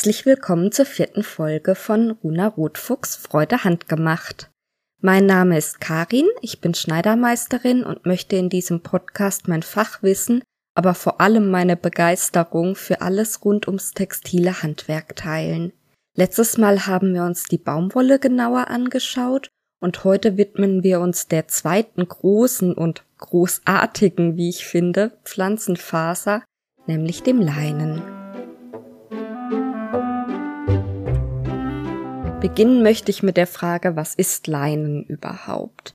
Herzlich willkommen zur vierten Folge von Runa Rotfuchs Freude handgemacht. Mein Name ist Karin, ich bin Schneidermeisterin und möchte in diesem Podcast mein Fachwissen, aber vor allem meine Begeisterung für alles rund ums textile Handwerk teilen. Letztes Mal haben wir uns die Baumwolle genauer angeschaut und heute widmen wir uns der zweiten großen und großartigen, wie ich finde, Pflanzenfaser, nämlich dem Leinen. Beginnen möchte ich mit der Frage, was ist Leinen überhaupt?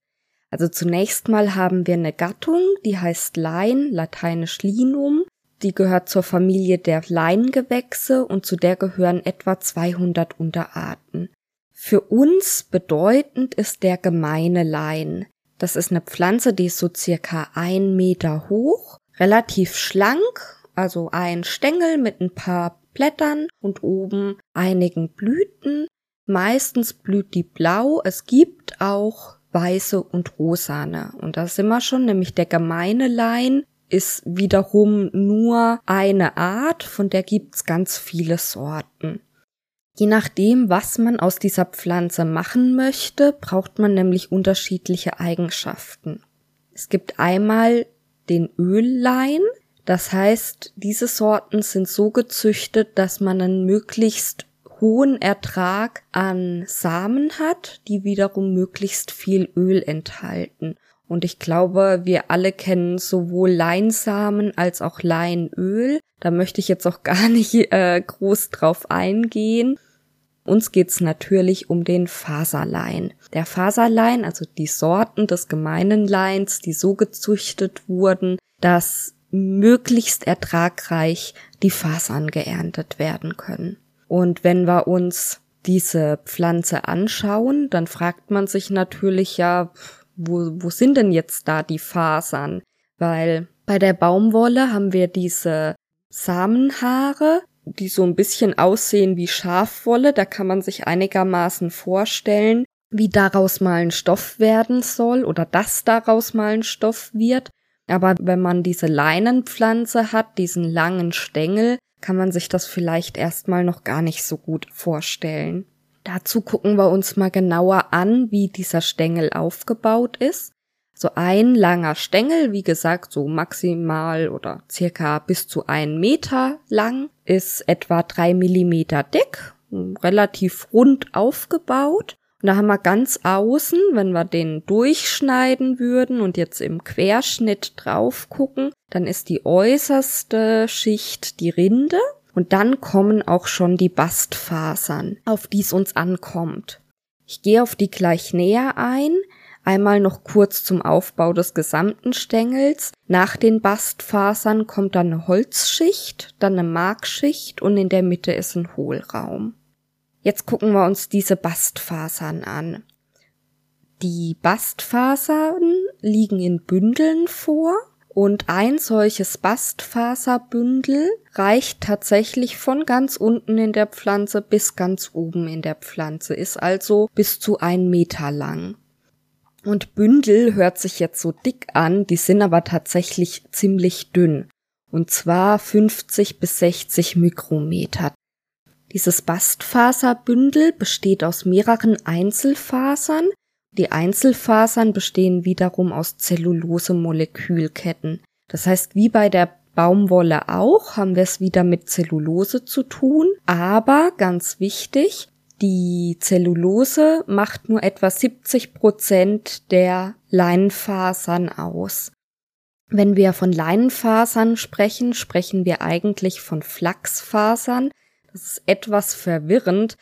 Also zunächst mal haben wir eine Gattung, die heißt Lein, lateinisch Linum. Die gehört zur Familie der Leingewächse und zu der gehören etwa 200 Unterarten. Für uns bedeutend ist der gemeine Lein. Das ist eine Pflanze, die ist so circa ein Meter hoch, relativ schlank, also ein Stängel mit ein paar Blättern und oben einigen Blüten Meistens blüht die blau, es gibt auch weiße und rosane. Und da sind wir schon, nämlich der gemeine Lein ist wiederum nur eine Art, von der gibt's ganz viele Sorten. Je nachdem, was man aus dieser Pflanze machen möchte, braucht man nämlich unterschiedliche Eigenschaften. Es gibt einmal den Öllein, das heißt, diese Sorten sind so gezüchtet, dass man einen möglichst hohen Ertrag an Samen hat, die wiederum möglichst viel Öl enthalten. Und ich glaube, wir alle kennen sowohl Leinsamen als auch Leinöl. Da möchte ich jetzt auch gar nicht äh, groß drauf eingehen. Uns geht's natürlich um den Faserlein. Der Faserlein, also die Sorten des gemeinen Leins, die so gezüchtet wurden, dass möglichst ertragreich die Fasern geerntet werden können. Und wenn wir uns diese Pflanze anschauen, dann fragt man sich natürlich ja, wo, wo sind denn jetzt da die Fasern? Weil bei der Baumwolle haben wir diese Samenhaare, die so ein bisschen aussehen wie Schafwolle. Da kann man sich einigermaßen vorstellen, wie daraus mal ein Stoff werden soll oder dass daraus mal ein Stoff wird. Aber wenn man diese Leinenpflanze hat, diesen langen Stängel, kann man sich das vielleicht erstmal noch gar nicht so gut vorstellen. Dazu gucken wir uns mal genauer an, wie dieser Stängel aufgebaut ist. So ein langer Stängel, wie gesagt, so maximal oder circa bis zu ein Meter lang, ist etwa drei Millimeter dick, relativ rund aufgebaut und da haben wir ganz außen, wenn wir den durchschneiden würden und jetzt im Querschnitt drauf gucken, dann ist die äußerste Schicht die Rinde und dann kommen auch schon die Bastfasern, auf die es uns ankommt. Ich gehe auf die gleich näher ein. Einmal noch kurz zum Aufbau des gesamten Stängels. Nach den Bastfasern kommt dann eine Holzschicht, dann eine Markschicht und in der Mitte ist ein Hohlraum. Jetzt gucken wir uns diese Bastfasern an. Die Bastfasern liegen in Bündeln vor und ein solches Bastfaserbündel reicht tatsächlich von ganz unten in der Pflanze bis ganz oben in der Pflanze, ist also bis zu ein Meter lang. Und Bündel hört sich jetzt so dick an, die sind aber tatsächlich ziemlich dünn. Und zwar 50 bis 60 Mikrometer. Dieses Bastfaserbündel besteht aus mehreren Einzelfasern. Die Einzelfasern bestehen wiederum aus Zellulose-Molekülketten. Das heißt, wie bei der Baumwolle auch, haben wir es wieder mit Zellulose zu tun. Aber ganz wichtig, die Zellulose macht nur etwa 70 Prozent der Leinenfasern aus. Wenn wir von Leinenfasern sprechen, sprechen wir eigentlich von Flachsfasern. Das ist etwas verwirrend.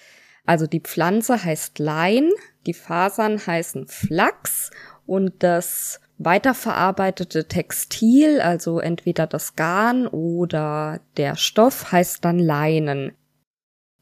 Also die Pflanze heißt Lein, die Fasern heißen Flachs und das weiterverarbeitete Textil, also entweder das Garn oder der Stoff, heißt dann Leinen.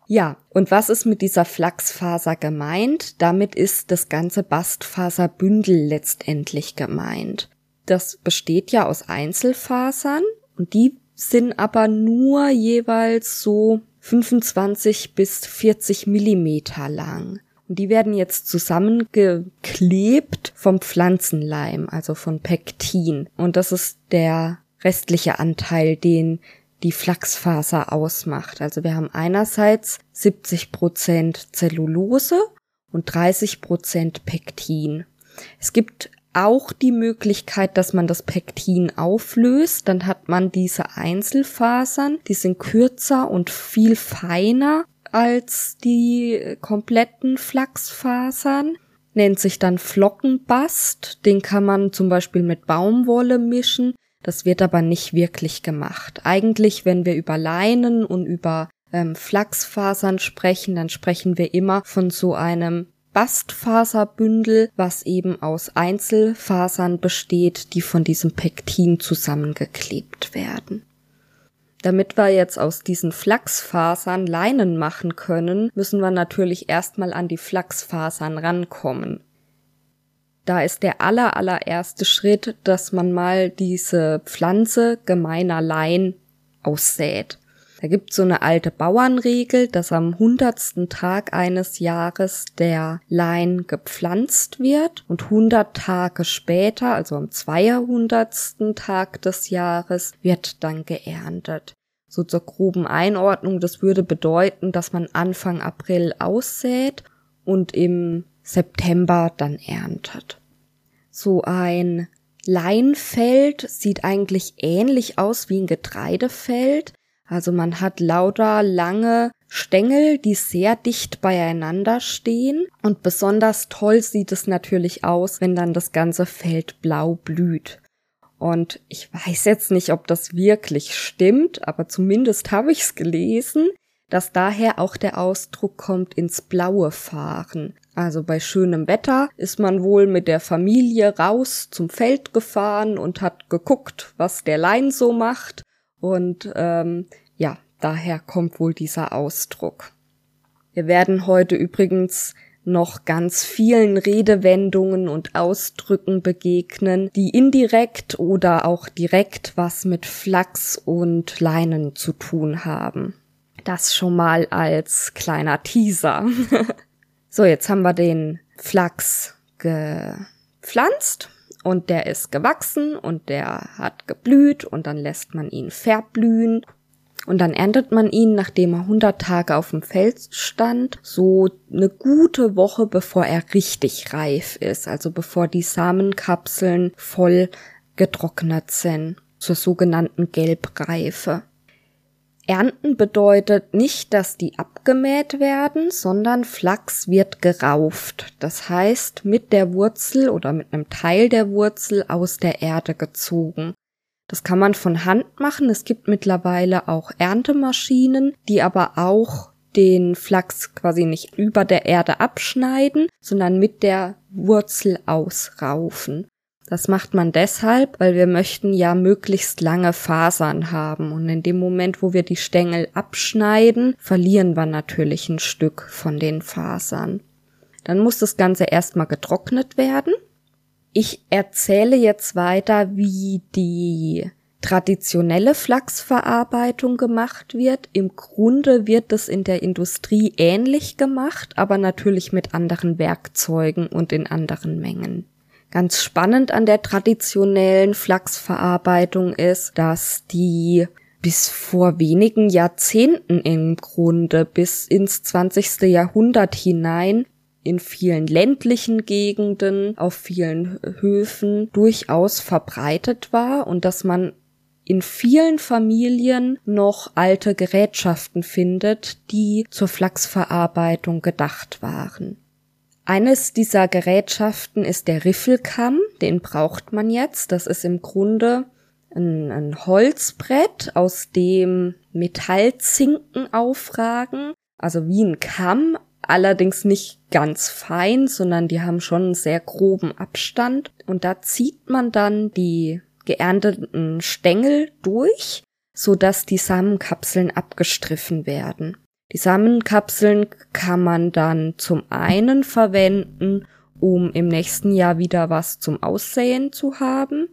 Ja, und was ist mit dieser Flachsfaser gemeint? Damit ist das ganze Bastfaserbündel letztendlich gemeint. Das besteht ja aus Einzelfasern und die sind aber nur jeweils so 25 bis 40 Millimeter lang. Und die werden jetzt zusammengeklebt vom Pflanzenleim, also von Pektin. Und das ist der restliche Anteil, den die Flachsfaser ausmacht. Also wir haben einerseits 70 Prozent Zellulose und 30 Prozent Pektin. Es gibt auch die Möglichkeit, dass man das Pektin auflöst. Dann hat man diese Einzelfasern, die sind kürzer und viel feiner als die kompletten Flachsfasern. Nennt sich dann Flockenbast. Den kann man zum Beispiel mit Baumwolle mischen. Das wird aber nicht wirklich gemacht. Eigentlich, wenn wir über Leinen und über ähm, Flachsfasern sprechen, dann sprechen wir immer von so einem Bastfaserbündel, was eben aus Einzelfasern besteht, die von diesem Pektin zusammengeklebt werden. Damit wir jetzt aus diesen Flachsfasern Leinen machen können, müssen wir natürlich erstmal an die Flachsfasern rankommen. Da ist der aller, allererste Schritt, dass man mal diese Pflanze gemeiner Lein aussät. Da gibt so eine alte Bauernregel, dass am hundertsten Tag eines Jahres der Lein gepflanzt wird und hundert Tage später, also am zweihundertsten Tag des Jahres, wird dann geerntet. So zur groben Einordnung, das würde bedeuten, dass man Anfang April aussät und im September dann erntet. So ein Leinfeld sieht eigentlich ähnlich aus wie ein Getreidefeld, also man hat lauter lange Stängel, die sehr dicht beieinander stehen. Und besonders toll sieht es natürlich aus, wenn dann das ganze Feld blau blüht. Und ich weiß jetzt nicht, ob das wirklich stimmt, aber zumindest habe ich es gelesen, dass daher auch der Ausdruck kommt ins Blaue fahren. Also bei schönem Wetter ist man wohl mit der Familie raus zum Feld gefahren und hat geguckt, was der Lein so macht. Und ähm, daher kommt wohl dieser Ausdruck. Wir werden heute übrigens noch ganz vielen Redewendungen und Ausdrücken begegnen, die indirekt oder auch direkt was mit Flachs und Leinen zu tun haben. Das schon mal als kleiner Teaser. so, jetzt haben wir den Flachs gepflanzt und der ist gewachsen und der hat geblüht und dann lässt man ihn verblühen und dann erntet man ihn, nachdem er 100 Tage auf dem Feld stand, so eine gute Woche, bevor er richtig reif ist, also bevor die Samenkapseln voll getrocknet sind, zur sogenannten Gelbreife. Ernten bedeutet nicht, dass die abgemäht werden, sondern Flachs wird gerauft. Das heißt, mit der Wurzel oder mit einem Teil der Wurzel aus der Erde gezogen. Das kann man von Hand machen. Es gibt mittlerweile auch Erntemaschinen, die aber auch den Flachs quasi nicht über der Erde abschneiden, sondern mit der Wurzel ausraufen. Das macht man deshalb, weil wir möchten ja möglichst lange Fasern haben und in dem Moment, wo wir die Stängel abschneiden, verlieren wir natürlich ein Stück von den Fasern. Dann muss das Ganze erstmal getrocknet werden ich erzähle jetzt weiter, wie die traditionelle Flachsverarbeitung gemacht wird. Im Grunde wird es in der Industrie ähnlich gemacht, aber natürlich mit anderen Werkzeugen und in anderen Mengen. Ganz spannend an der traditionellen Flachsverarbeitung ist, dass die bis vor wenigen Jahrzehnten im Grunde bis ins 20. Jahrhundert hinein in vielen ländlichen Gegenden, auf vielen Höfen durchaus verbreitet war und dass man in vielen Familien noch alte Gerätschaften findet, die zur Flachsverarbeitung gedacht waren. Eines dieser Gerätschaften ist der Riffelkamm, den braucht man jetzt. Das ist im Grunde ein, ein Holzbrett, aus dem Metallzinken aufragen, also wie ein Kamm, allerdings nicht ganz fein, sondern die haben schon einen sehr groben Abstand. Und da zieht man dann die geernteten Stängel durch, so dass die Samenkapseln abgestriffen werden. Die Samenkapseln kann man dann zum einen verwenden, um im nächsten Jahr wieder was zum Aussäen zu haben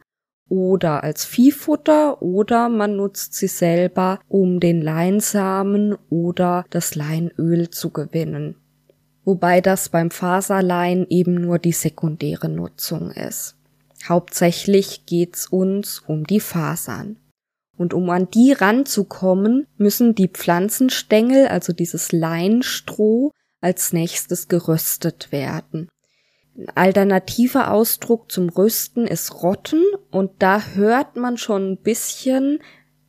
oder als Viehfutter oder man nutzt sie selber, um den Leinsamen oder das Leinöl zu gewinnen. Wobei das beim Faserlein eben nur die sekundäre Nutzung ist. Hauptsächlich geht's uns um die Fasern. Und um an die ranzukommen, müssen die Pflanzenstängel, also dieses Leinstroh, als nächstes geröstet werden. Ein alternativer Ausdruck zum Rösten ist Rotten und da hört man schon ein bisschen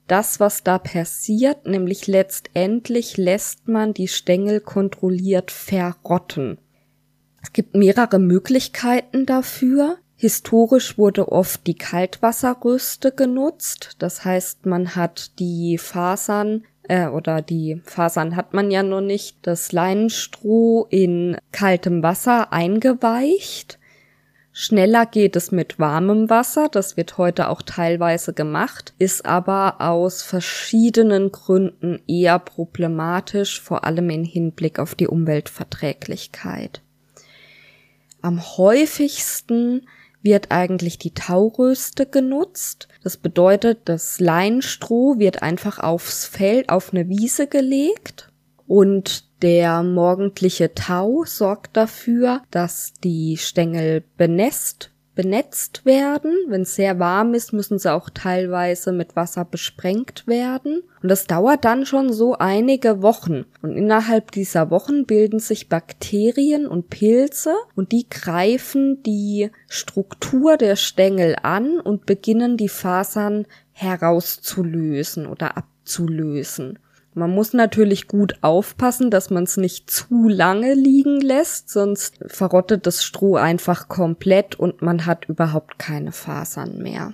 das, was da passiert, nämlich letztendlich lässt man die Stängel kontrolliert verrotten. Es gibt mehrere Möglichkeiten dafür. Historisch wurde oft die Kaltwasserröste genutzt. Das heißt, man hat die Fasern äh, oder die Fasern hat man ja noch nicht, das Leinenstroh in kaltem Wasser eingeweicht. Schneller geht es mit warmem Wasser, das wird heute auch teilweise gemacht, ist aber aus verschiedenen Gründen eher problematisch, vor allem in Hinblick auf die Umweltverträglichkeit. Am häufigsten wird eigentlich die Tauröste genutzt. Das bedeutet, das Leinstroh wird einfach aufs Feld, auf eine Wiese gelegt und der morgendliche Tau sorgt dafür, dass die Stängel benässt benetzt werden. Wenn es sehr warm ist, müssen sie auch teilweise mit Wasser besprengt werden. Und das dauert dann schon so einige Wochen. Und innerhalb dieser Wochen bilden sich Bakterien und Pilze und die greifen die Struktur der Stängel an und beginnen die Fasern herauszulösen oder abzulösen. Man muss natürlich gut aufpassen, dass man es nicht zu lange liegen lässt, sonst verrottet das Stroh einfach komplett und man hat überhaupt keine Fasern mehr.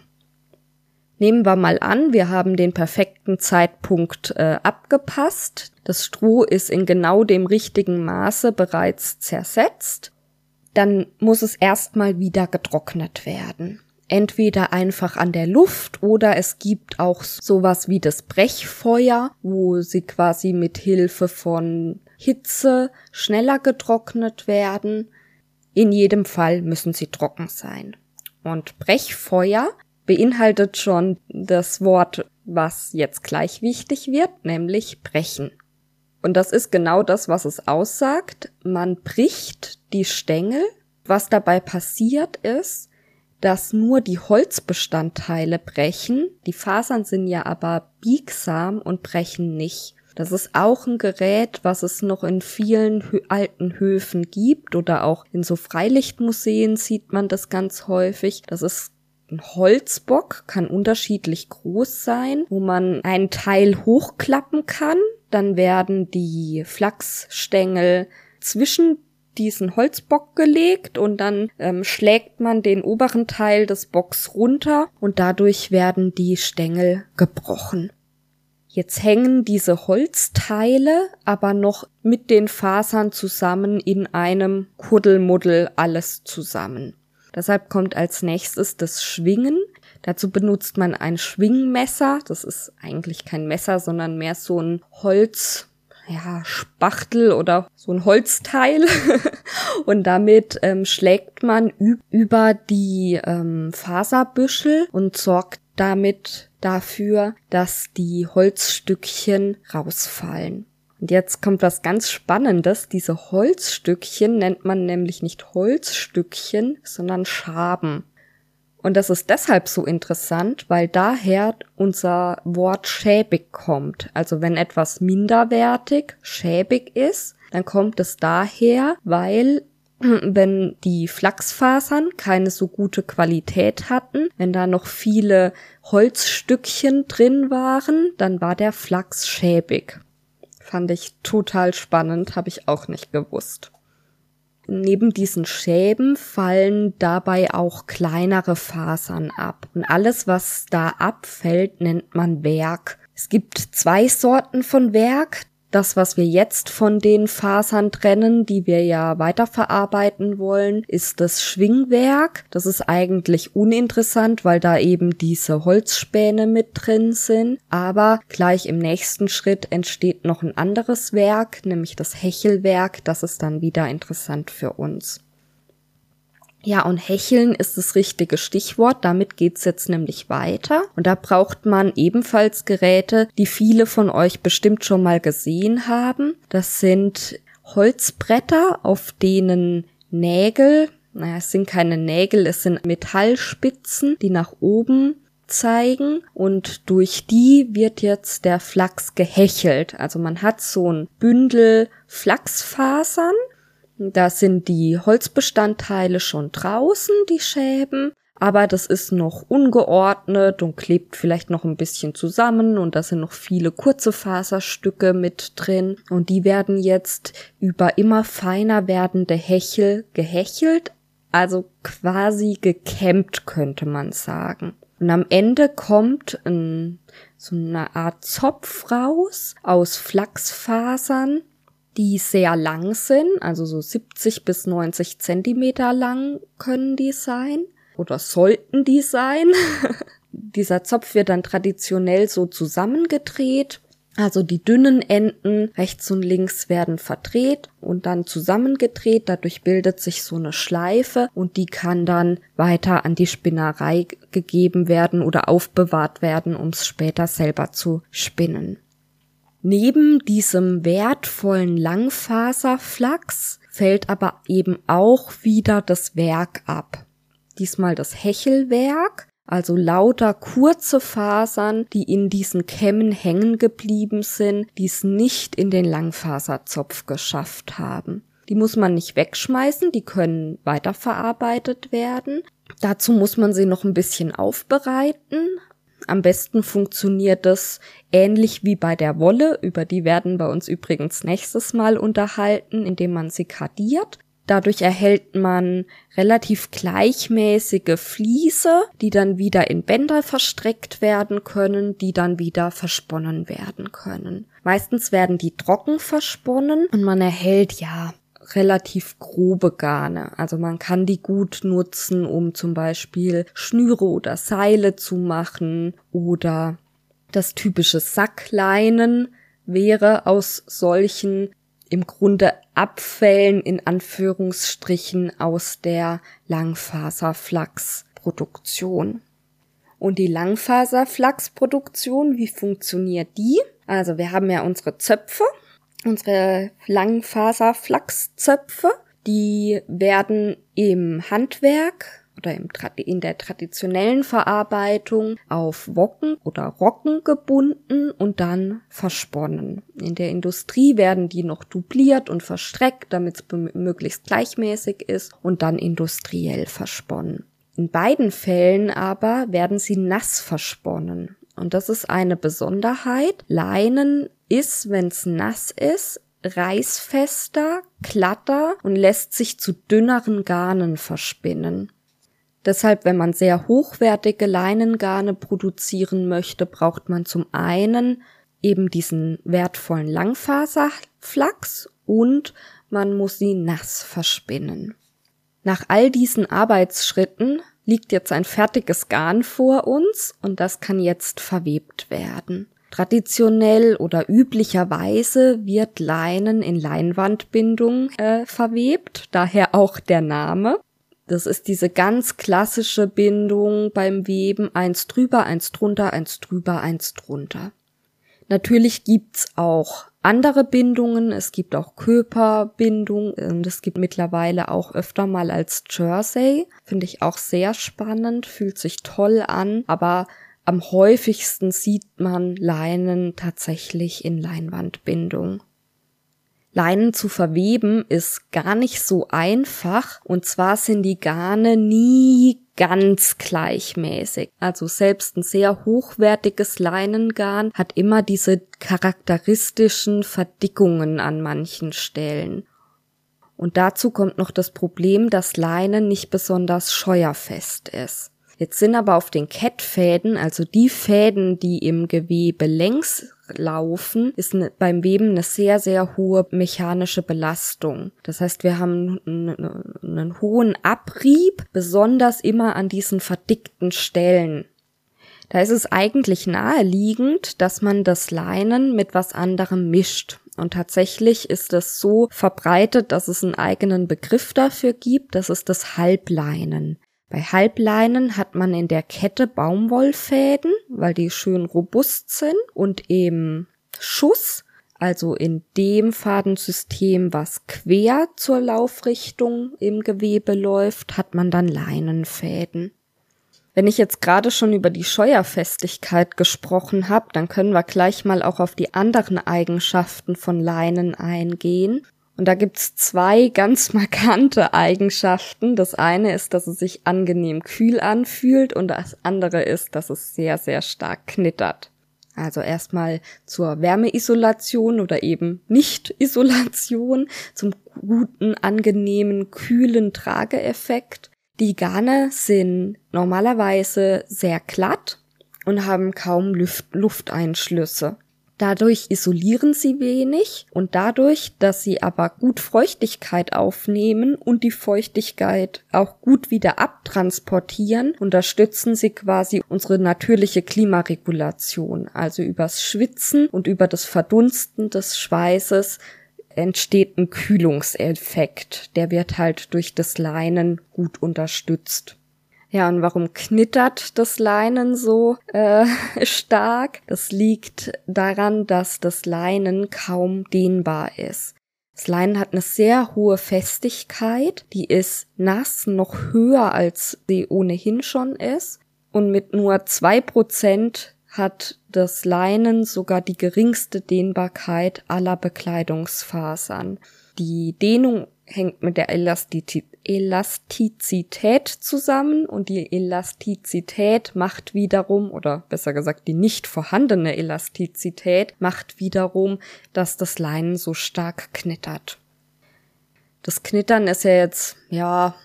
Nehmen wir mal an, wir haben den perfekten Zeitpunkt äh, abgepasst. Das Stroh ist in genau dem richtigen Maße bereits zersetzt. Dann muss es erstmal wieder getrocknet werden entweder einfach an der Luft oder es gibt auch sowas wie das Brechfeuer, wo sie quasi mit Hilfe von Hitze schneller getrocknet werden. In jedem Fall müssen sie trocken sein. Und Brechfeuer beinhaltet schon das Wort, was jetzt gleich wichtig wird, nämlich brechen. Und das ist genau das, was es aussagt. Man bricht die Stängel. Was dabei passiert ist, dass nur die Holzbestandteile brechen. Die Fasern sind ja aber biegsam und brechen nicht. Das ist auch ein Gerät, was es noch in vielen alten Höfen gibt oder auch in so Freilichtmuseen sieht man das ganz häufig. Das ist ein Holzbock, kann unterschiedlich groß sein, wo man einen Teil hochklappen kann. Dann werden die Flachsstängel zwischen diesen Holzbock gelegt und dann ähm, schlägt man den oberen Teil des Bocks runter und dadurch werden die Stängel gebrochen. Jetzt hängen diese Holzteile aber noch mit den Fasern zusammen in einem Kuddelmuddel alles zusammen. Deshalb kommt als nächstes das Schwingen. Dazu benutzt man ein Schwingmesser. Das ist eigentlich kein Messer, sondern mehr so ein Holz, ja, Spachtel oder so ein Holzteil. und damit ähm, schlägt man über die ähm, Faserbüschel und sorgt damit dafür, dass die Holzstückchen rausfallen. Und jetzt kommt was ganz Spannendes. Diese Holzstückchen nennt man nämlich nicht Holzstückchen, sondern Schaben. Und das ist deshalb so interessant, weil daher unser Wort schäbig kommt. Also wenn etwas minderwertig, schäbig ist, dann kommt es daher, weil wenn die Flachsfasern keine so gute Qualität hatten, wenn da noch viele Holzstückchen drin waren, dann war der Flachs schäbig. Fand ich total spannend, habe ich auch nicht gewusst. Neben diesen Schäben fallen dabei auch kleinere Fasern ab. Und alles, was da abfällt, nennt man Werk. Es gibt zwei Sorten von Werk. Das, was wir jetzt von den Fasern trennen, die wir ja weiterverarbeiten wollen, ist das Schwingwerk. Das ist eigentlich uninteressant, weil da eben diese Holzspäne mit drin sind. Aber gleich im nächsten Schritt entsteht noch ein anderes Werk, nämlich das Hechelwerk. Das ist dann wieder interessant für uns. Ja, und hecheln ist das richtige Stichwort. Damit geht's jetzt nämlich weiter. Und da braucht man ebenfalls Geräte, die viele von euch bestimmt schon mal gesehen haben. Das sind Holzbretter, auf denen Nägel, naja, es sind keine Nägel, es sind Metallspitzen, die nach oben zeigen und durch die wird jetzt der Flachs gehechelt. Also man hat so ein Bündel Flachsfasern. Da sind die Holzbestandteile schon draußen, die Schäben. Aber das ist noch ungeordnet und klebt vielleicht noch ein bisschen zusammen. Und da sind noch viele kurze Faserstücke mit drin. Und die werden jetzt über immer feiner werdende Hechel gehechelt, also quasi gekämmt könnte man sagen. Und am Ende kommt ein, so eine Art Zopf raus aus Flachsfasern, die sehr lang sind, also so 70 bis 90 Zentimeter lang können die sein oder sollten die sein. Dieser Zopf wird dann traditionell so zusammengedreht. Also die dünnen Enden rechts und links werden verdreht und dann zusammengedreht. Dadurch bildet sich so eine Schleife und die kann dann weiter an die Spinnerei gegeben werden oder aufbewahrt werden, um es später selber zu spinnen. Neben diesem wertvollen Langfaserflachs fällt aber eben auch wieder das Werk ab diesmal das Hechelwerk, also lauter kurze Fasern, die in diesen Kämmen hängen geblieben sind, die es nicht in den Langfaserzopf geschafft haben. Die muss man nicht wegschmeißen, die können weiterverarbeitet werden. Dazu muss man sie noch ein bisschen aufbereiten. Am besten funktioniert es ähnlich wie bei der Wolle, über die werden wir uns übrigens nächstes Mal unterhalten, indem man sie kadiert. Dadurch erhält man relativ gleichmäßige Fliese, die dann wieder in Bänder verstreckt werden können, die dann wieder versponnen werden können. Meistens werden die trocken versponnen und man erhält ja relativ grobe Garne. Also man kann die gut nutzen, um zum Beispiel Schnüre oder Seile zu machen oder das typische Sackleinen wäre aus solchen im Grunde Abfällen in Anführungsstrichen aus der Langfaserflachsproduktion. Und die Langfaserflachsproduktion, wie funktioniert die? Also wir haben ja unsere Zöpfe, unsere Langfaserflachszöpfe, die werden im Handwerk oder im, in der traditionellen Verarbeitung auf Wocken oder Rocken gebunden und dann versponnen. In der Industrie werden die noch dupliert und verstreckt, damit es möglichst gleichmäßig ist und dann industriell versponnen. In beiden Fällen aber werden sie nass versponnen. Und das ist eine Besonderheit. Leinen ist, wenn es nass ist, reißfester, glatter und lässt sich zu dünneren Garnen verspinnen. Deshalb, wenn man sehr hochwertige Leinengarne produzieren möchte, braucht man zum einen eben diesen wertvollen Langfaserflachs und man muss sie nass verspinnen. Nach all diesen Arbeitsschritten liegt jetzt ein fertiges Garn vor uns und das kann jetzt verwebt werden. Traditionell oder üblicherweise wird Leinen in Leinwandbindung äh, verwebt, daher auch der Name. Das ist diese ganz klassische Bindung beim Weben, eins drüber, eins drunter, eins drüber, eins drunter. Natürlich gibt's auch andere Bindungen, es gibt auch Köperbindung und es gibt mittlerweile auch öfter mal als Jersey. Finde ich auch sehr spannend, fühlt sich toll an, aber am häufigsten sieht man Leinen tatsächlich in Leinwandbindung. Leinen zu verweben ist gar nicht so einfach. Und zwar sind die Garne nie ganz gleichmäßig. Also selbst ein sehr hochwertiges Leinengarn hat immer diese charakteristischen Verdickungen an manchen Stellen. Und dazu kommt noch das Problem, dass Leinen nicht besonders scheuerfest ist. Jetzt sind aber auf den Kettfäden, also die Fäden, die im Gewebe längs laufen, ist ne, beim Weben eine sehr, sehr hohe mechanische Belastung. Das heißt, wir haben einen hohen Abrieb, besonders immer an diesen verdickten Stellen. Da ist es eigentlich naheliegend, dass man das Leinen mit was anderem mischt. Und tatsächlich ist es so verbreitet, dass es einen eigenen Begriff dafür gibt. Das ist das Halbleinen. Bei Halbleinen hat man in der Kette Baumwollfäden, weil die schön robust sind und eben Schuss, also in dem Fadensystem, was quer zur Laufrichtung im Gewebe läuft, hat man dann Leinenfäden. Wenn ich jetzt gerade schon über die Scheuerfestigkeit gesprochen habe, dann können wir gleich mal auch auf die anderen Eigenschaften von Leinen eingehen. Und da gibt's zwei ganz markante Eigenschaften. Das eine ist, dass es sich angenehm kühl anfühlt und das andere ist, dass es sehr, sehr stark knittert. Also erstmal zur Wärmeisolation oder eben Nicht-Isolation, zum guten, angenehmen, kühlen Trageeffekt. Die Garne sind normalerweise sehr glatt und haben kaum Luft Lufteinschlüsse. Dadurch isolieren sie wenig und dadurch, dass sie aber gut Feuchtigkeit aufnehmen und die Feuchtigkeit auch gut wieder abtransportieren, unterstützen sie quasi unsere natürliche Klimaregulation. Also übers Schwitzen und über das Verdunsten des Schweißes entsteht ein Kühlungseffekt. Der wird halt durch das Leinen gut unterstützt. Ja, und warum knittert das Leinen so äh, stark? Das liegt daran, dass das Leinen kaum dehnbar ist. Das Leinen hat eine sehr hohe Festigkeit, die ist nass noch höher als sie ohnehin schon ist. Und mit nur zwei Prozent hat das Leinen sogar die geringste Dehnbarkeit aller Bekleidungsfasern. Die Dehnung hängt mit der Elastizität zusammen und die Elastizität macht wiederum, oder besser gesagt die nicht vorhandene Elastizität macht wiederum, dass das Leinen so stark knittert. Das Knittern ist ja jetzt, ja,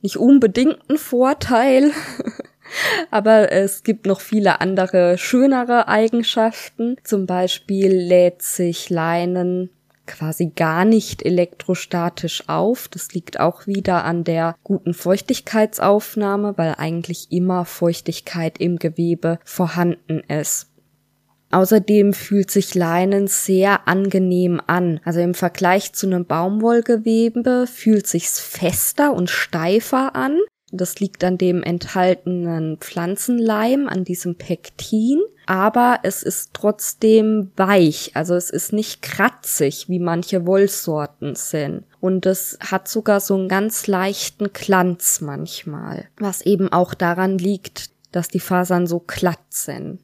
nicht unbedingt ein Vorteil, aber es gibt noch viele andere schönere Eigenschaften. Zum Beispiel lädt sich Leinen quasi gar nicht elektrostatisch auf. Das liegt auch wieder an der guten Feuchtigkeitsaufnahme, weil eigentlich immer Feuchtigkeit im Gewebe vorhanden ist. Außerdem fühlt sich Leinen sehr angenehm an. Also im Vergleich zu einem Baumwollgewebe fühlt sich's fester und steifer an. Das liegt an dem enthaltenen Pflanzenleim, an diesem Pektin. Aber es ist trotzdem weich, also es ist nicht kratzig, wie manche Wollsorten sind. Und es hat sogar so einen ganz leichten Glanz manchmal, was eben auch daran liegt, dass die Fasern so glatt sind.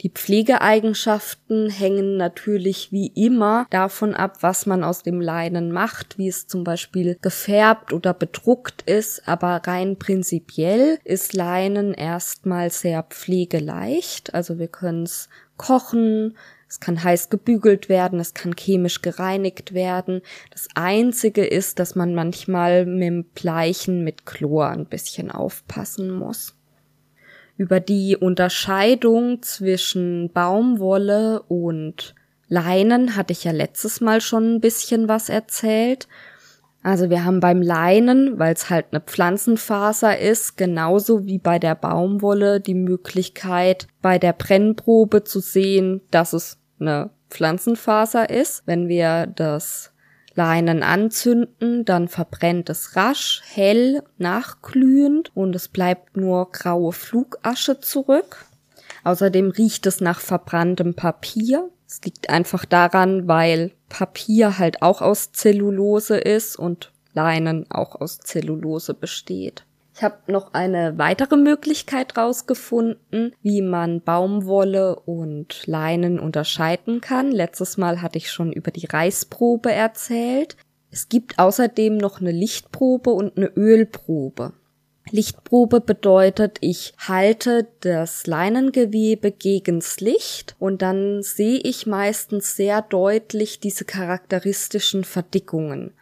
Die Pflegeeigenschaften hängen natürlich wie immer davon ab, was man aus dem Leinen macht, wie es zum Beispiel gefärbt oder bedruckt ist, aber rein prinzipiell ist Leinen erstmal sehr pflegeleicht. Also wir können es kochen, es kann heiß gebügelt werden, es kann chemisch gereinigt werden. Das einzige ist, dass man manchmal mit dem Bleichen mit Chlor ein bisschen aufpassen muss. Über die Unterscheidung zwischen Baumwolle und Leinen hatte ich ja letztes Mal schon ein bisschen was erzählt. Also wir haben beim Leinen, weil es halt eine Pflanzenfaser ist, genauso wie bei der Baumwolle die Möglichkeit, bei der Brennprobe zu sehen, dass es eine Pflanzenfaser ist. Wenn wir das Leinen anzünden, dann verbrennt es rasch, hell, nachglühend und es bleibt nur graue Flugasche zurück. Außerdem riecht es nach verbranntem Papier. Es liegt einfach daran, weil Papier halt auch aus Zellulose ist und Leinen auch aus Zellulose besteht. Ich habe noch eine weitere Möglichkeit rausgefunden, wie man Baumwolle und Leinen unterscheiden kann. Letztes Mal hatte ich schon über die Reißprobe erzählt. Es gibt außerdem noch eine Lichtprobe und eine Ölprobe. Lichtprobe bedeutet, ich halte das Leinengewebe gegens Licht und dann sehe ich meistens sehr deutlich diese charakteristischen Verdickungen.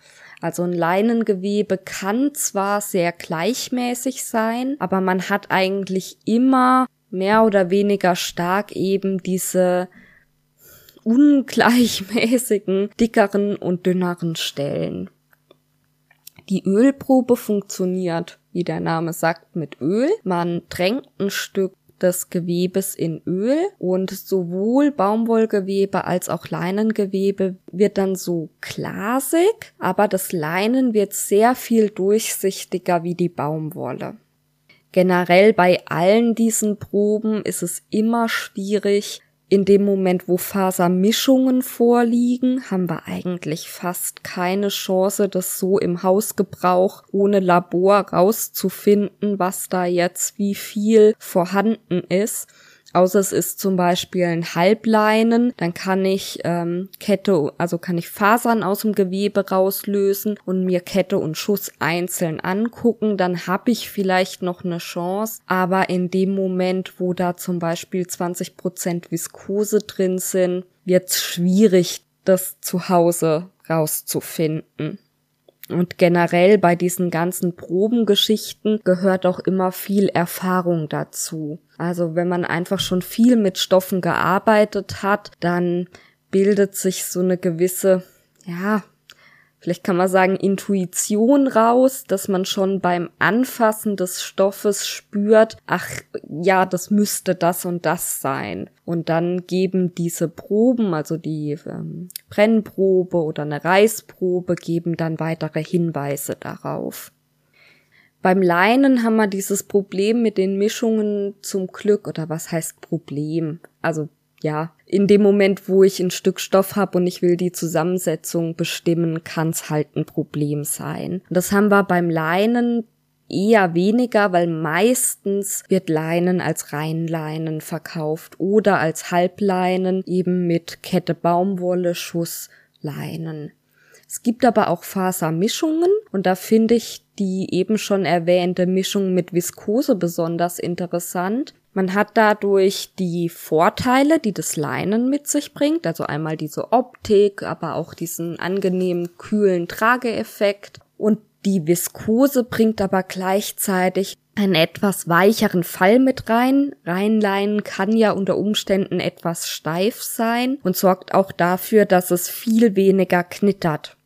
Also ein Leinengewebe kann zwar sehr gleichmäßig sein, aber man hat eigentlich immer mehr oder weniger stark eben diese ungleichmäßigen, dickeren und dünneren Stellen. Die Ölprobe funktioniert, wie der Name sagt, mit Öl. Man drängt ein Stück des Gewebes in Öl und sowohl Baumwollgewebe als auch Leinengewebe wird dann so glasig, aber das Leinen wird sehr viel durchsichtiger wie die Baumwolle. Generell bei allen diesen Proben ist es immer schwierig, In dem Moment, wo Fasermischungen vorliegen, haben wir eigentlich fast keine Chance, das so im Hausgebrauch ohne Labor rauszufinden, was da jetzt wie viel vorhanden ist. Außer es ist zum Beispiel ein Halbleinen, dann kann ich ähm, Kette, also kann ich Fasern aus dem Gewebe rauslösen und mir Kette und Schuss einzeln angucken. Dann habe ich vielleicht noch eine Chance. Aber in dem Moment, wo da zum Beispiel 20 Prozent Viskose drin sind, wird es schwierig, das zu Hause rauszufinden. Und generell bei diesen ganzen Probengeschichten gehört auch immer viel Erfahrung dazu. Also wenn man einfach schon viel mit Stoffen gearbeitet hat, dann bildet sich so eine gewisse, ja, vielleicht kann man sagen, Intuition raus, dass man schon beim Anfassen des Stoffes spürt, ach ja, das müsste das und das sein. Und dann geben diese Proben, also die ähm, Brennprobe oder eine Reißprobe, geben dann weitere Hinweise darauf. Beim Leinen haben wir dieses Problem mit den Mischungen zum Glück, oder was heißt Problem? Also ja, in dem Moment, wo ich ein Stück Stoff habe und ich will die Zusammensetzung bestimmen, kann es halt ein Problem sein. Das haben wir beim Leinen eher weniger, weil meistens wird Leinen als Reinleinen verkauft oder als Halbleinen eben mit Kette Baumwolle, Schuss, Leinen. Es gibt aber auch Fasermischungen und da finde ich die eben schon erwähnte Mischung mit Viskose besonders interessant. Man hat dadurch die Vorteile, die das Leinen mit sich bringt, also einmal diese Optik, aber auch diesen angenehmen kühlen Trageeffekt und die Viskose bringt aber gleichzeitig einen etwas weicheren Fall mit rein. Reinleinen kann ja unter Umständen etwas steif sein und sorgt auch dafür, dass es viel weniger knittert.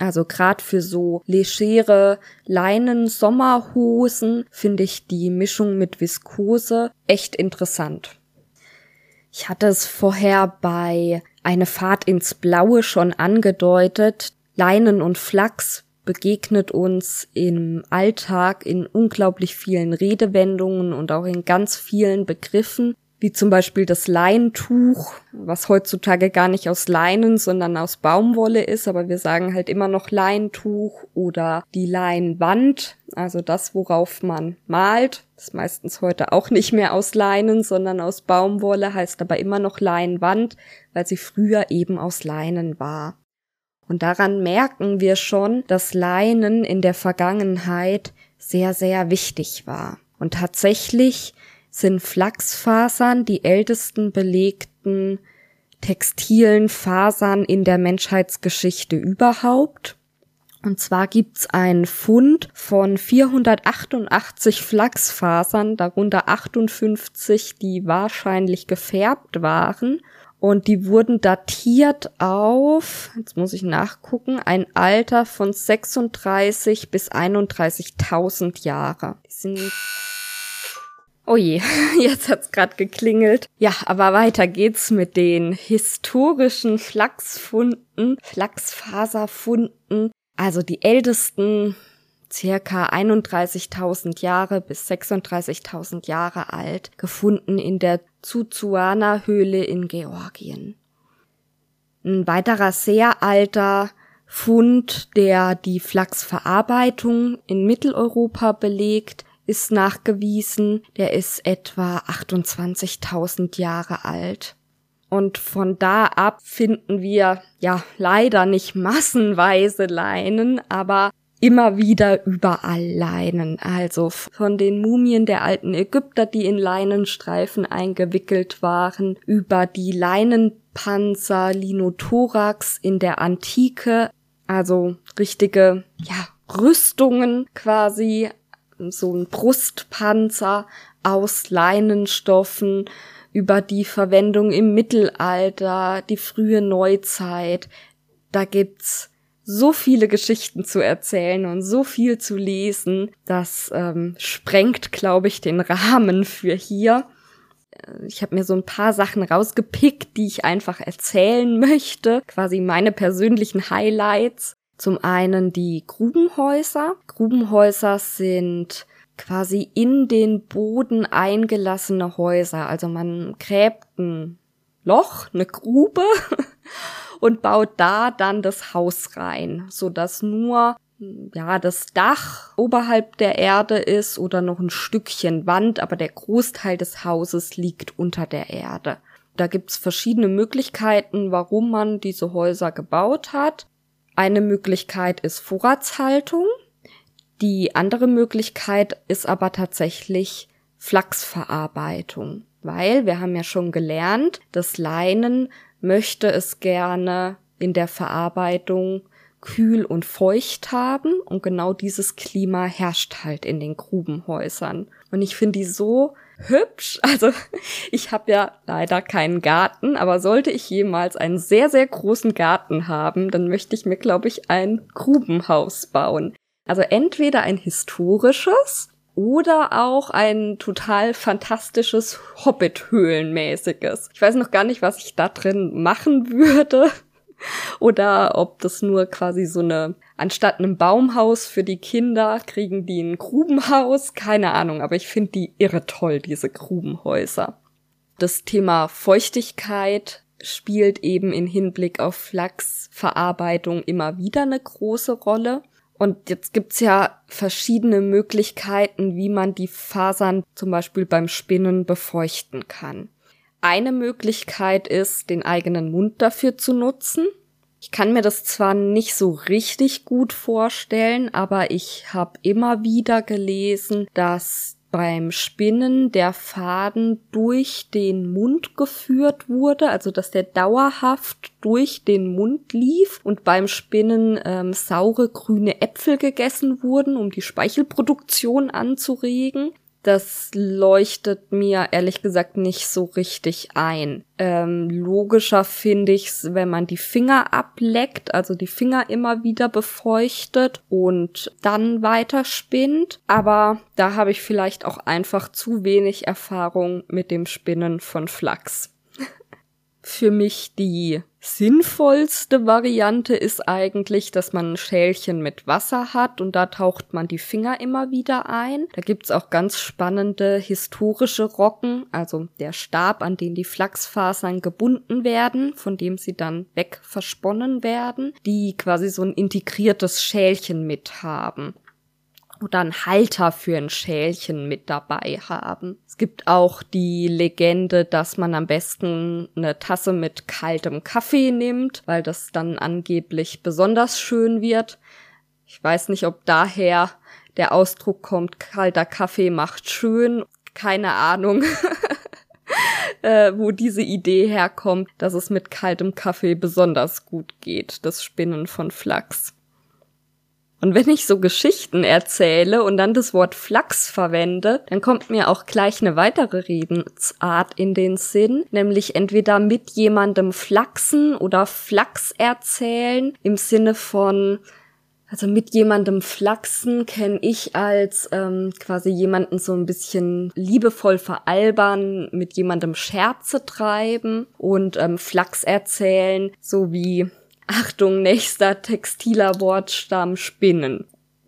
Also gerade für so legere Leinen Sommerhosen finde ich die Mischung mit Viskose echt interessant. Ich hatte es vorher bei eine Fahrt ins Blaue schon angedeutet. Leinen und Flachs begegnet uns im Alltag in unglaublich vielen Redewendungen und auch in ganz vielen Begriffen wie zum Beispiel das Leintuch, was heutzutage gar nicht aus Leinen, sondern aus Baumwolle ist, aber wir sagen halt immer noch Leintuch oder die Leinwand, also das, worauf man malt, ist meistens heute auch nicht mehr aus Leinen, sondern aus Baumwolle, heißt aber immer noch Leinwand, weil sie früher eben aus Leinen war. Und daran merken wir schon, dass Leinen in der Vergangenheit sehr, sehr wichtig war. Und tatsächlich sind Flachsfasern die ältesten belegten textilen Fasern in der Menschheitsgeschichte überhaupt. Und zwar gibt's einen Fund von 488 Flachsfasern, darunter 58, die wahrscheinlich gefärbt waren. Und die wurden datiert auf, jetzt muss ich nachgucken, ein Alter von 36 bis 31.000 Jahre. Die sind Oh je, jetzt hat's grad geklingelt. Ja, aber weiter geht's mit den historischen Flachsfunden, Flachsfaserfunden. Also die ältesten circa 31.000 Jahre bis 36.000 Jahre alt, gefunden in der Zuzuana-Höhle in Georgien. Ein weiterer sehr alter Fund, der die Flachsverarbeitung in Mitteleuropa belegt, ist nachgewiesen, der ist etwa 28.000 Jahre alt. Und von da ab finden wir ja leider nicht massenweise Leinen, aber immer wieder überall Leinen. Also von den Mumien der alten Ägypter, die in Leinenstreifen eingewickelt waren, über die Leinenpanzer Linothorax in der Antike, also richtige, ja, Rüstungen quasi so ein Brustpanzer aus Leinenstoffen, über die Verwendung im Mittelalter, die frühe Neuzeit. Da gibt's so viele Geschichten zu erzählen und so viel zu lesen, das ähm, sprengt, glaube ich, den Rahmen für hier. Äh, ich habe mir so ein paar Sachen rausgepickt, die ich einfach erzählen möchte, quasi meine persönlichen Highlights. Zum einen die Grubenhäuser. Grubenhäuser sind quasi in den Boden eingelassene Häuser. Also man gräbt ein Loch, eine Grube und baut da dann das Haus rein, so dass nur ja, das Dach oberhalb der Erde ist oder noch ein Stückchen Wand, aber der Großteil des Hauses liegt unter der Erde. Da gibt's verschiedene Möglichkeiten, warum man diese Häuser gebaut hat. Eine Möglichkeit ist Vorratshaltung. Die andere Möglichkeit ist aber tatsächlich Flachsverarbeitung, weil wir haben ja schon gelernt, das Leinen möchte es gerne in der Verarbeitung kühl und feucht haben und genau dieses Klima herrscht halt in den Grubenhäusern. Und ich finde die so hübsch. Also ich habe ja leider keinen Garten, aber sollte ich jemals einen sehr, sehr großen Garten haben, dann möchte ich mir, glaube ich, ein Grubenhaus bauen. Also entweder ein historisches oder auch ein total fantastisches Hobbit-Höhlenmäßiges. Ich weiß noch gar nicht, was ich da drin machen würde. Oder ob das nur quasi so eine, anstatt einem Baumhaus für die Kinder, kriegen die ein Grubenhaus. Keine Ahnung, aber ich finde die irre toll, diese Grubenhäuser. Das Thema Feuchtigkeit spielt eben in Hinblick auf Flachsverarbeitung immer wieder eine große Rolle. Und jetzt gibt's ja verschiedene Möglichkeiten, wie man die Fasern zum Beispiel beim Spinnen befeuchten kann. Eine Möglichkeit ist, den eigenen Mund dafür zu nutzen. Ich kann mir das zwar nicht so richtig gut vorstellen, aber ich habe immer wieder gelesen, dass beim Spinnen der Faden durch den Mund geführt wurde, also dass der dauerhaft durch den Mund lief und beim Spinnen ähm, saure grüne Äpfel gegessen wurden, um die Speichelproduktion anzuregen das leuchtet mir ehrlich gesagt nicht so richtig ein. Ähm, logischer finde ich's, wenn man die Finger ableckt, also die Finger immer wieder befeuchtet und dann weiter spinnt. Aber da habe ich vielleicht auch einfach zu wenig Erfahrung mit dem Spinnen von Flachs. Für mich die sinnvollste Variante ist eigentlich, dass man ein Schälchen mit Wasser hat und da taucht man die Finger immer wieder ein. Da gibt's auch ganz spannende historische Rocken, also der Stab, an den die Flachsfasern gebunden werden, von dem sie dann weg versponnen werden, die quasi so ein integriertes Schälchen mit haben oder einen Halter für ein Schälchen mit dabei haben. Es gibt auch die Legende, dass man am besten eine Tasse mit kaltem Kaffee nimmt, weil das dann angeblich besonders schön wird. Ich weiß nicht, ob daher der Ausdruck kommt, kalter Kaffee macht schön. Keine Ahnung. äh, wo diese Idee herkommt, dass es mit kaltem Kaffee besonders gut geht, das Spinnen von Flachs. Und wenn ich so Geschichten erzähle und dann das Wort Flachs verwende, dann kommt mir auch gleich eine weitere Redensart in den Sinn, nämlich entweder mit jemandem flachsen oder Flachs erzählen im Sinne von also mit jemandem flachsen kenne ich als ähm, quasi jemanden so ein bisschen liebevoll veralbern, mit jemandem Scherze treiben und ähm, Flachs erzählen, so wie Achtung, nächster textiler Wortstamm Spinnen.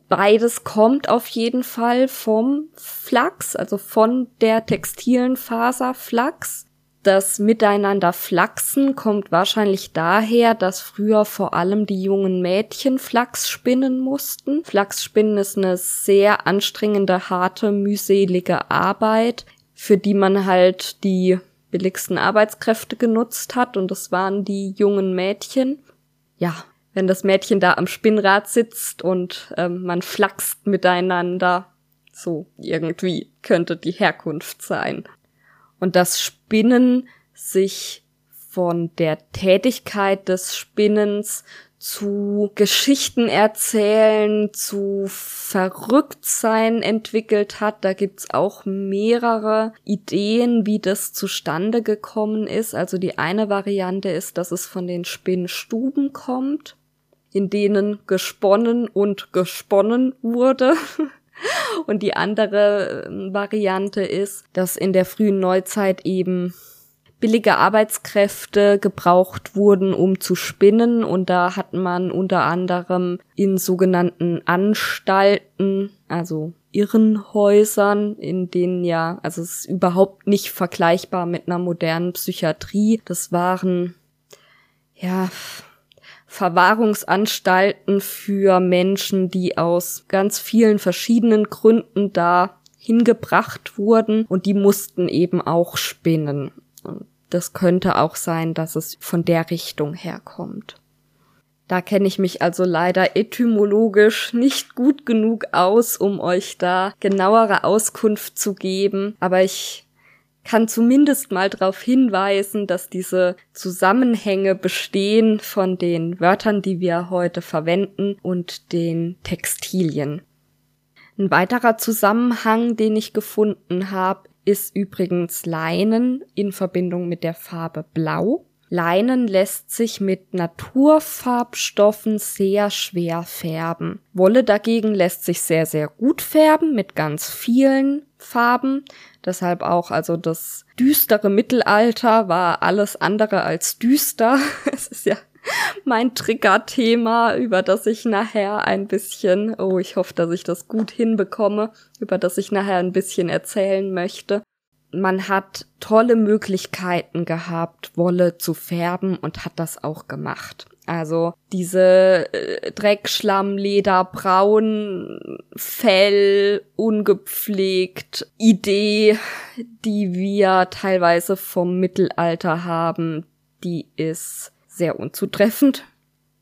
Beides kommt auf jeden Fall vom Flachs, also von der textilen Faser Flachs. Das Miteinander Flachsen kommt wahrscheinlich daher, dass früher vor allem die jungen Mädchen Flachs spinnen mussten. Flachsspinnen ist eine sehr anstrengende, harte, mühselige Arbeit, für die man halt die billigsten Arbeitskräfte genutzt hat und das waren die jungen Mädchen ja, wenn das Mädchen da am Spinnrad sitzt und ähm, man flachst miteinander, so irgendwie könnte die Herkunft sein. Und das Spinnen sich von der Tätigkeit des Spinnens zu Geschichten erzählen, zu Verrücktsein entwickelt hat. Da gibt's auch mehrere Ideen, wie das zustande gekommen ist. Also die eine Variante ist, dass es von den Spinnstuben kommt, in denen gesponnen und gesponnen wurde. Und die andere ähm, Variante ist, dass in der frühen Neuzeit eben billige Arbeitskräfte gebraucht wurden, um zu spinnen. Und da hat man unter anderem in sogenannten Anstalten, also Irrenhäusern, in denen ja, also es ist überhaupt nicht vergleichbar mit einer modernen Psychiatrie. Das waren, ja, Verwahrungsanstalten für Menschen, die aus ganz vielen verschiedenen Gründen da hingebracht wurden und die mussten eben auch spinnen. Das könnte auch sein, dass es von der Richtung herkommt. Da kenne ich mich also leider etymologisch nicht gut genug aus, um euch da genauere Auskunft zu geben, aber ich kann zumindest mal darauf hinweisen, dass diese Zusammenhänge bestehen von den Wörtern, die wir heute verwenden und den Textilien. Ein weiterer Zusammenhang, den ich gefunden habe, ist übrigens Leinen in Verbindung mit der Farbe Blau. Leinen lässt sich mit Naturfarbstoffen sehr schwer färben. Wolle dagegen lässt sich sehr, sehr gut färben mit ganz vielen Farben. Deshalb auch, also das düstere Mittelalter war alles andere als düster. es ist ja mein Triggerthema, über das ich nachher ein bisschen, oh, ich hoffe, dass ich das gut hinbekomme, über das ich nachher ein bisschen erzählen möchte man hat tolle Möglichkeiten gehabt, Wolle zu färben und hat das auch gemacht. Also diese äh, Dreckschlamm, Leder, Braun, Fell, ungepflegt Idee, die wir teilweise vom Mittelalter haben, die ist sehr unzutreffend.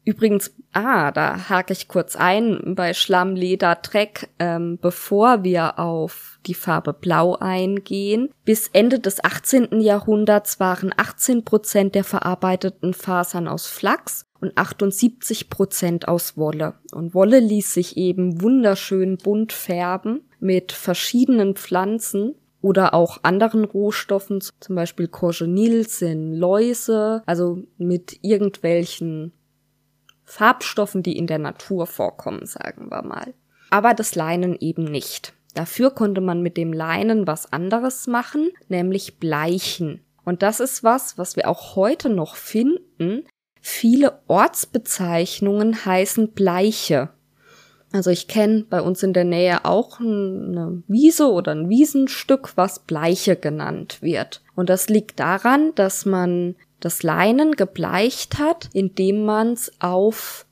Übrigens, ah, da hake ich kurz ein bei Schlamm, Leder, Dreck, ähm, bevor wir auf die Farbe Blau eingehen. Bis Ende des 18. Jahrhunderts waren 18 Prozent der verarbeiteten Fasern aus Flachs und 78 Prozent aus Wolle. Und Wolle ließ sich eben wunderschön bunt färben mit verschiedenen Pflanzen oder auch anderen Rohstoffen, zum Beispiel sind Läuse, also mit irgendwelchen Farbstoffen, die in der Natur vorkommen, sagen wir mal. Aber das Leinen eben nicht. Dafür konnte man mit dem Leinen was anderes machen, nämlich bleichen. Und das ist was, was wir auch heute noch finden. Viele Ortsbezeichnungen heißen Bleiche. Also ich kenne bei uns in der Nähe auch eine Wiese oder ein Wiesenstück, was Bleiche genannt wird. Und das liegt daran, dass man das Leinen gebleicht hat, indem man es auf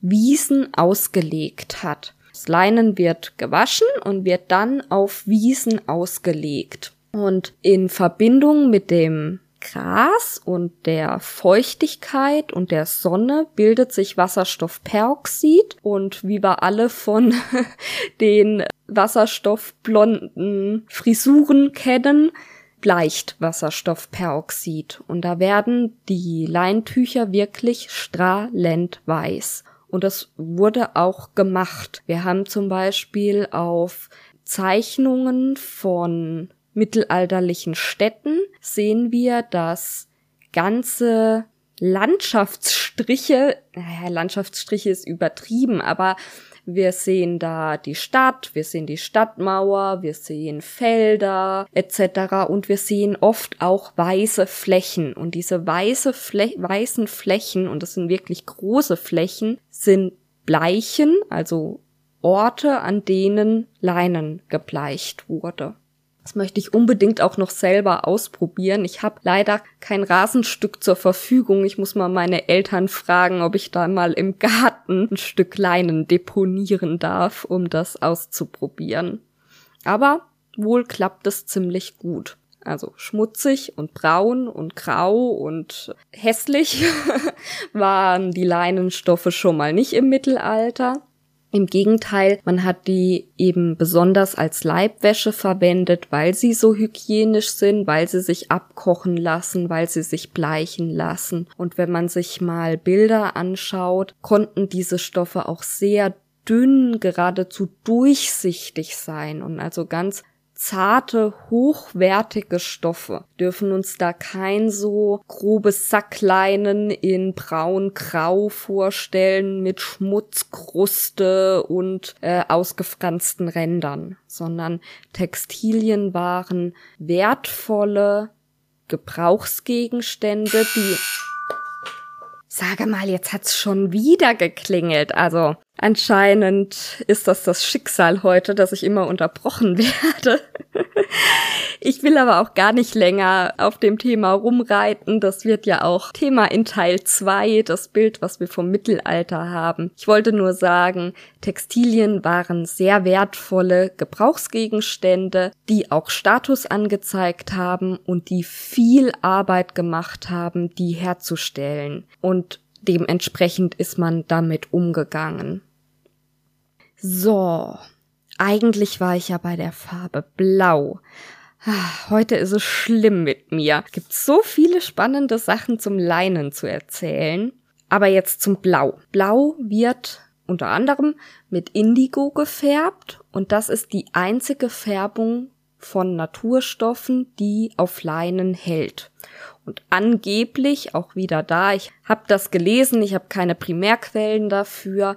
Wiesen ausgelegt hat. Das Leinen wird gewaschen und wird dann auf Wiesen ausgelegt. Und in Verbindung mit dem Gras und der Feuchtigkeit und der Sonne bildet sich Wasserstoffperoxid und wie wir alle von den wasserstoffblonden Frisuren kennen, bleicht Wasserstoffperoxid und da werden die Leintücher wirklich strahlend weiß. Und das wurde auch gemacht. Wir haben zum Beispiel auf Zeichnungen von mittelalterlichen Städten sehen wir, dass ganze Landschaftsstriche, naja, Landschaftsstriche ist übertrieben, aber wir sehen da die Stadt, wir sehen die Stadtmauer, wir sehen Felder etc. Und wir sehen oft auch weiße Flächen. Und diese weiße Flä weißen Flächen, und das sind wirklich große Flächen, sind Bleichen, also Orte, an denen Leinen gebleicht wurde. Das möchte ich unbedingt auch noch selber ausprobieren. Ich habe leider kein Rasenstück zur Verfügung. Ich muss mal meine Eltern fragen, ob ich da mal im Garten ein Stück Leinen deponieren darf, um das auszuprobieren. Aber wohl klappt es ziemlich gut. Also schmutzig und braun und grau und hässlich waren die Leinenstoffe schon mal nicht im Mittelalter. Im Gegenteil, man hat die eben besonders als Leibwäsche verwendet, weil sie so hygienisch sind, weil sie sich abkochen lassen, weil sie sich bleichen lassen. Und wenn man sich mal Bilder anschaut, konnten diese Stoffe auch sehr dünn, geradezu durchsichtig sein und also ganz zarte, hochwertige Stoffe dürfen uns da kein so grobes Sackleinen in braun-grau vorstellen mit Schmutzkruste und äh, ausgefransten Rändern, sondern Textilien waren wertvolle Gebrauchsgegenstände, die Sage mal, jetzt hat's schon wieder geklingelt. Also, Anscheinend ist das das Schicksal heute, dass ich immer unterbrochen werde. Ich will aber auch gar nicht länger auf dem Thema rumreiten. Das wird ja auch Thema in Teil 2, das Bild, was wir vom Mittelalter haben. Ich wollte nur sagen, Textilien waren sehr wertvolle Gebrauchsgegenstände, die auch Status angezeigt haben und die viel Arbeit gemacht haben, die herzustellen. Und dementsprechend ist man damit umgegangen. So, eigentlich war ich ja bei der Farbe Blau. Ah, heute ist es schlimm mit mir. Es gibt so viele spannende Sachen zum Leinen zu erzählen. Aber jetzt zum Blau. Blau wird unter anderem mit Indigo gefärbt und das ist die einzige Färbung von Naturstoffen, die auf Leinen hält. Und angeblich, auch wieder da, ich habe das gelesen, ich habe keine Primärquellen dafür,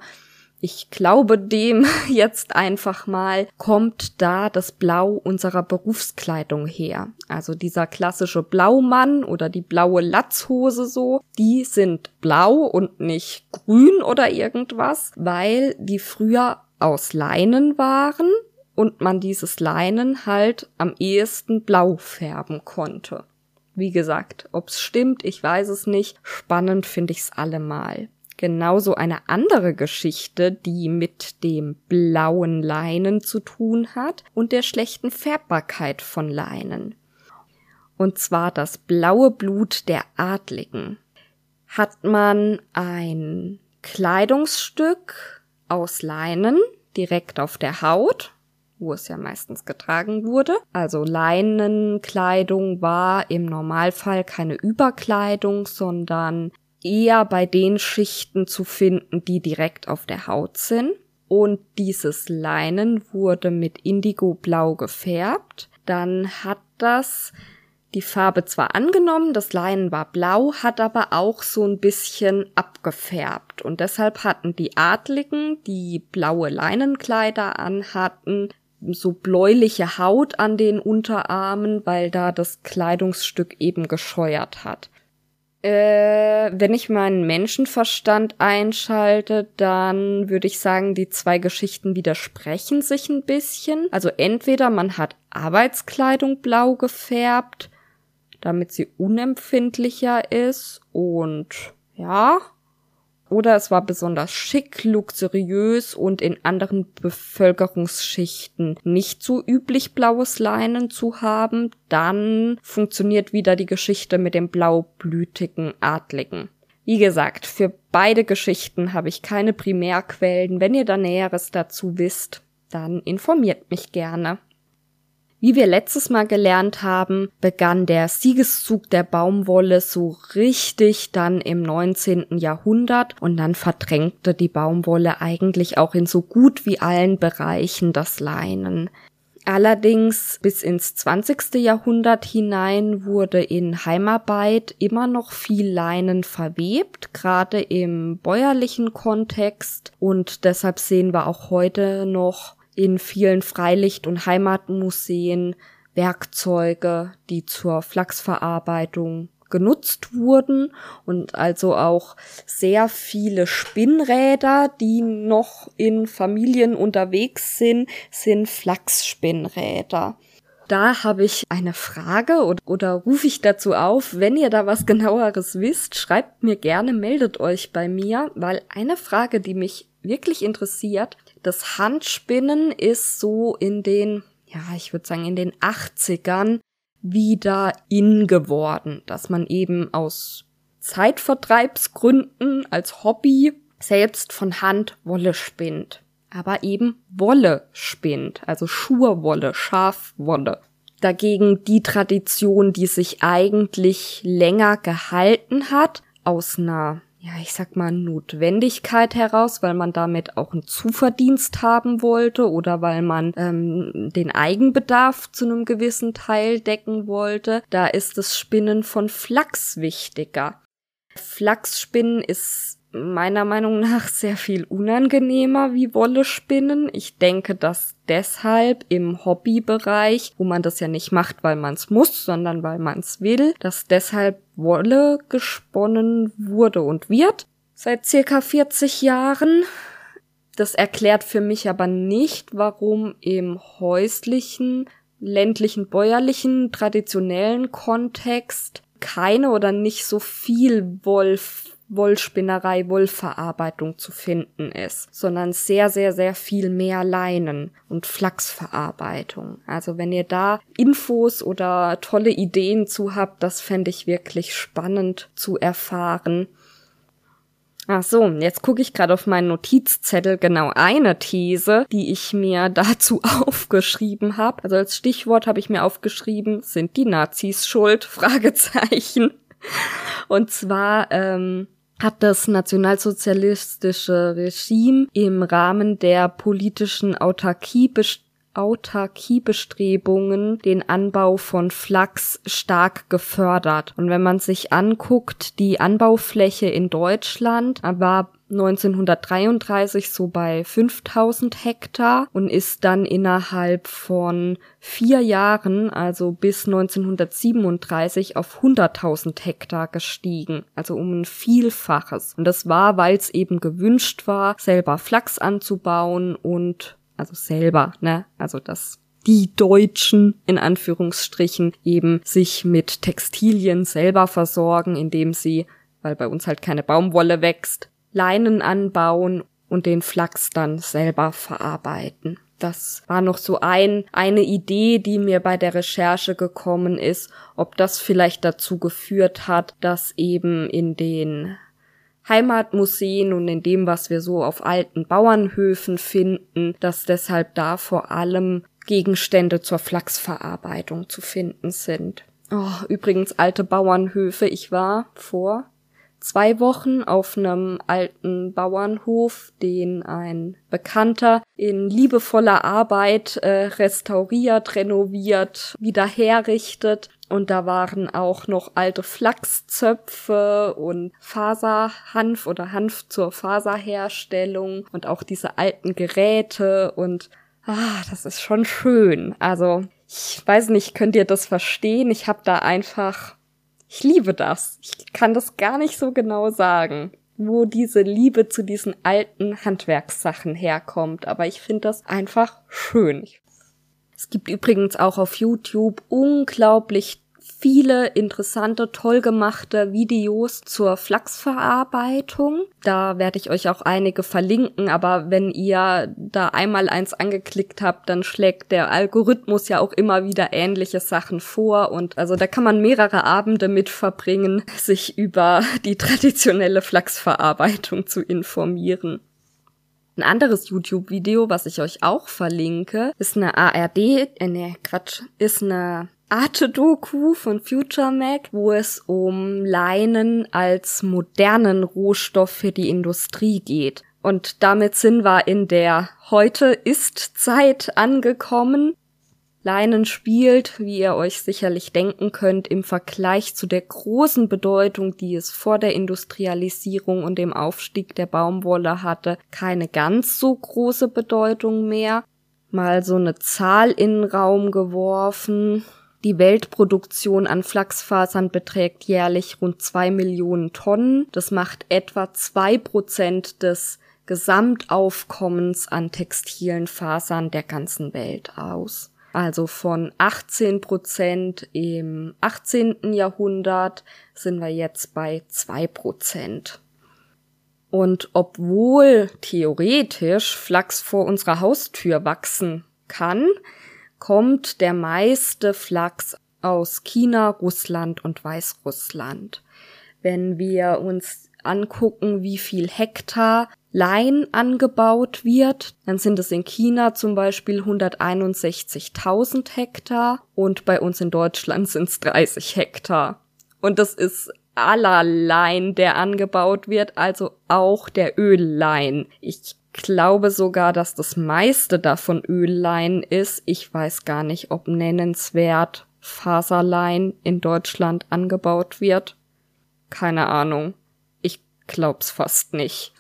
ich glaube dem jetzt einfach mal, kommt da das Blau unserer Berufskleidung her. Also dieser klassische Blaumann oder die blaue Latzhose so, die sind blau und nicht grün oder irgendwas, weil die früher aus Leinen waren und man dieses Leinen halt am ehesten blau färben konnte. Wie gesagt, ob's stimmt, ich weiß es nicht. Spannend finde ich's allemal genauso eine andere Geschichte, die mit dem blauen Leinen zu tun hat und der schlechten Färbbarkeit von Leinen. Und zwar das blaue Blut der Adligen. Hat man ein Kleidungsstück aus Leinen direkt auf der Haut, wo es ja meistens getragen wurde. Also Leinenkleidung war im Normalfall keine Überkleidung, sondern eher bei den Schichten zu finden, die direkt auf der Haut sind. Und dieses Leinen wurde mit Indigo-Blau gefärbt. Dann hat das die Farbe zwar angenommen, das Leinen war blau, hat aber auch so ein bisschen abgefärbt. Und deshalb hatten die Adligen, die blaue Leinenkleider anhatten, so bläuliche Haut an den Unterarmen, weil da das Kleidungsstück eben gescheuert hat. Äh, wenn ich meinen Menschenverstand einschalte, dann würde ich sagen, die zwei Geschichten widersprechen sich ein bisschen. Also entweder man hat Arbeitskleidung blau gefärbt, damit sie unempfindlicher ist und ja, oder es war besonders schick, luxuriös und in anderen Bevölkerungsschichten nicht so üblich, blaues Leinen zu haben, dann funktioniert wieder die Geschichte mit dem blaublütigen Adligen. Wie gesagt, für beide Geschichten habe ich keine Primärquellen. Wenn ihr da Näheres dazu wisst, dann informiert mich gerne. Wie wir letztes Mal gelernt haben, begann der Siegeszug der Baumwolle so richtig dann im 19. Jahrhundert und dann verdrängte die Baumwolle eigentlich auch in so gut wie allen Bereichen das Leinen. Allerdings bis ins 20. Jahrhundert hinein wurde in Heimarbeit immer noch viel Leinen verwebt, gerade im bäuerlichen Kontext und deshalb sehen wir auch heute noch in vielen Freilicht- und Heimatmuseen Werkzeuge, die zur Flachsverarbeitung genutzt wurden und also auch sehr viele Spinnräder, die noch in Familien unterwegs sind, sind Flachsspinnräder. Da habe ich eine Frage oder, oder rufe ich dazu auf, wenn ihr da was genaueres wisst, schreibt mir gerne, meldet euch bei mir, weil eine Frage, die mich wirklich interessiert, das Handspinnen ist so in den, ja, ich würde sagen, in den 80ern wieder in geworden, dass man eben aus Zeitvertreibsgründen als Hobby selbst von Hand Wolle spinnt. Aber eben Wolle spinnt, also Schurwolle, Schafwolle. Dagegen die Tradition, die sich eigentlich länger gehalten hat, aus einer ja, ich sag mal, Notwendigkeit heraus, weil man damit auch einen Zuverdienst haben wollte oder weil man ähm, den Eigenbedarf zu einem gewissen Teil decken wollte. Da ist das Spinnen von Flachs wichtiger. Flachsspinnen ist meiner Meinung nach sehr viel unangenehmer wie Wolle spinnen. Ich denke, dass deshalb im Hobbybereich, wo man das ja nicht macht, weil man es muss, sondern weil man es will, dass deshalb Wolle gesponnen wurde und wird. Seit circa 40 Jahren Das erklärt für mich aber nicht, warum im häuslichen, ländlichen, bäuerlichen, traditionellen Kontext keine oder nicht so viel Wolf Wollspinnerei, Wollverarbeitung zu finden ist, sondern sehr, sehr, sehr viel mehr Leinen und Flachsverarbeitung. Also wenn ihr da Infos oder tolle Ideen zu habt, das fände ich wirklich spannend zu erfahren. Ach so, jetzt gucke ich gerade auf meinen Notizzettel genau eine These, die ich mir dazu aufgeschrieben habe. Also als Stichwort habe ich mir aufgeschrieben, sind die Nazis schuld? Fragezeichen. Und zwar ähm, hat das nationalsozialistische Regime im Rahmen der politischen Autarkie Autarkiebestrebungen den Anbau von Flachs stark gefördert. Und wenn man sich anguckt, die Anbaufläche in Deutschland war 1933 so bei 5000 Hektar und ist dann innerhalb von vier Jahren, also bis 1937, auf 100.000 Hektar gestiegen, also um ein Vielfaches. Und das war, weil es eben gewünscht war, selber Flachs anzubauen und also selber, ne, also das die Deutschen in Anführungsstrichen eben sich mit Textilien selber versorgen, indem sie, weil bei uns halt keine Baumwolle wächst, Leinen anbauen und den Flachs dann selber verarbeiten. Das war noch so ein, eine Idee, die mir bei der Recherche gekommen ist, ob das vielleicht dazu geführt hat, dass eben in den Heimatmuseen und in dem, was wir so auf alten Bauernhöfen finden, dass deshalb da vor allem Gegenstände zur Flachsverarbeitung zu finden sind. Oh, übrigens alte Bauernhöfe. Ich war vor zwei Wochen auf einem alten Bauernhof, den ein Bekannter in liebevoller Arbeit äh, restauriert, renoviert, wieder herrichtet. Und da waren auch noch alte Flachszöpfe und Faserhanf oder Hanf zur Faserherstellung und auch diese alten Geräte und ah, das ist schon schön. Also, ich weiß nicht, könnt ihr das verstehen? Ich habe da einfach ich liebe das. Ich kann das gar nicht so genau sagen, wo diese Liebe zu diesen alten Handwerkssachen herkommt, aber ich finde das einfach schön. Es gibt übrigens auch auf YouTube unglaublich viele interessante, toll gemachte Videos zur Flachsverarbeitung. Da werde ich euch auch einige verlinken, aber wenn ihr da einmal eins angeklickt habt, dann schlägt der Algorithmus ja auch immer wieder ähnliche Sachen vor und also da kann man mehrere Abende mit verbringen, sich über die traditionelle Flachsverarbeitung zu informieren. Ein anderes YouTube-Video, was ich euch auch verlinke, ist eine ARD, äh, nee, Quatsch, ist eine Arte-Doku von Future Mac, wo es um Leinen als modernen Rohstoff für die Industrie geht. Und damit sind wir in der heute ist Zeit angekommen. Leinen spielt, wie ihr euch sicherlich denken könnt, im Vergleich zu der großen Bedeutung, die es vor der Industrialisierung und dem Aufstieg der Baumwolle hatte, keine ganz so große Bedeutung mehr. Mal so eine Zahl in den Raum geworfen. Die Weltproduktion an Flachsfasern beträgt jährlich rund zwei Millionen Tonnen. Das macht etwa zwei Prozent des Gesamtaufkommens an textilen Fasern der ganzen Welt aus. Also von 18 Prozent im 18. Jahrhundert sind wir jetzt bei zwei Prozent. Und obwohl theoretisch Flachs vor unserer Haustür wachsen kann, kommt der meiste Flachs aus China, Russland und Weißrussland. Wenn wir uns angucken, wie viel Hektar Lein angebaut wird, dann sind es in China zum Beispiel 161.000 Hektar und bei uns in Deutschland sind es 30 Hektar. Und das ist aller Lein, der angebaut wird, also auch der Öllein. Ich glaube sogar, dass das meiste davon Öllein ist. Ich weiß gar nicht, ob nennenswert Faserlein in Deutschland angebaut wird. Keine Ahnung. Ich glaub's fast nicht.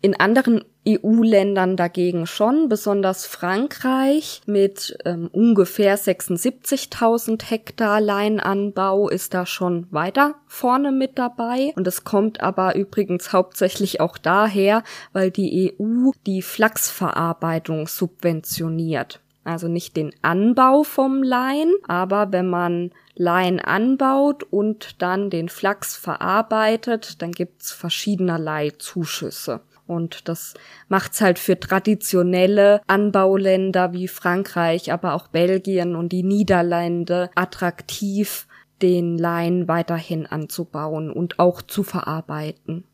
In anderen EU-Ländern dagegen schon, besonders Frankreich mit ähm, ungefähr 76.000 Hektar Leinanbau ist da schon weiter vorne mit dabei. Und es kommt aber übrigens hauptsächlich auch daher, weil die EU die Flachsverarbeitung subventioniert. Also nicht den Anbau vom Lein, aber wenn man Lein anbaut und dann den Flachs verarbeitet, dann gibt's verschiedenerlei Zuschüsse. Und das macht's halt für traditionelle Anbauländer wie Frankreich, aber auch Belgien und die Niederlande attraktiv, den Lein weiterhin anzubauen und auch zu verarbeiten.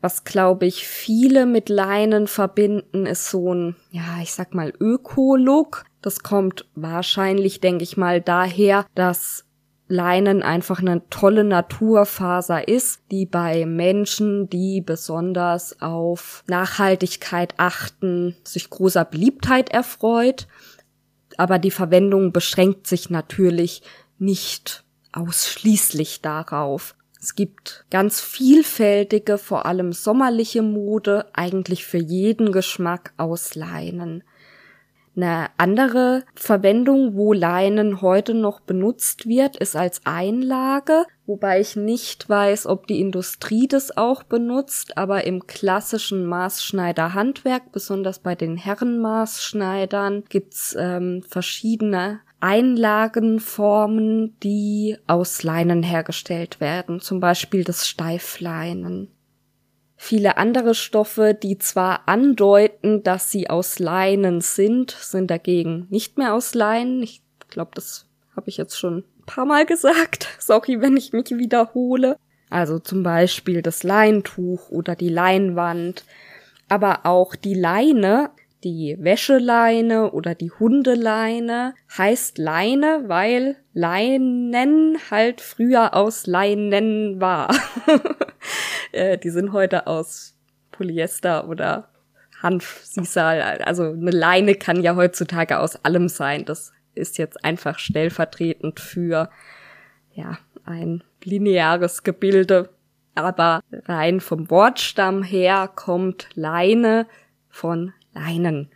Was, glaube ich, viele mit Leinen verbinden, ist so ein, ja, ich sag mal, Öko-Look. Das kommt wahrscheinlich, denke ich mal, daher, dass Leinen einfach eine tolle Naturfaser ist, die bei Menschen, die besonders auf Nachhaltigkeit achten, sich großer Beliebtheit erfreut. Aber die Verwendung beschränkt sich natürlich nicht ausschließlich darauf. Es gibt ganz vielfältige, vor allem sommerliche Mode, eigentlich für jeden Geschmack aus Leinen. Eine andere Verwendung, wo Leinen heute noch benutzt wird, ist als Einlage, wobei ich nicht weiß, ob die Industrie das auch benutzt, aber im klassischen Maßschneiderhandwerk, besonders bei den Herrenmaßschneidern, gibt's ähm, verschiedene Einlagenformen, die aus Leinen hergestellt werden, zum Beispiel das Steifleinen. Viele andere Stoffe, die zwar andeuten, dass sie aus Leinen sind, sind dagegen nicht mehr aus Leinen. Ich glaube, das habe ich jetzt schon ein paar Mal gesagt. Sorry, wenn ich mich wiederhole. Also zum Beispiel das Leintuch oder die Leinwand. Aber auch die Leine die Wäscheleine oder die Hundeleine heißt Leine, weil Leinen halt früher aus Leinen war. äh, die sind heute aus Polyester oder Hanf, Sisal. Also eine Leine kann ja heutzutage aus allem sein. Das ist jetzt einfach stellvertretend für ja ein lineares Gebilde. Aber rein vom Wortstamm her kommt Leine von Leinen.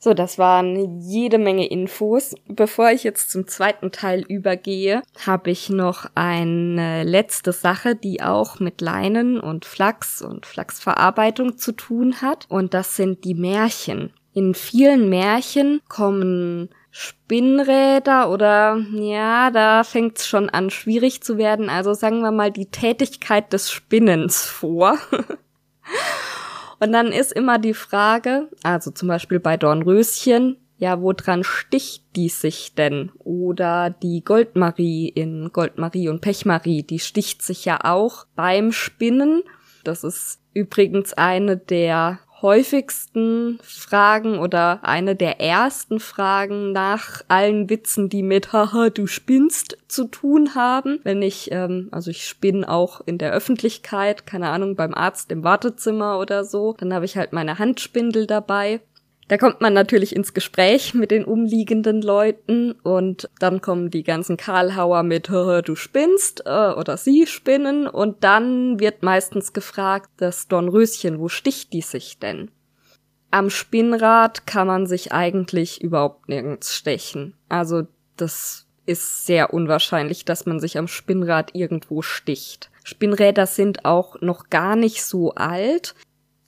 So, das waren jede Menge Infos. Bevor ich jetzt zum zweiten Teil übergehe, habe ich noch eine letzte Sache, die auch mit Leinen und Flachs und Flachsverarbeitung zu tun hat. Und das sind die Märchen. In vielen Märchen kommen Spinnräder oder ja, da fängt's schon an schwierig zu werden. Also sagen wir mal die Tätigkeit des Spinnens vor. Und dann ist immer die Frage, also zum Beispiel bei Dornröschen, ja, woran sticht die sich denn? Oder die Goldmarie in Goldmarie und Pechmarie, die sticht sich ja auch beim Spinnen. Das ist übrigens eine der häufigsten Fragen oder eine der ersten Fragen nach allen Witzen, die mit Haha, du spinnst zu tun haben. Wenn ich, ähm, also ich spinne auch in der Öffentlichkeit, keine Ahnung, beim Arzt im Wartezimmer oder so, dann habe ich halt meine Handspindel dabei. Da kommt man natürlich ins Gespräch mit den umliegenden Leuten und dann kommen die ganzen Karlhauer mit du spinnst äh, oder sie spinnen und dann wird meistens gefragt, das Dornröschen, wo sticht die sich denn? Am Spinnrad kann man sich eigentlich überhaupt nirgends stechen. Also das ist sehr unwahrscheinlich, dass man sich am Spinnrad irgendwo sticht. Spinnräder sind auch noch gar nicht so alt.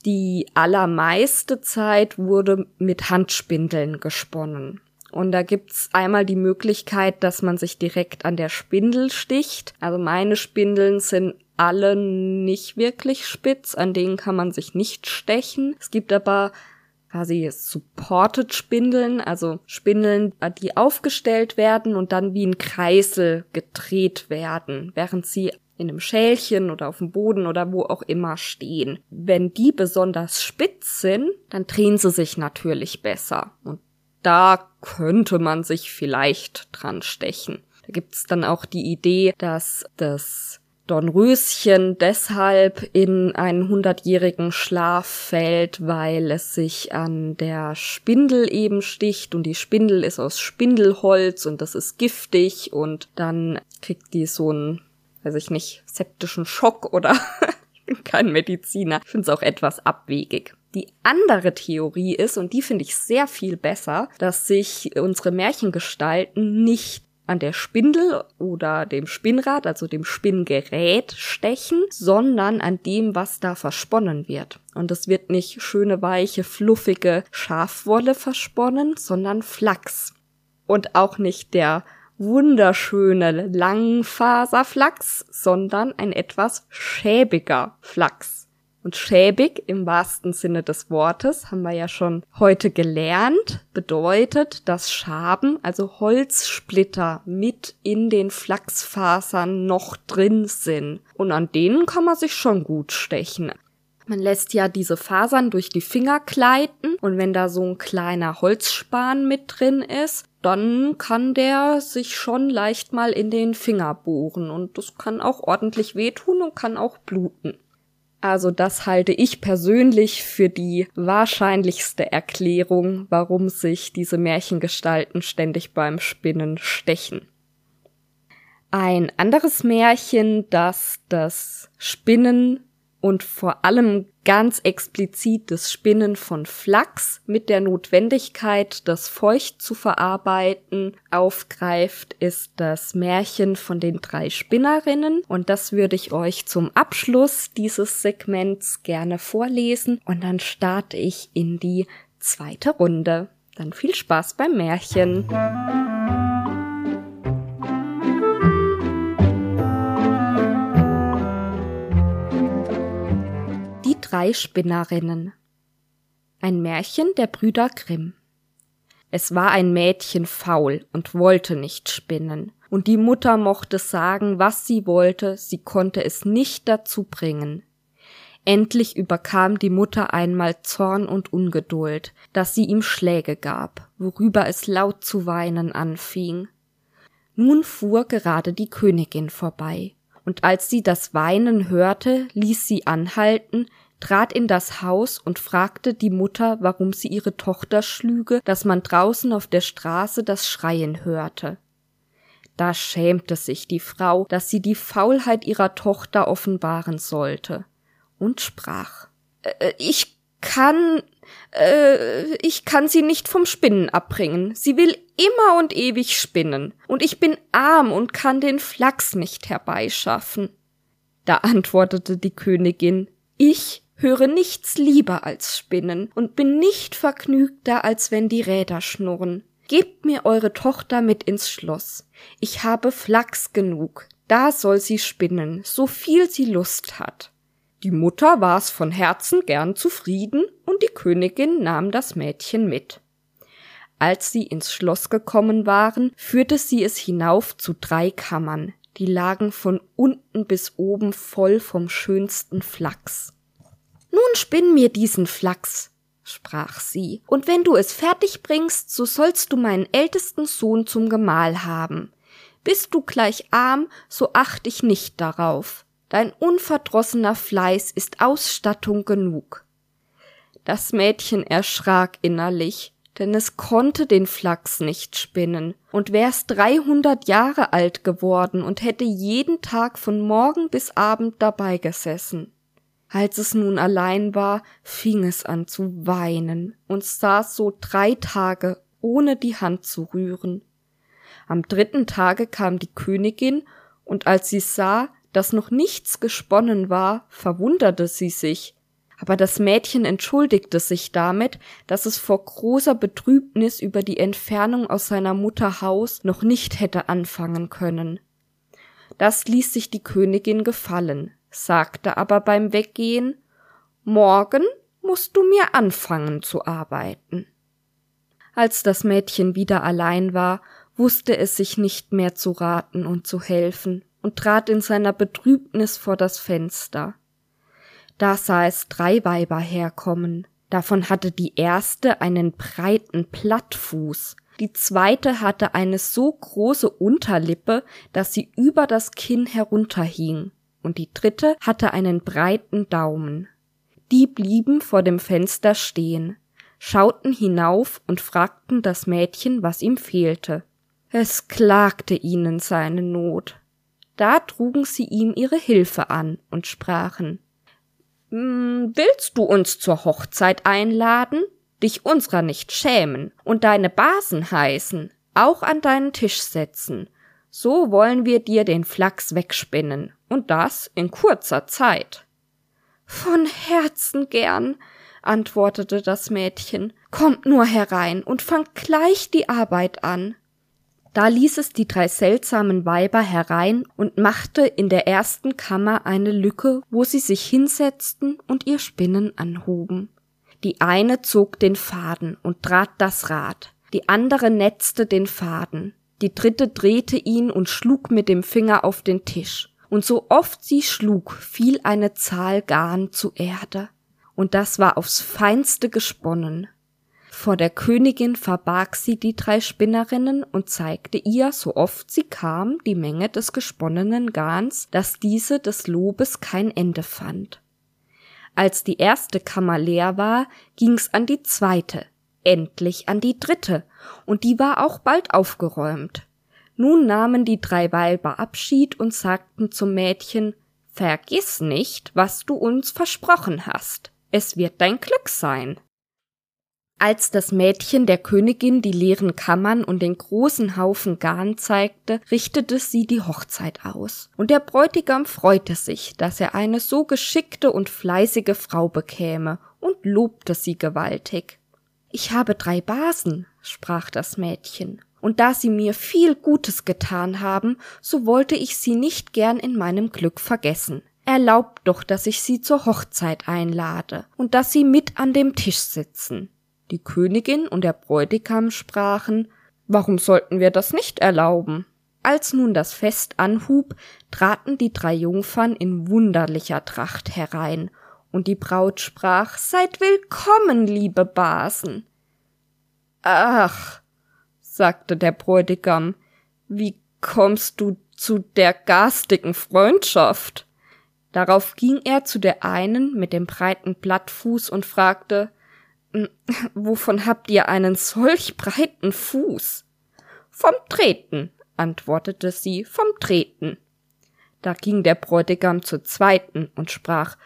Die allermeiste Zeit wurde mit Handspindeln gesponnen. Und da gibt's einmal die Möglichkeit, dass man sich direkt an der Spindel sticht. Also meine Spindeln sind alle nicht wirklich spitz, an denen kann man sich nicht stechen. Es gibt aber quasi supported Spindeln, also Spindeln, die aufgestellt werden und dann wie ein Kreisel gedreht werden, während sie in einem Schälchen oder auf dem Boden oder wo auch immer stehen. Wenn die besonders spitz sind, dann drehen sie sich natürlich besser. Und da könnte man sich vielleicht dran stechen. Da gibt's dann auch die Idee, dass das Dornröschen deshalb in einen hundertjährigen Schlaf fällt, weil es sich an der Spindel eben sticht und die Spindel ist aus Spindelholz und das ist giftig und dann kriegt die so einen weiß ich nicht, septischen Schock oder ich bin kein Mediziner. Ich finde es auch etwas abwegig. Die andere Theorie ist, und die finde ich sehr viel besser, dass sich unsere Märchengestalten nicht an der Spindel oder dem Spinnrad, also dem Spinngerät, stechen, sondern an dem, was da versponnen wird. Und es wird nicht schöne, weiche, fluffige Schafwolle versponnen, sondern Flachs. Und auch nicht der wunderschöne Langfaserflachs, sondern ein etwas schäbiger Flachs. Und schäbig im wahrsten Sinne des Wortes, haben wir ja schon heute gelernt, bedeutet, dass Schaben, also Holzsplitter, mit in den Flachsfasern noch drin sind. Und an denen kann man sich schon gut stechen. Man lässt ja diese Fasern durch die Finger gleiten und wenn da so ein kleiner Holzspan mit drin ist, dann kann der sich schon leicht mal in den Finger bohren und das kann auch ordentlich wehtun und kann auch bluten. Also das halte ich persönlich für die wahrscheinlichste Erklärung, warum sich diese Märchengestalten ständig beim Spinnen stechen. Ein anderes Märchen, das das Spinnen und vor allem ganz explizit das Spinnen von Flachs mit der Notwendigkeit, das feucht zu verarbeiten, aufgreift, ist das Märchen von den drei Spinnerinnen. Und das würde ich euch zum Abschluss dieses Segments gerne vorlesen. Und dann starte ich in die zweite Runde. Dann viel Spaß beim Märchen. Drei Spinnerinnen. Ein Märchen der Brüder Grimm. Es war ein Mädchen faul und wollte nicht spinnen, und die Mutter mochte sagen, was sie wollte, sie konnte es nicht dazu bringen. Endlich überkam die Mutter einmal Zorn und Ungeduld, dass sie ihm Schläge gab, worüber es laut zu weinen anfing. Nun fuhr gerade die Königin vorbei, und als sie das Weinen hörte, ließ sie anhalten, trat in das Haus und fragte die Mutter, warum sie ihre Tochter schlüge, dass man draußen auf der Straße das Schreien hörte. Da schämte sich die Frau, dass sie die Faulheit ihrer Tochter offenbaren sollte, und sprach äh, äh, Ich kann äh, ich kann sie nicht vom Spinnen abbringen. Sie will immer und ewig spinnen, und ich bin arm und kann den Flachs nicht herbeischaffen. Da antwortete die Königin Ich höre nichts lieber als Spinnen und bin nicht vergnügter, als wenn die Räder schnurren. Gebt mir eure Tochter mit ins Schloss. Ich habe Flachs genug. Da soll sie spinnen, so viel sie Lust hat. Die Mutter war's von Herzen gern zufrieden und die Königin nahm das Mädchen mit. Als sie ins Schloss gekommen waren, führte sie es hinauf zu drei Kammern, die lagen von unten bis oben voll vom schönsten Flachs. Nun spinn mir diesen Flachs, sprach sie, und wenn du es fertig bringst, so sollst du meinen ältesten Sohn zum Gemahl haben. Bist du gleich arm, so acht ich nicht darauf. Dein unverdrossener Fleiß ist Ausstattung genug. Das Mädchen erschrak innerlich, denn es konnte den Flachs nicht spinnen, und wär's dreihundert Jahre alt geworden und hätte jeden Tag von Morgen bis Abend dabei gesessen. Als es nun allein war, fing es an zu weinen und saß so drei Tage, ohne die Hand zu rühren. Am dritten Tage kam die Königin, und als sie sah, dass noch nichts gesponnen war, verwunderte sie sich, aber das Mädchen entschuldigte sich damit, dass es vor großer Betrübnis über die Entfernung aus seiner Mutter Haus noch nicht hätte anfangen können. Das ließ sich die Königin gefallen, sagte aber beim Weggehen Morgen musst du mir anfangen zu arbeiten. Als das Mädchen wieder allein war, wusste es sich nicht mehr zu raten und zu helfen und trat in seiner Betrübnis vor das Fenster. Da sah es drei Weiber herkommen. Davon hatte die erste einen breiten Plattfuß, die zweite hatte eine so große Unterlippe, dass sie über das Kinn herunterhing, und die dritte hatte einen breiten Daumen. Die blieben vor dem Fenster stehen, schauten hinauf und fragten das Mädchen, was ihm fehlte. Es klagte ihnen seine Not. Da trugen sie ihm ihre Hilfe an und sprachen hm, willst du uns zur Hochzeit einladen, dich unserer nicht schämen und deine Basen heißen, auch an deinen Tisch setzen, so wollen wir dir den Flachs wegspinnen, und das in kurzer Zeit. Von Herzen gern, antwortete das Mädchen, kommt nur herein und fangt gleich die Arbeit an. Da ließ es die drei seltsamen Weiber herein und machte in der ersten Kammer eine Lücke, wo sie sich hinsetzten und ihr Spinnen anhoben. Die eine zog den Faden und trat das Rad, die andere netzte den Faden, die dritte drehte ihn und schlug mit dem Finger auf den Tisch, und so oft sie schlug, fiel eine Zahl Garn zu Erde, und das war aufs feinste gesponnen. Vor der Königin verbarg sie die drei Spinnerinnen und zeigte ihr, so oft sie kam, die Menge des gesponnenen Garns, dass diese des Lobes kein Ende fand. Als die erste Kammer leer war, ging's an die zweite, endlich an die dritte, und die war auch bald aufgeräumt. Nun nahmen die drei Weiber Abschied und sagten zum Mädchen Vergiss nicht, was du uns versprochen hast. Es wird dein Glück sein. Als das Mädchen der Königin die leeren Kammern und den großen Haufen Garn zeigte, richtete sie die Hochzeit aus. Und der Bräutigam freute sich, dass er eine so geschickte und fleißige Frau bekäme und lobte sie gewaltig. Ich habe drei Basen, sprach das Mädchen, und da sie mir viel Gutes getan haben, so wollte ich sie nicht gern in meinem Glück vergessen. Erlaubt doch, dass ich sie zur Hochzeit einlade und dass sie mit an dem Tisch sitzen. Die Königin und der Bräutigam sprachen Warum sollten wir das nicht erlauben? Als nun das Fest anhub, traten die drei Jungfern in wunderlicher Tracht herein, und die Braut sprach Seid willkommen, liebe Basen. Ach, sagte der Bräutigam, wie kommst du zu der garstigen Freundschaft? Darauf ging er zu der einen mit dem breiten Blattfuß und fragte Wovon habt ihr einen solch breiten Fuß? Vom Treten, antwortete sie, vom Treten. Da ging der Bräutigam zur zweiten und sprach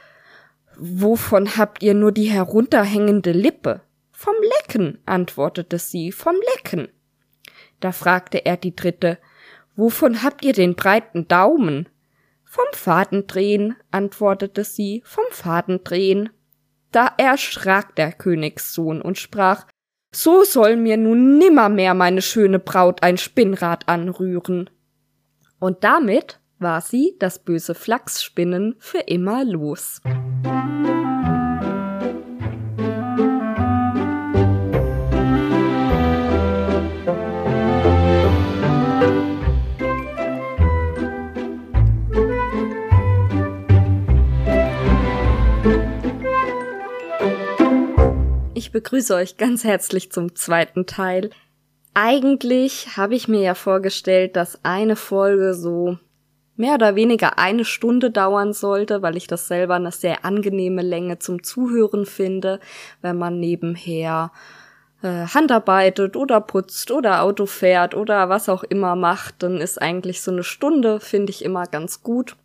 Wovon habt ihr nur die herunterhängende Lippe? Vom Lecken, antwortete sie, vom Lecken. Da fragte er die dritte Wovon habt ihr den breiten Daumen? Vom Fadendrehen, antwortete sie, vom Fadendrehen. Da erschrak der Königssohn und sprach So soll mir nun nimmermehr meine schöne Braut ein Spinnrad anrühren. Und damit war sie, das böse Flachsspinnen, für immer los. Ich begrüße euch ganz herzlich zum zweiten Teil. Eigentlich habe ich mir ja vorgestellt, dass eine Folge so mehr oder weniger eine Stunde dauern sollte, weil ich das selber eine sehr angenehme Länge zum Zuhören finde, wenn man nebenher äh, Handarbeitet oder putzt oder Auto fährt oder was auch immer macht, dann ist eigentlich so eine Stunde, finde ich immer ganz gut.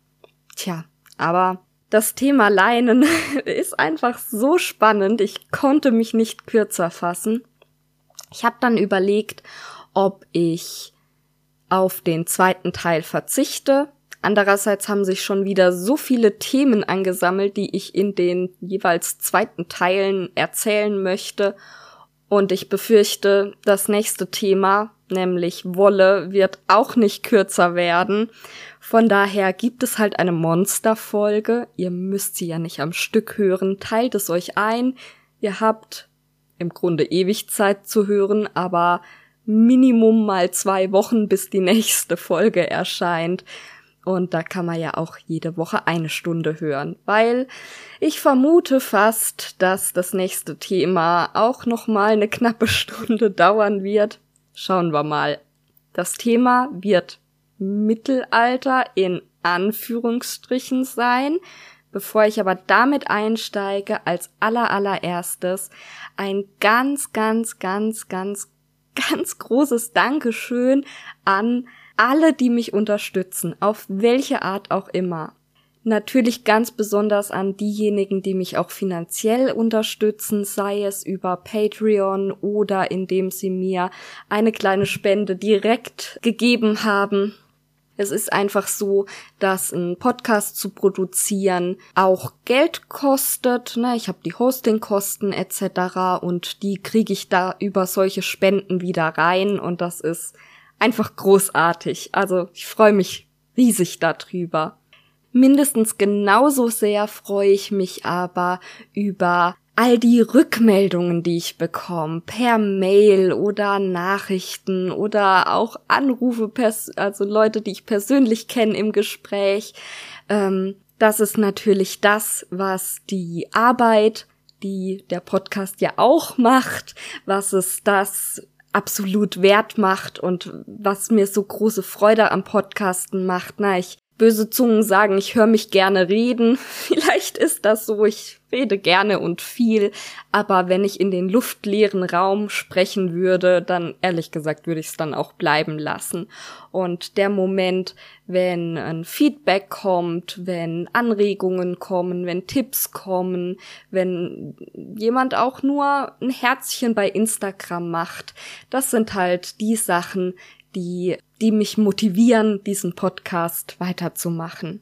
Tja, aber das Thema Leinen ist einfach so spannend. Ich konnte mich nicht kürzer fassen. Ich habe dann überlegt, ob ich auf den zweiten Teil verzichte. Andererseits haben sich schon wieder so viele Themen angesammelt, die ich in den jeweils zweiten Teilen erzählen möchte. Und ich befürchte, das nächste Thema, nämlich Wolle, wird auch nicht kürzer werden. Von daher gibt es halt eine Monsterfolge. Ihr müsst sie ja nicht am Stück hören. Teilt es euch ein. Ihr habt im Grunde ewig Zeit zu hören, aber Minimum mal zwei Wochen, bis die nächste Folge erscheint. Und da kann man ja auch jede Woche eine Stunde hören, weil ich vermute fast, dass das nächste Thema auch noch mal eine knappe Stunde dauern wird. Schauen wir mal. Das Thema wird Mittelalter in Anführungsstrichen sein. Bevor ich aber damit einsteige, als allerallererstes ein ganz, ganz, ganz, ganz, ganz großes Dankeschön an alle, die mich unterstützen, auf welche Art auch immer. Natürlich ganz besonders an diejenigen, die mich auch finanziell unterstützen, sei es über Patreon oder indem sie mir eine kleine Spende direkt gegeben haben. Es ist einfach so, dass ein Podcast zu produzieren auch Geld kostet. Ne? Ich habe die Hostingkosten etc. und die kriege ich da über solche Spenden wieder rein und das ist einfach großartig. Also ich freue mich riesig darüber. Mindestens genauso sehr freue ich mich aber über all die Rückmeldungen, die ich bekomme, per Mail oder Nachrichten oder auch Anrufe, also Leute, die ich persönlich kenne im Gespräch. Ähm, das ist natürlich das, was die Arbeit, die der Podcast ja auch macht, was es das absolut wert macht und was mir so große Freude am Podcasten macht. Na, ich böse Zungen sagen, ich höre mich gerne reden. Vielleicht ist das so, ich rede gerne und viel, aber wenn ich in den luftleeren Raum sprechen würde, dann ehrlich gesagt würde ich es dann auch bleiben lassen. Und der Moment, wenn ein Feedback kommt, wenn Anregungen kommen, wenn Tipps kommen, wenn jemand auch nur ein Herzchen bei Instagram macht, das sind halt die Sachen, die, die mich motivieren, diesen Podcast weiterzumachen.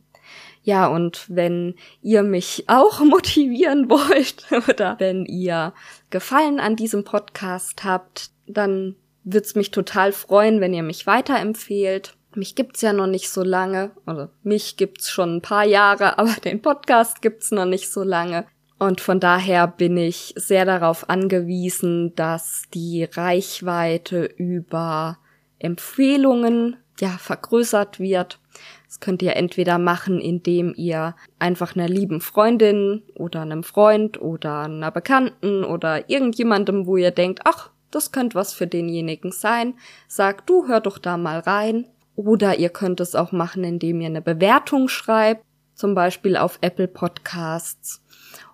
Ja, und wenn ihr mich auch motivieren wollt oder wenn ihr Gefallen an diesem Podcast habt, dann wird's mich total freuen, wenn ihr mich weiterempfehlt. Mich gibt's ja noch nicht so lange, oder mich gibt's schon ein paar Jahre, aber den Podcast gibt's noch nicht so lange. Und von daher bin ich sehr darauf angewiesen, dass die Reichweite über Empfehlungen ja vergrößert wird. Das könnt ihr entweder machen, indem ihr einfach einer lieben Freundin oder einem Freund oder einer Bekannten oder irgendjemandem, wo ihr denkt, ach, das könnte was für denjenigen sein, sagt, du hör doch da mal rein. Oder ihr könnt es auch machen, indem ihr eine Bewertung schreibt, zum Beispiel auf Apple Podcasts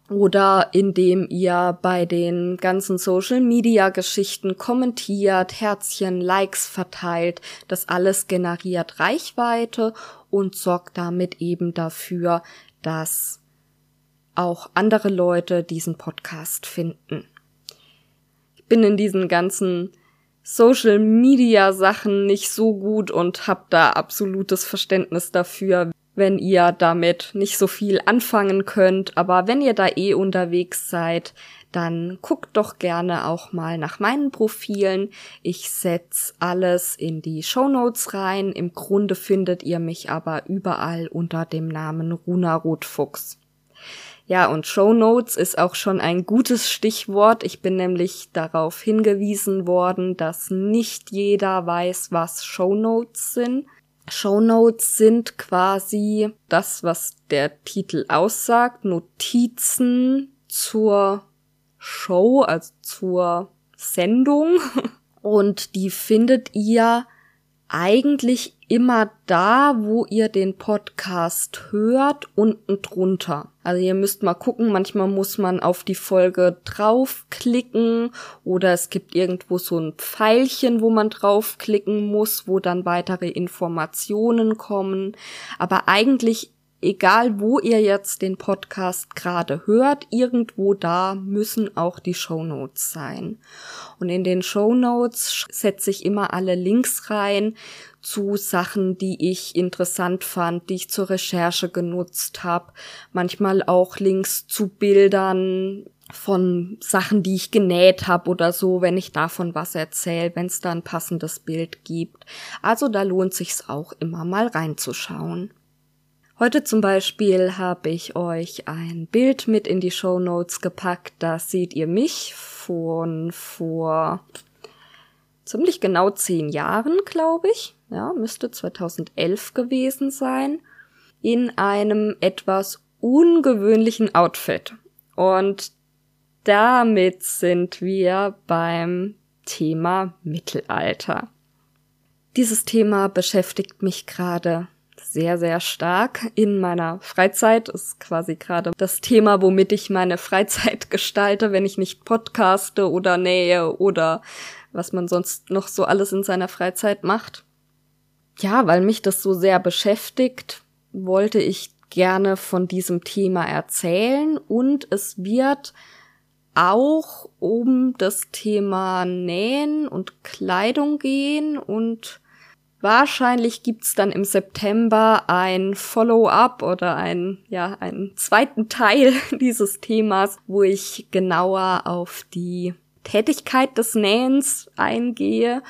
oder indem ihr bei den ganzen Social Media Geschichten kommentiert, Herzchen, Likes verteilt. Das alles generiert Reichweite und sorgt damit eben dafür, dass auch andere Leute diesen Podcast finden. Ich bin in diesen ganzen Social Media Sachen nicht so gut und habe da absolutes Verständnis dafür, wenn ihr damit nicht so viel anfangen könnt. Aber wenn ihr da eh unterwegs seid, dann guckt doch gerne auch mal nach meinen Profilen. Ich setz alles in die Show Notes rein. Im Grunde findet ihr mich aber überall unter dem Namen Runa Rotfuchs. Ja, und Show Notes ist auch schon ein gutes Stichwort. Ich bin nämlich darauf hingewiesen worden, dass nicht jeder weiß, was Show Notes sind. Shownotes sind quasi das, was der Titel aussagt, Notizen zur Show, also zur Sendung. Und die findet ihr eigentlich immer da, wo ihr den Podcast hört, unten drunter. Also ihr müsst mal gucken, manchmal muss man auf die Folge draufklicken oder es gibt irgendwo so ein Pfeilchen, wo man draufklicken muss, wo dann weitere Informationen kommen. Aber eigentlich egal wo ihr jetzt den Podcast gerade hört, irgendwo da müssen auch die Show Notes sein. Und in den Show Notes setze ich immer alle Links rein zu Sachen, die ich interessant fand, die ich zur Recherche genutzt habe. Manchmal auch Links zu Bildern von Sachen, die ich genäht habe oder so, wenn ich davon was erzähle, wenn es da ein passendes Bild gibt. Also da lohnt sich's auch immer mal reinzuschauen. Heute zum Beispiel habe ich euch ein Bild mit in die Show Notes gepackt. Da seht ihr mich von vor ziemlich genau zehn Jahren, glaube ich. Ja, müsste 2011 gewesen sein. In einem etwas ungewöhnlichen Outfit. Und damit sind wir beim Thema Mittelalter. Dieses Thema beschäftigt mich gerade sehr, sehr stark in meiner Freizeit. Ist quasi gerade das Thema, womit ich meine Freizeit gestalte, wenn ich nicht podcaste oder nähe oder was man sonst noch so alles in seiner Freizeit macht. Ja, weil mich das so sehr beschäftigt, wollte ich gerne von diesem Thema erzählen und es wird auch um das Thema Nähen und Kleidung gehen und wahrscheinlich gibt's dann im September ein Follow-up oder ein, ja, einen zweiten Teil dieses Themas, wo ich genauer auf die Tätigkeit des Nähens eingehe.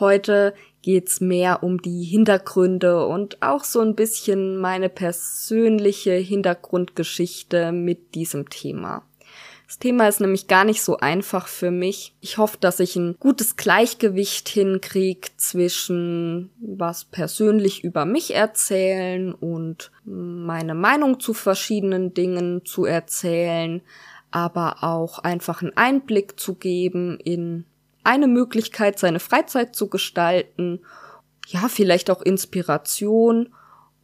Heute geht's mehr um die Hintergründe und auch so ein bisschen meine persönliche Hintergrundgeschichte mit diesem Thema. Das Thema ist nämlich gar nicht so einfach für mich. Ich hoffe, dass ich ein gutes Gleichgewicht hinkriege zwischen was persönlich über mich erzählen und meine Meinung zu verschiedenen Dingen zu erzählen, aber auch einfach einen Einblick zu geben in eine Möglichkeit, seine Freizeit zu gestalten. Ja, vielleicht auch Inspiration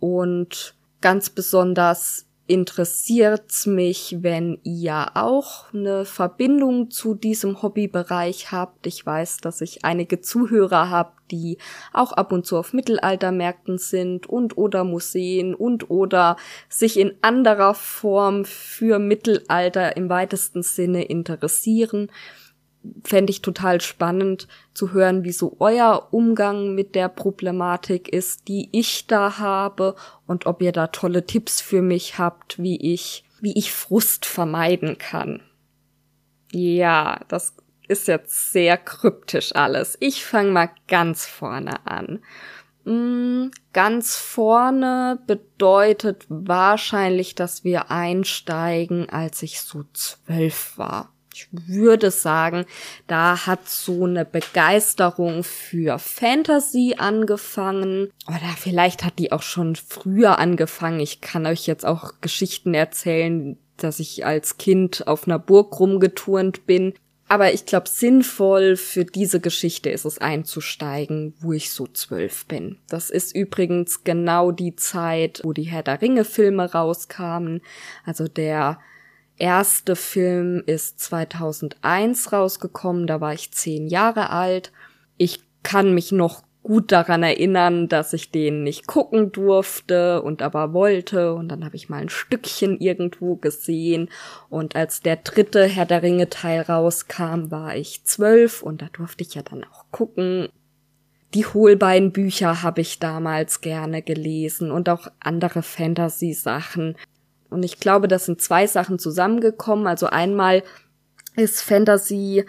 und ganz besonders interessiert's mich, wenn ihr auch eine Verbindung zu diesem Hobbybereich habt. Ich weiß, dass ich einige Zuhörer habe, die auch ab und zu auf Mittelaltermärkten sind und oder Museen und oder sich in anderer Form für Mittelalter im weitesten Sinne interessieren fände ich total spannend zu hören, wie so euer Umgang mit der Problematik ist, die ich da habe und ob ihr da tolle Tipps für mich habt, wie ich, wie ich Frust vermeiden kann. Ja, das ist jetzt sehr kryptisch alles. Ich fange mal ganz vorne an. Mm, ganz vorne bedeutet wahrscheinlich, dass wir einsteigen, als ich so zwölf war ich würde sagen, da hat so eine Begeisterung für Fantasy angefangen. Oder vielleicht hat die auch schon früher angefangen. Ich kann euch jetzt auch Geschichten erzählen, dass ich als Kind auf einer Burg rumgeturnt bin. Aber ich glaube, sinnvoll für diese Geschichte ist es einzusteigen, wo ich so zwölf bin. Das ist übrigens genau die Zeit, wo die Herr der Ringe Filme rauskamen. Also der erste Film ist 2001 rausgekommen, da war ich zehn Jahre alt. Ich kann mich noch gut daran erinnern, dass ich den nicht gucken durfte und aber wollte und dann habe ich mal ein Stückchen irgendwo gesehen und als der dritte Herr der Ringe Teil rauskam, war ich zwölf und da durfte ich ja dann auch gucken. Die Hohlbeinbücher habe ich damals gerne gelesen und auch andere Fantasy-Sachen. Und ich glaube, das sind zwei Sachen zusammengekommen. Also einmal ist Fantasy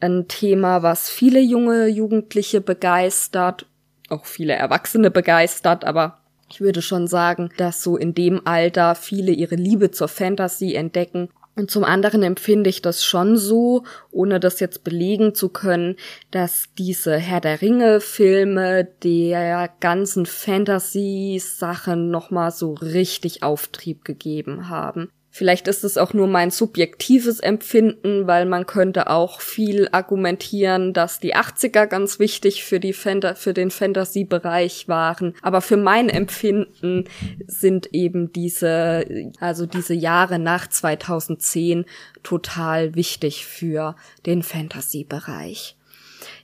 ein Thema, was viele junge Jugendliche begeistert, auch viele Erwachsene begeistert, aber ich würde schon sagen, dass so in dem Alter viele ihre Liebe zur Fantasy entdecken und zum anderen empfinde ich das schon so, ohne das jetzt belegen zu können, dass diese Herr der Ringe Filme der ganzen Fantasy Sachen nochmal so richtig Auftrieb gegeben haben. Vielleicht ist es auch nur mein subjektives Empfinden, weil man könnte auch viel argumentieren, dass die 80er ganz wichtig für die Fanta für den Fantasy-Bereich waren. Aber für mein Empfinden sind eben diese, also diese Jahre nach 2010 total wichtig für den Fantasy-Bereich.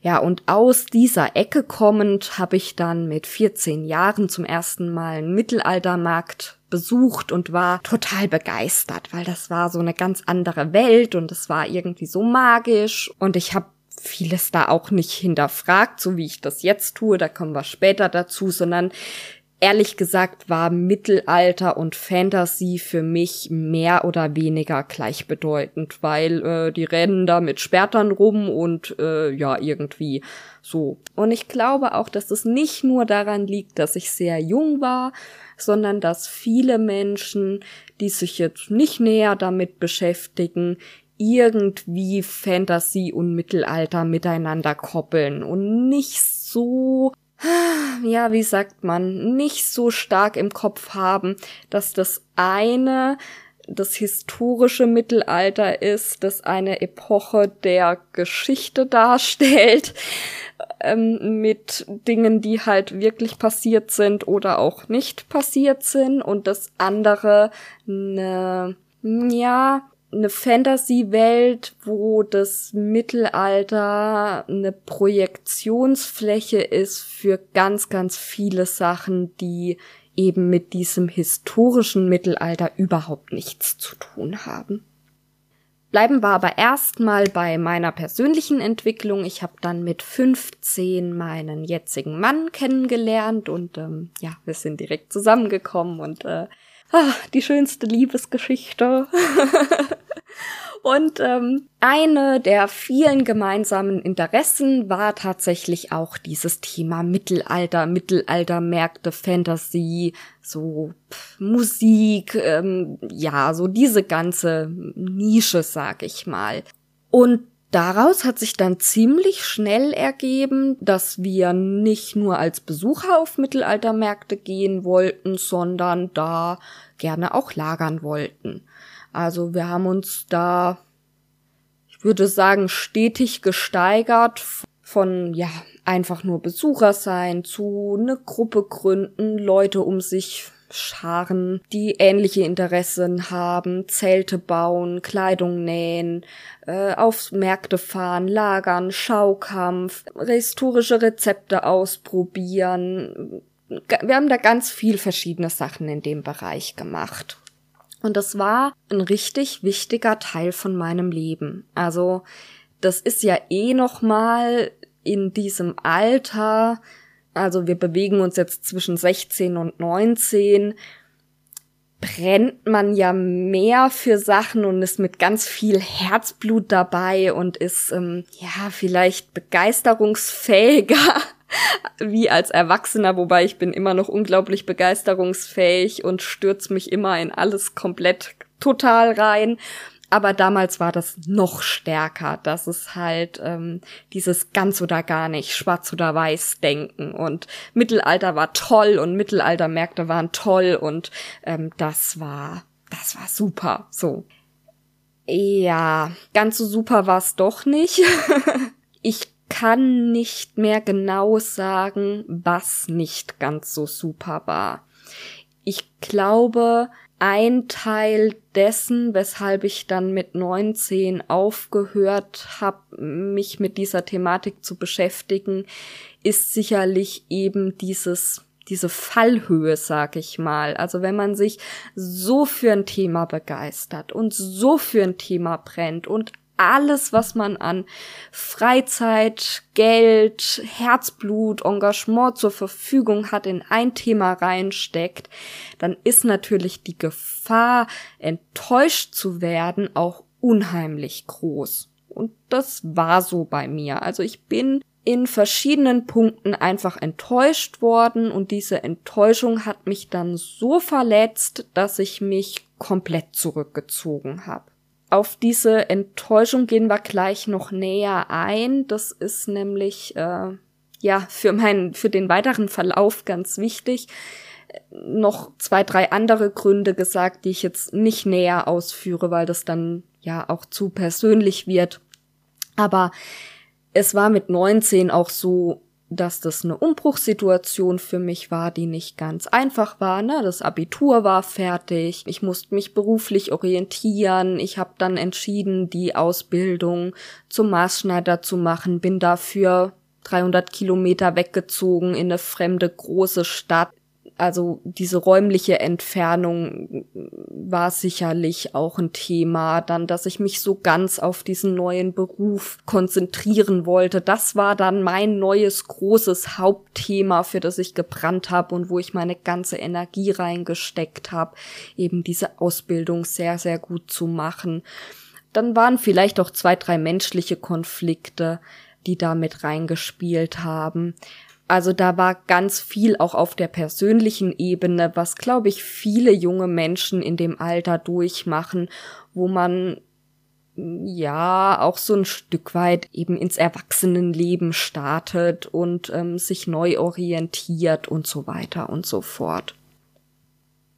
Ja, und aus dieser Ecke kommend habe ich dann mit 14 Jahren zum ersten Mal einen Mittelaltermarkt besucht und war total begeistert, weil das war so eine ganz andere Welt und es war irgendwie so magisch und ich habe vieles da auch nicht hinterfragt, so wie ich das jetzt tue, da kommen wir später dazu, sondern ehrlich gesagt war Mittelalter und Fantasy für mich mehr oder weniger gleichbedeutend, weil äh, die rennen da mit Spertern rum und äh, ja, irgendwie so. Und ich glaube auch, dass es nicht nur daran liegt, dass ich sehr jung war, sondern dass viele Menschen, die sich jetzt nicht näher damit beschäftigen, irgendwie Fantasy und Mittelalter miteinander koppeln und nicht so ja, wie sagt man, nicht so stark im Kopf haben, dass das eine das historische Mittelalter ist, das eine Epoche der Geschichte darstellt, ähm, mit Dingen, die halt wirklich passiert sind oder auch nicht passiert sind. Und das andere eine, ja, eine Fantasy-Welt, wo das Mittelalter eine Projektionsfläche ist für ganz, ganz viele Sachen, die eben mit diesem historischen Mittelalter überhaupt nichts zu tun haben. Bleiben wir aber erstmal bei meiner persönlichen Entwicklung. Ich habe dann mit 15 meinen jetzigen Mann kennengelernt und ähm, ja, wir sind direkt zusammengekommen und äh, ah, die schönste Liebesgeschichte. Und ähm, eine der vielen gemeinsamen Interessen war tatsächlich auch dieses Thema Mittelalter, Mittelaltermärkte, Fantasy, so pff, Musik, ähm, ja, so diese ganze Nische, sag ich mal. Und Daraus hat sich dann ziemlich schnell ergeben, dass wir nicht nur als Besucher auf Mittelaltermärkte gehen wollten, sondern da gerne auch lagern wollten. Also wir haben uns da, ich würde sagen, stetig gesteigert von, ja, einfach nur Besucher sein zu eine Gruppe gründen, Leute um sich scharen, die ähnliche Interessen haben, Zelte bauen, Kleidung nähen, äh, auf Märkte fahren, lagern, Schaukampf, historische Rezepte ausprobieren. Wir haben da ganz viel verschiedene Sachen in dem Bereich gemacht. Und das war ein richtig wichtiger Teil von meinem Leben. Also, das ist ja eh noch mal in diesem Alter, also wir bewegen uns jetzt zwischen 16 und 19, brennt man ja mehr für Sachen und ist mit ganz viel Herzblut dabei und ist ähm, ja vielleicht begeisterungsfähiger wie als Erwachsener, wobei ich bin immer noch unglaublich begeisterungsfähig und stürze mich immer in alles komplett total rein. Aber damals war das noch stärker, dass es halt ähm, dieses ganz oder gar nicht, schwarz oder weiß denken. Und Mittelalter war toll und Mittelaltermärkte waren toll und ähm, das war, das war super. So. Ja, ganz so super war es doch nicht. ich kann nicht mehr genau sagen, was nicht ganz so super war. Ich glaube, ein Teil dessen, weshalb ich dann mit 19 aufgehört habe, mich mit dieser Thematik zu beschäftigen, ist sicherlich eben dieses diese Fallhöhe, sag ich mal. Also wenn man sich so für ein Thema begeistert und so für ein Thema brennt und alles, was man an Freizeit, Geld, Herzblut, Engagement zur Verfügung hat, in ein Thema reinsteckt, dann ist natürlich die Gefahr, enttäuscht zu werden, auch unheimlich groß. Und das war so bei mir. Also ich bin in verschiedenen Punkten einfach enttäuscht worden und diese Enttäuschung hat mich dann so verletzt, dass ich mich komplett zurückgezogen habe. Auf diese Enttäuschung gehen wir gleich noch näher ein. Das ist nämlich äh, ja für meinen für den weiteren Verlauf ganz wichtig. Noch zwei, drei andere Gründe gesagt, die ich jetzt nicht näher ausführe, weil das dann ja auch zu persönlich wird. Aber es war mit 19 auch so, dass das eine Umbruchssituation für mich war, die nicht ganz einfach war. Ne? Das Abitur war fertig, ich musste mich beruflich orientieren, ich habe dann entschieden, die Ausbildung zum Maßschneider zu machen, bin dafür 300 Kilometer weggezogen in eine fremde große Stadt also diese räumliche Entfernung war sicherlich auch ein Thema. Dann, dass ich mich so ganz auf diesen neuen Beruf konzentrieren wollte. Das war dann mein neues großes Hauptthema, für das ich gebrannt habe und wo ich meine ganze Energie reingesteckt habe, eben diese Ausbildung sehr, sehr gut zu machen. Dann waren vielleicht auch zwei, drei menschliche Konflikte, die da mit reingespielt haben. Also da war ganz viel auch auf der persönlichen Ebene, was, glaube ich, viele junge Menschen in dem Alter durchmachen, wo man ja auch so ein Stück weit eben ins Erwachsenenleben startet und ähm, sich neu orientiert und so weiter und so fort.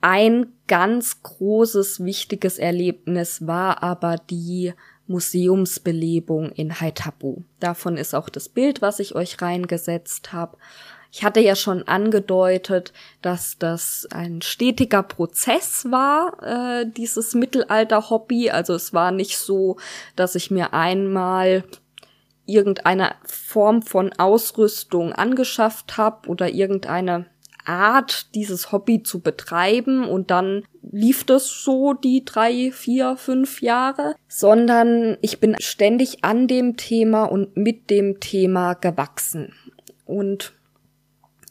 Ein ganz großes, wichtiges Erlebnis war aber die Museumsbelebung in Haitabu. Davon ist auch das Bild, was ich euch reingesetzt habe. Ich hatte ja schon angedeutet, dass das ein stetiger Prozess war, äh, dieses Mittelalter-Hobby. Also es war nicht so, dass ich mir einmal irgendeine Form von Ausrüstung angeschafft habe oder irgendeine Art, dieses Hobby zu betreiben und dann lief das so die drei, vier, fünf Jahre, sondern ich bin ständig an dem Thema und mit dem Thema gewachsen. Und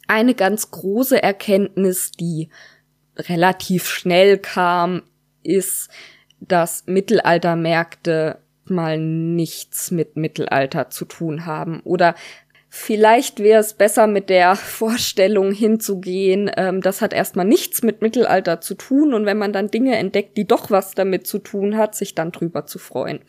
eine ganz große Erkenntnis, die relativ schnell kam, ist, dass Mittelaltermärkte mal nichts mit Mittelalter zu tun haben oder Vielleicht wäre es besser, mit der Vorstellung hinzugehen, ähm, das hat erstmal nichts mit Mittelalter zu tun. Und wenn man dann Dinge entdeckt, die doch was damit zu tun hat, sich dann drüber zu freuen.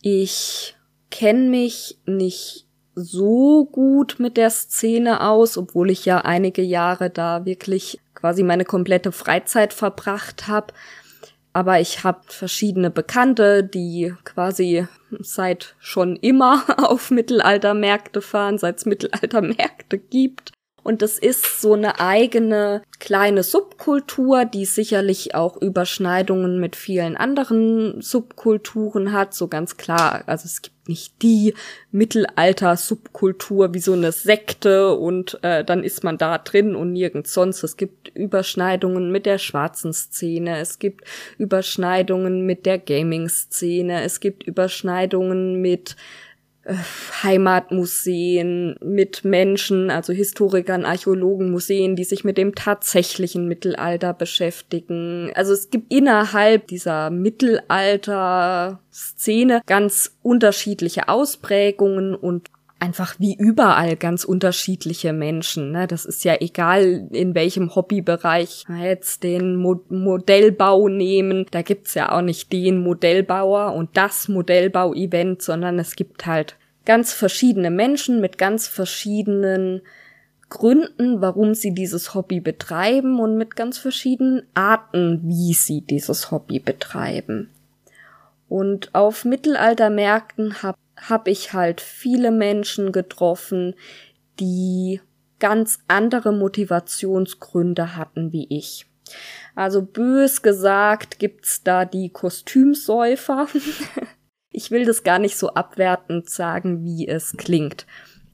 Ich kenne mich nicht so gut mit der Szene aus, obwohl ich ja einige Jahre da wirklich quasi meine komplette Freizeit verbracht habe aber ich habe verschiedene Bekannte, die quasi seit schon immer auf Mittelaltermärkte fahren, seit es Mittelaltermärkte gibt. Und das ist so eine eigene kleine Subkultur, die sicherlich auch Überschneidungen mit vielen anderen Subkulturen hat, so ganz klar. Also es gibt nicht die Mittelalter-Subkultur wie so eine Sekte und äh, dann ist man da drin und nirgends sonst. Es gibt Überschneidungen mit der schwarzen Szene, es gibt Überschneidungen mit der Gaming-Szene, es gibt Überschneidungen mit äh, Heimatmuseen mit Menschen, also Historikern, Archäologen, Museen, die sich mit dem tatsächlichen Mittelalter beschäftigen. Also es gibt innerhalb dieser Mittelalter-Szene ganz unterschiedliche Ausprägungen und einfach wie überall ganz unterschiedliche Menschen. Ne? Das ist ja egal, in welchem Hobbybereich jetzt den Mo Modellbau nehmen. Da gibt's ja auch nicht den Modellbauer und das Modellbau-Event, sondern es gibt halt ganz verschiedene Menschen mit ganz verschiedenen Gründen, warum sie dieses Hobby betreiben und mit ganz verschiedenen Arten, wie sie dieses Hobby betreiben. Und auf Mittelaltermärkten habe habe ich halt viele Menschen getroffen, die ganz andere Motivationsgründe hatten wie ich. Also bös gesagt gibt's da die Kostümsäufer. ich will das gar nicht so abwertend sagen, wie es klingt.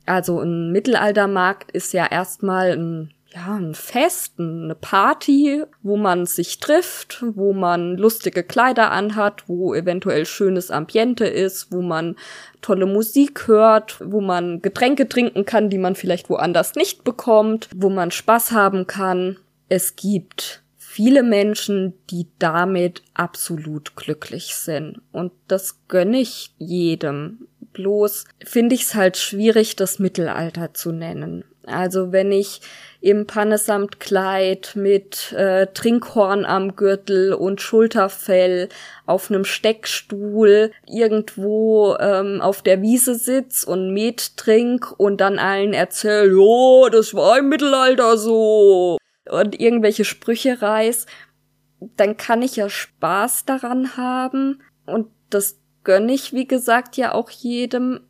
Also ein Mittelaltermarkt ist ja erstmal ein ja, ein Fest, eine Party, wo man sich trifft, wo man lustige Kleider anhat, wo eventuell schönes Ambiente ist, wo man tolle Musik hört, wo man Getränke trinken kann, die man vielleicht woanders nicht bekommt, wo man Spaß haben kann. Es gibt viele Menschen, die damit absolut glücklich sind. Und das gönne ich jedem. Bloß finde ich es halt schwierig, das Mittelalter zu nennen. Also wenn ich im Pannesamtkleid mit äh, Trinkhorn am Gürtel und Schulterfell auf einem Steckstuhl irgendwo ähm, auf der Wiese sitz und Met trink und dann allen erzähl, jo, das war im Mittelalter so und irgendwelche Sprüche reiß, dann kann ich ja Spaß daran haben und das gönne ich, wie gesagt, ja auch jedem,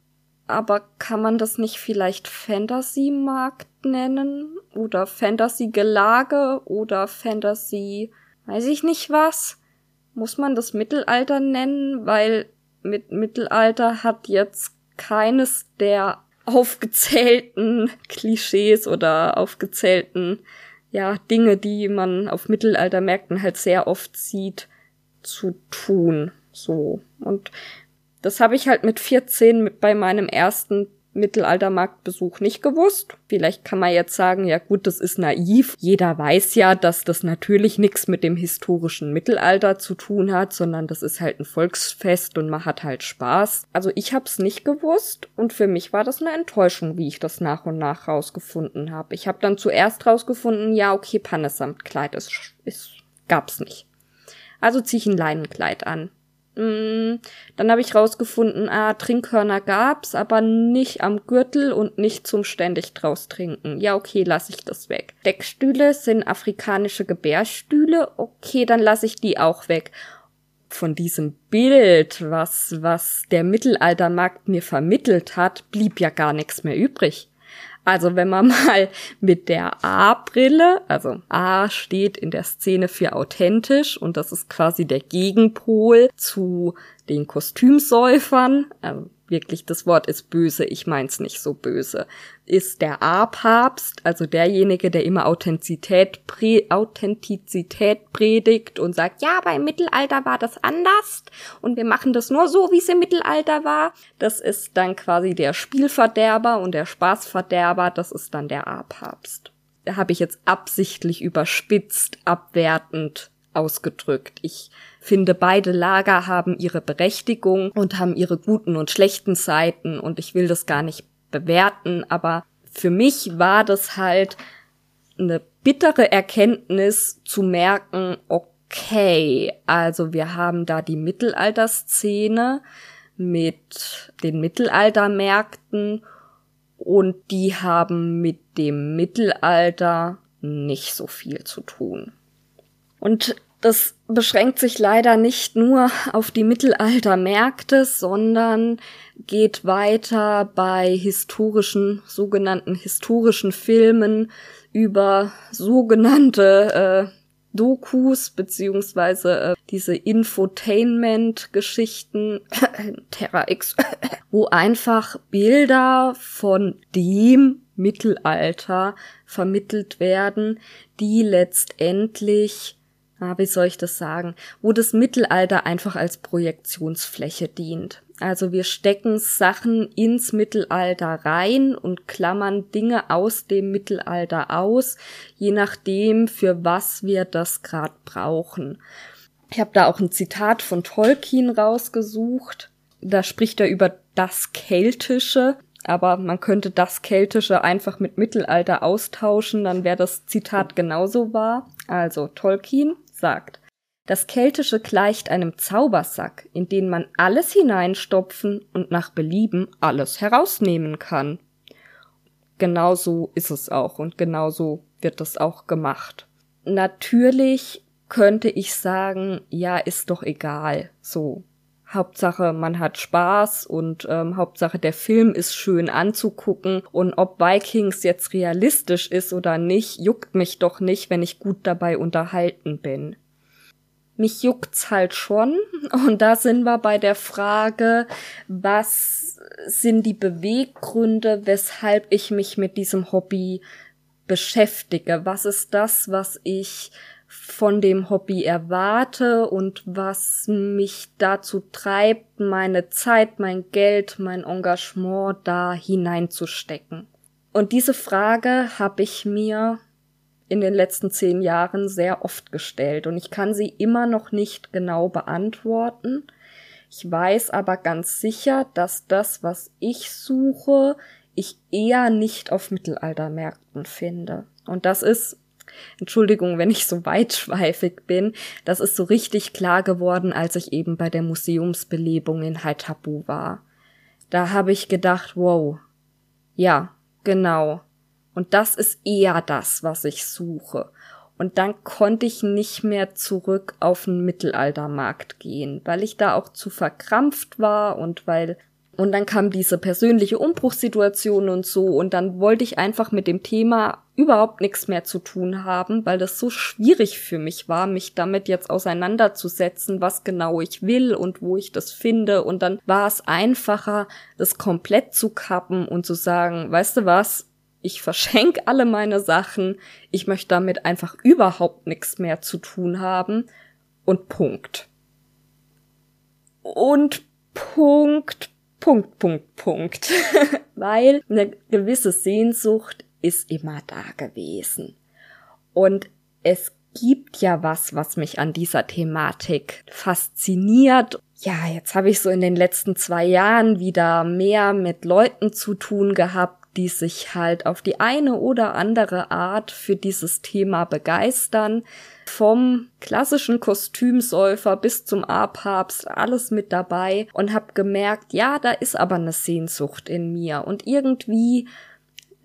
aber kann man das nicht vielleicht Fantasy-Markt nennen? Oder Fantasy-Gelage? Oder Fantasy, weiß ich nicht was? Muss man das Mittelalter nennen? Weil mit Mittelalter hat jetzt keines der aufgezählten Klischees oder aufgezählten, ja, Dinge, die man auf Mittelaltermärkten halt sehr oft sieht, zu tun. So. Und das habe ich halt mit 14 mit bei meinem ersten Mittelaltermarktbesuch nicht gewusst. Vielleicht kann man jetzt sagen, ja gut, das ist naiv. Jeder weiß ja, dass das natürlich nichts mit dem historischen Mittelalter zu tun hat, sondern das ist halt ein Volksfest und man hat halt Spaß. Also ich hab's nicht gewusst und für mich war das eine Enttäuschung, wie ich das nach und nach rausgefunden habe. Ich habe dann zuerst rausgefunden, ja okay, Pannesamtkleid ist, ist gab's nicht. Also zieh ich ein Leinenkleid an. Mm, dann habe ich rausgefunden, ah, Trinkhörner gab's, aber nicht am Gürtel und nicht zum ständig draus trinken. Ja, okay, lasse ich das weg. Deckstühle sind afrikanische Gebärstühle. Okay, dann lasse ich die auch weg. Von diesem Bild, was, was der Mittelaltermarkt mir vermittelt hat, blieb ja gar nichts mehr übrig. Also wenn man mal mit der A-Brille, also A steht in der Szene für authentisch und das ist quasi der Gegenpol zu den Kostümsäufern. Also wirklich, das Wort ist böse, ich mein's nicht so böse, ist der A-Papst, also derjenige, der immer Authentizität, Prä Authentizität predigt und sagt, ja, aber im Mittelalter war das anders und wir machen das nur so, wie es im Mittelalter war. Das ist dann quasi der Spielverderber und der Spaßverderber, das ist dann der A-Papst. Da habe ich jetzt absichtlich überspitzt, abwertend ausgedrückt. Ich finde, beide Lager haben ihre Berechtigung und haben ihre guten und schlechten Seiten und ich will das gar nicht bewerten, aber für mich war das halt eine bittere Erkenntnis zu merken, okay, also wir haben da die Mittelalterszene mit den Mittelaltermärkten und die haben mit dem Mittelalter nicht so viel zu tun. Und das beschränkt sich leider nicht nur auf die Mittelaltermärkte, sondern geht weiter bei historischen, sogenannten historischen Filmen über sogenannte äh, Dokus beziehungsweise äh, diese Infotainment-Geschichten, Terra X, wo einfach Bilder von dem Mittelalter vermittelt werden, die letztendlich ah, wie soll ich das sagen, wo das Mittelalter einfach als Projektionsfläche dient. Also wir stecken Sachen ins Mittelalter rein und klammern Dinge aus dem Mittelalter aus, je nachdem, für was wir das gerade brauchen. Ich habe da auch ein Zitat von Tolkien rausgesucht. Da spricht er über das Keltische, aber man könnte das Keltische einfach mit Mittelalter austauschen, dann wäre das Zitat genauso wahr. Also Tolkien, sagt. Das Keltische gleicht einem Zaubersack, in den man alles hineinstopfen und nach Belieben alles herausnehmen kann. Genauso ist es auch und genauso wird es auch gemacht. Natürlich könnte ich sagen, ja, ist doch egal, so. Hauptsache, man hat Spaß und ähm, Hauptsache, der Film ist schön anzugucken und ob Vikings jetzt realistisch ist oder nicht, juckt mich doch nicht, wenn ich gut dabei unterhalten bin. Mich juckt's halt schon und da sind wir bei der Frage, was sind die Beweggründe, weshalb ich mich mit diesem Hobby beschäftige? Was ist das, was ich von dem Hobby erwarte und was mich dazu treibt, meine Zeit, mein Geld, mein Engagement da hineinzustecken. Und diese Frage habe ich mir in den letzten zehn Jahren sehr oft gestellt und ich kann sie immer noch nicht genau beantworten. Ich weiß aber ganz sicher, dass das, was ich suche, ich eher nicht auf Mittelaltermärkten finde. Und das ist Entschuldigung, wenn ich so weitschweifig bin, das ist so richtig klar geworden, als ich eben bei der Museumsbelebung in Haithabu war. Da habe ich gedacht, wow, ja, genau. Und das ist eher das, was ich suche. Und dann konnte ich nicht mehr zurück auf den Mittelaltermarkt gehen, weil ich da auch zu verkrampft war und weil und dann kam diese persönliche Umbruchssituation und so und dann wollte ich einfach mit dem Thema überhaupt nichts mehr zu tun haben, weil das so schwierig für mich war, mich damit jetzt auseinanderzusetzen, was genau ich will und wo ich das finde. Und dann war es einfacher, das komplett zu kappen und zu sagen, weißt du was, ich verschenke alle meine Sachen, ich möchte damit einfach überhaupt nichts mehr zu tun haben und Punkt. Und Punkt, Punkt, Punkt, Punkt. Weil eine gewisse Sehnsucht ist immer da gewesen. Und es gibt ja was, was mich an dieser Thematik fasziniert. Ja, jetzt habe ich so in den letzten zwei Jahren wieder mehr mit Leuten zu tun gehabt, die sich halt auf die eine oder andere Art für dieses Thema begeistern. Vom klassischen Kostümsäufer bis zum A-Papst, alles mit dabei und hab gemerkt, ja, da ist aber eine Sehnsucht in mir und irgendwie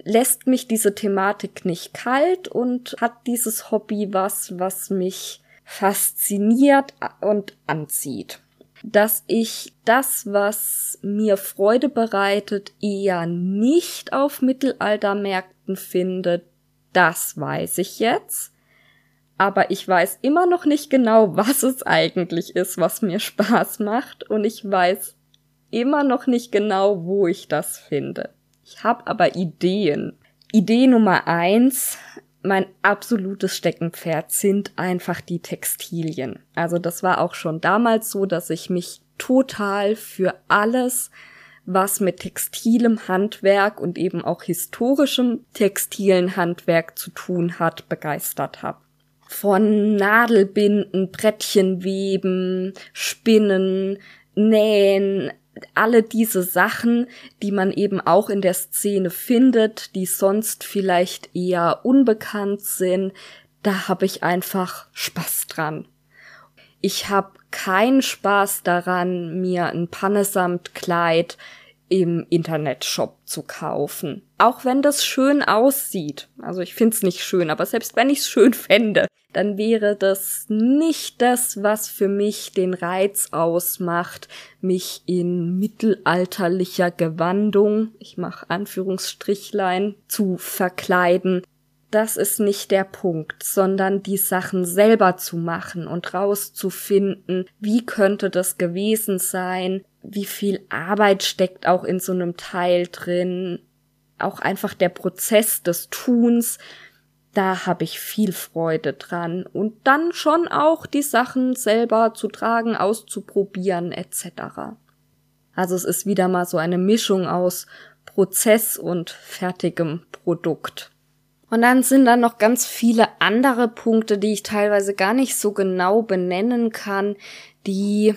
lässt mich diese Thematik nicht kalt und hat dieses Hobby was, was mich fasziniert und anzieht. Dass ich das, was mir Freude bereitet, eher nicht auf Mittelaltermärkten finde, das weiß ich jetzt. Aber ich weiß immer noch nicht genau, was es eigentlich ist, was mir Spaß macht. Und ich weiß immer noch nicht genau, wo ich das finde. Ich habe aber Ideen. Idee Nummer eins, mein absolutes Steckenpferd sind einfach die Textilien. Also das war auch schon damals so, dass ich mich total für alles, was mit textilem Handwerk und eben auch historischem textilen Handwerk zu tun hat, begeistert habe. Von Nadelbinden, Brettchenweben, Spinnen, Nähen, alle diese Sachen, die man eben auch in der Szene findet, die sonst vielleicht eher unbekannt sind, da habe ich einfach Spaß dran. Ich habe keinen Spaß daran, mir ein Pannesamtkleid im Internetshop zu kaufen. Auch wenn das schön aussieht. Also ich find's nicht schön, aber selbst wenn ich's schön fände, dann wäre das nicht das, was für mich den Reiz ausmacht, mich in mittelalterlicher Gewandung, ich mache Anführungsstrichlein, zu verkleiden. Das ist nicht der Punkt, sondern die Sachen selber zu machen und rauszufinden, wie könnte das gewesen sein, wie viel Arbeit steckt auch in so einem Teil drin, auch einfach der Prozess des Tuns, da habe ich viel Freude dran und dann schon auch die Sachen selber zu tragen, auszuprobieren etc. Also es ist wieder mal so eine Mischung aus Prozess und fertigem Produkt. Und dann sind da noch ganz viele andere Punkte, die ich teilweise gar nicht so genau benennen kann, die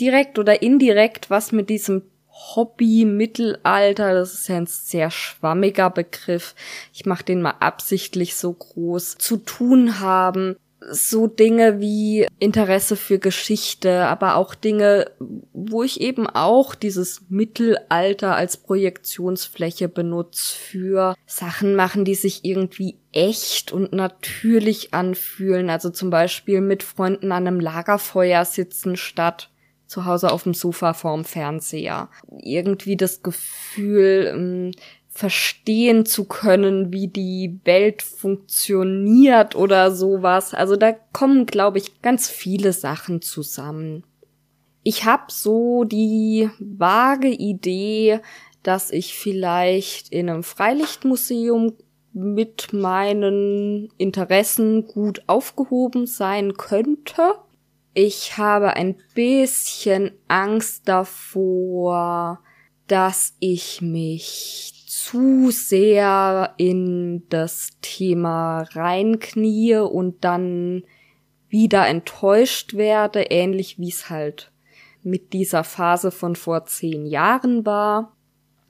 direkt oder indirekt was mit diesem Hobby, Mittelalter, das ist ja ein sehr schwammiger Begriff. Ich mache den mal absichtlich so groß zu tun haben. So Dinge wie Interesse für Geschichte, aber auch Dinge, wo ich eben auch dieses Mittelalter als Projektionsfläche benutze für Sachen machen, die sich irgendwie echt und natürlich anfühlen. Also zum Beispiel mit Freunden an einem Lagerfeuer sitzen statt zu Hause auf dem Sofa vorm Fernseher. Irgendwie das Gefühl, ähm, verstehen zu können, wie die Welt funktioniert oder sowas. Also da kommen, glaube ich, ganz viele Sachen zusammen. Ich habe so die vage Idee, dass ich vielleicht in einem Freilichtmuseum mit meinen Interessen gut aufgehoben sein könnte ich habe ein bisschen Angst davor, dass ich mich zu sehr in das Thema reinknie und dann wieder enttäuscht werde, ähnlich wie es halt mit dieser Phase von vor zehn Jahren war.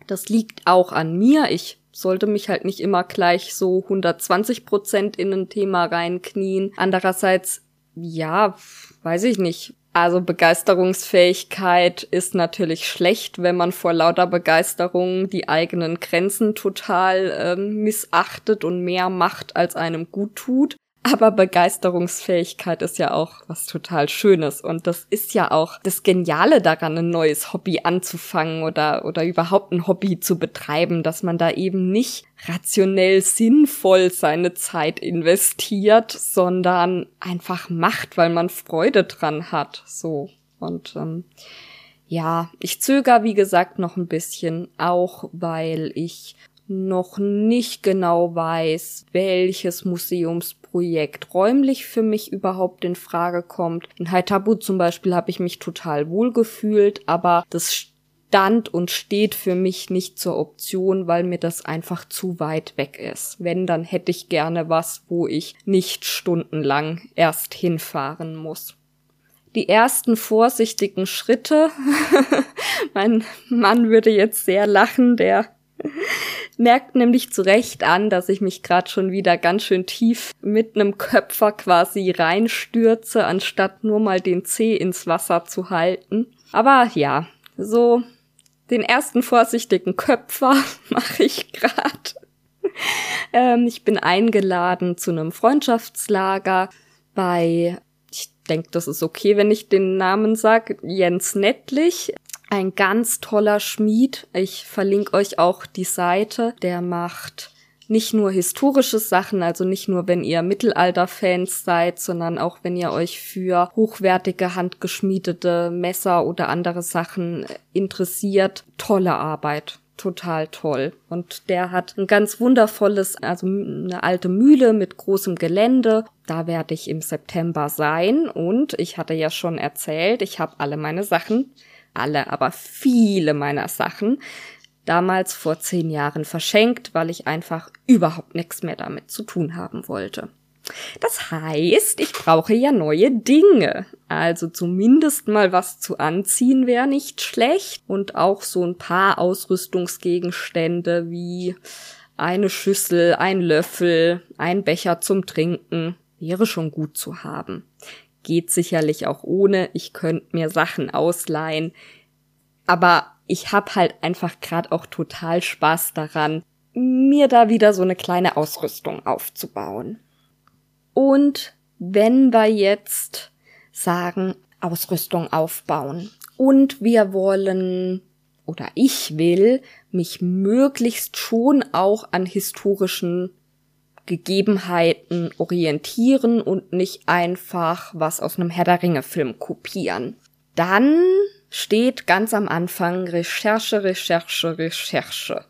Das liegt auch an mir. Ich sollte mich halt nicht immer gleich so 120 Prozent in ein Thema reinknien. Andererseits, ja, weiß ich nicht. Also Begeisterungsfähigkeit ist natürlich schlecht, wenn man vor lauter Begeisterung die eigenen Grenzen total ähm, missachtet und mehr macht, als einem gut tut. Aber Begeisterungsfähigkeit ist ja auch was total Schönes. Und das ist ja auch das Geniale daran, ein neues Hobby anzufangen oder, oder überhaupt ein Hobby zu betreiben, dass man da eben nicht rationell sinnvoll seine Zeit investiert, sondern einfach macht, weil man Freude dran hat. So. Und ähm, ja, ich zöger, wie gesagt, noch ein bisschen, auch weil ich noch nicht genau weiß, welches Museumsprojekt räumlich für mich überhaupt in Frage kommt. In Haitabu zum Beispiel habe ich mich total wohl gefühlt, aber das stand und steht für mich nicht zur Option, weil mir das einfach zu weit weg ist. Wenn, dann hätte ich gerne was, wo ich nicht stundenlang erst hinfahren muss die ersten vorsichtigen Schritte. mein Mann würde jetzt sehr lachen, der merkt nämlich zu Recht an, dass ich mich gerade schon wieder ganz schön tief mit einem Köpfer quasi reinstürze, anstatt nur mal den Zeh ins Wasser zu halten. Aber ja, so den ersten vorsichtigen Köpfer mache ich gerade. ähm, ich bin eingeladen zu einem Freundschaftslager bei ich denke, das ist okay, wenn ich den Namen sag, Jens Nettlich ein ganz toller Schmied. Ich verlinke euch auch die Seite. Der macht nicht nur historische Sachen, also nicht nur, wenn ihr Mittelalter-Fans seid, sondern auch, wenn ihr euch für hochwertige, handgeschmiedete Messer oder andere Sachen interessiert. Tolle Arbeit total toll. Und der hat ein ganz wundervolles, also eine alte Mühle mit großem Gelände. Da werde ich im September sein. Und ich hatte ja schon erzählt, ich habe alle meine Sachen, alle, aber viele meiner Sachen damals vor zehn Jahren verschenkt, weil ich einfach überhaupt nichts mehr damit zu tun haben wollte. Das heißt, ich brauche ja neue Dinge. Also zumindest mal was zu anziehen wäre nicht schlecht. Und auch so ein paar Ausrüstungsgegenstände wie eine Schüssel, ein Löffel, ein Becher zum Trinken wäre schon gut zu haben. Geht sicherlich auch ohne. Ich könnte mir Sachen ausleihen. Aber ich habe halt einfach gerade auch total Spaß daran, mir da wieder so eine kleine Ausrüstung aufzubauen. Und wenn wir jetzt sagen, Ausrüstung aufbauen und wir wollen oder ich will mich möglichst schon auch an historischen Gegebenheiten orientieren und nicht einfach was aus einem Herr der Ringe Film kopieren. Dann steht ganz am Anfang Recherche, Recherche, Recherche.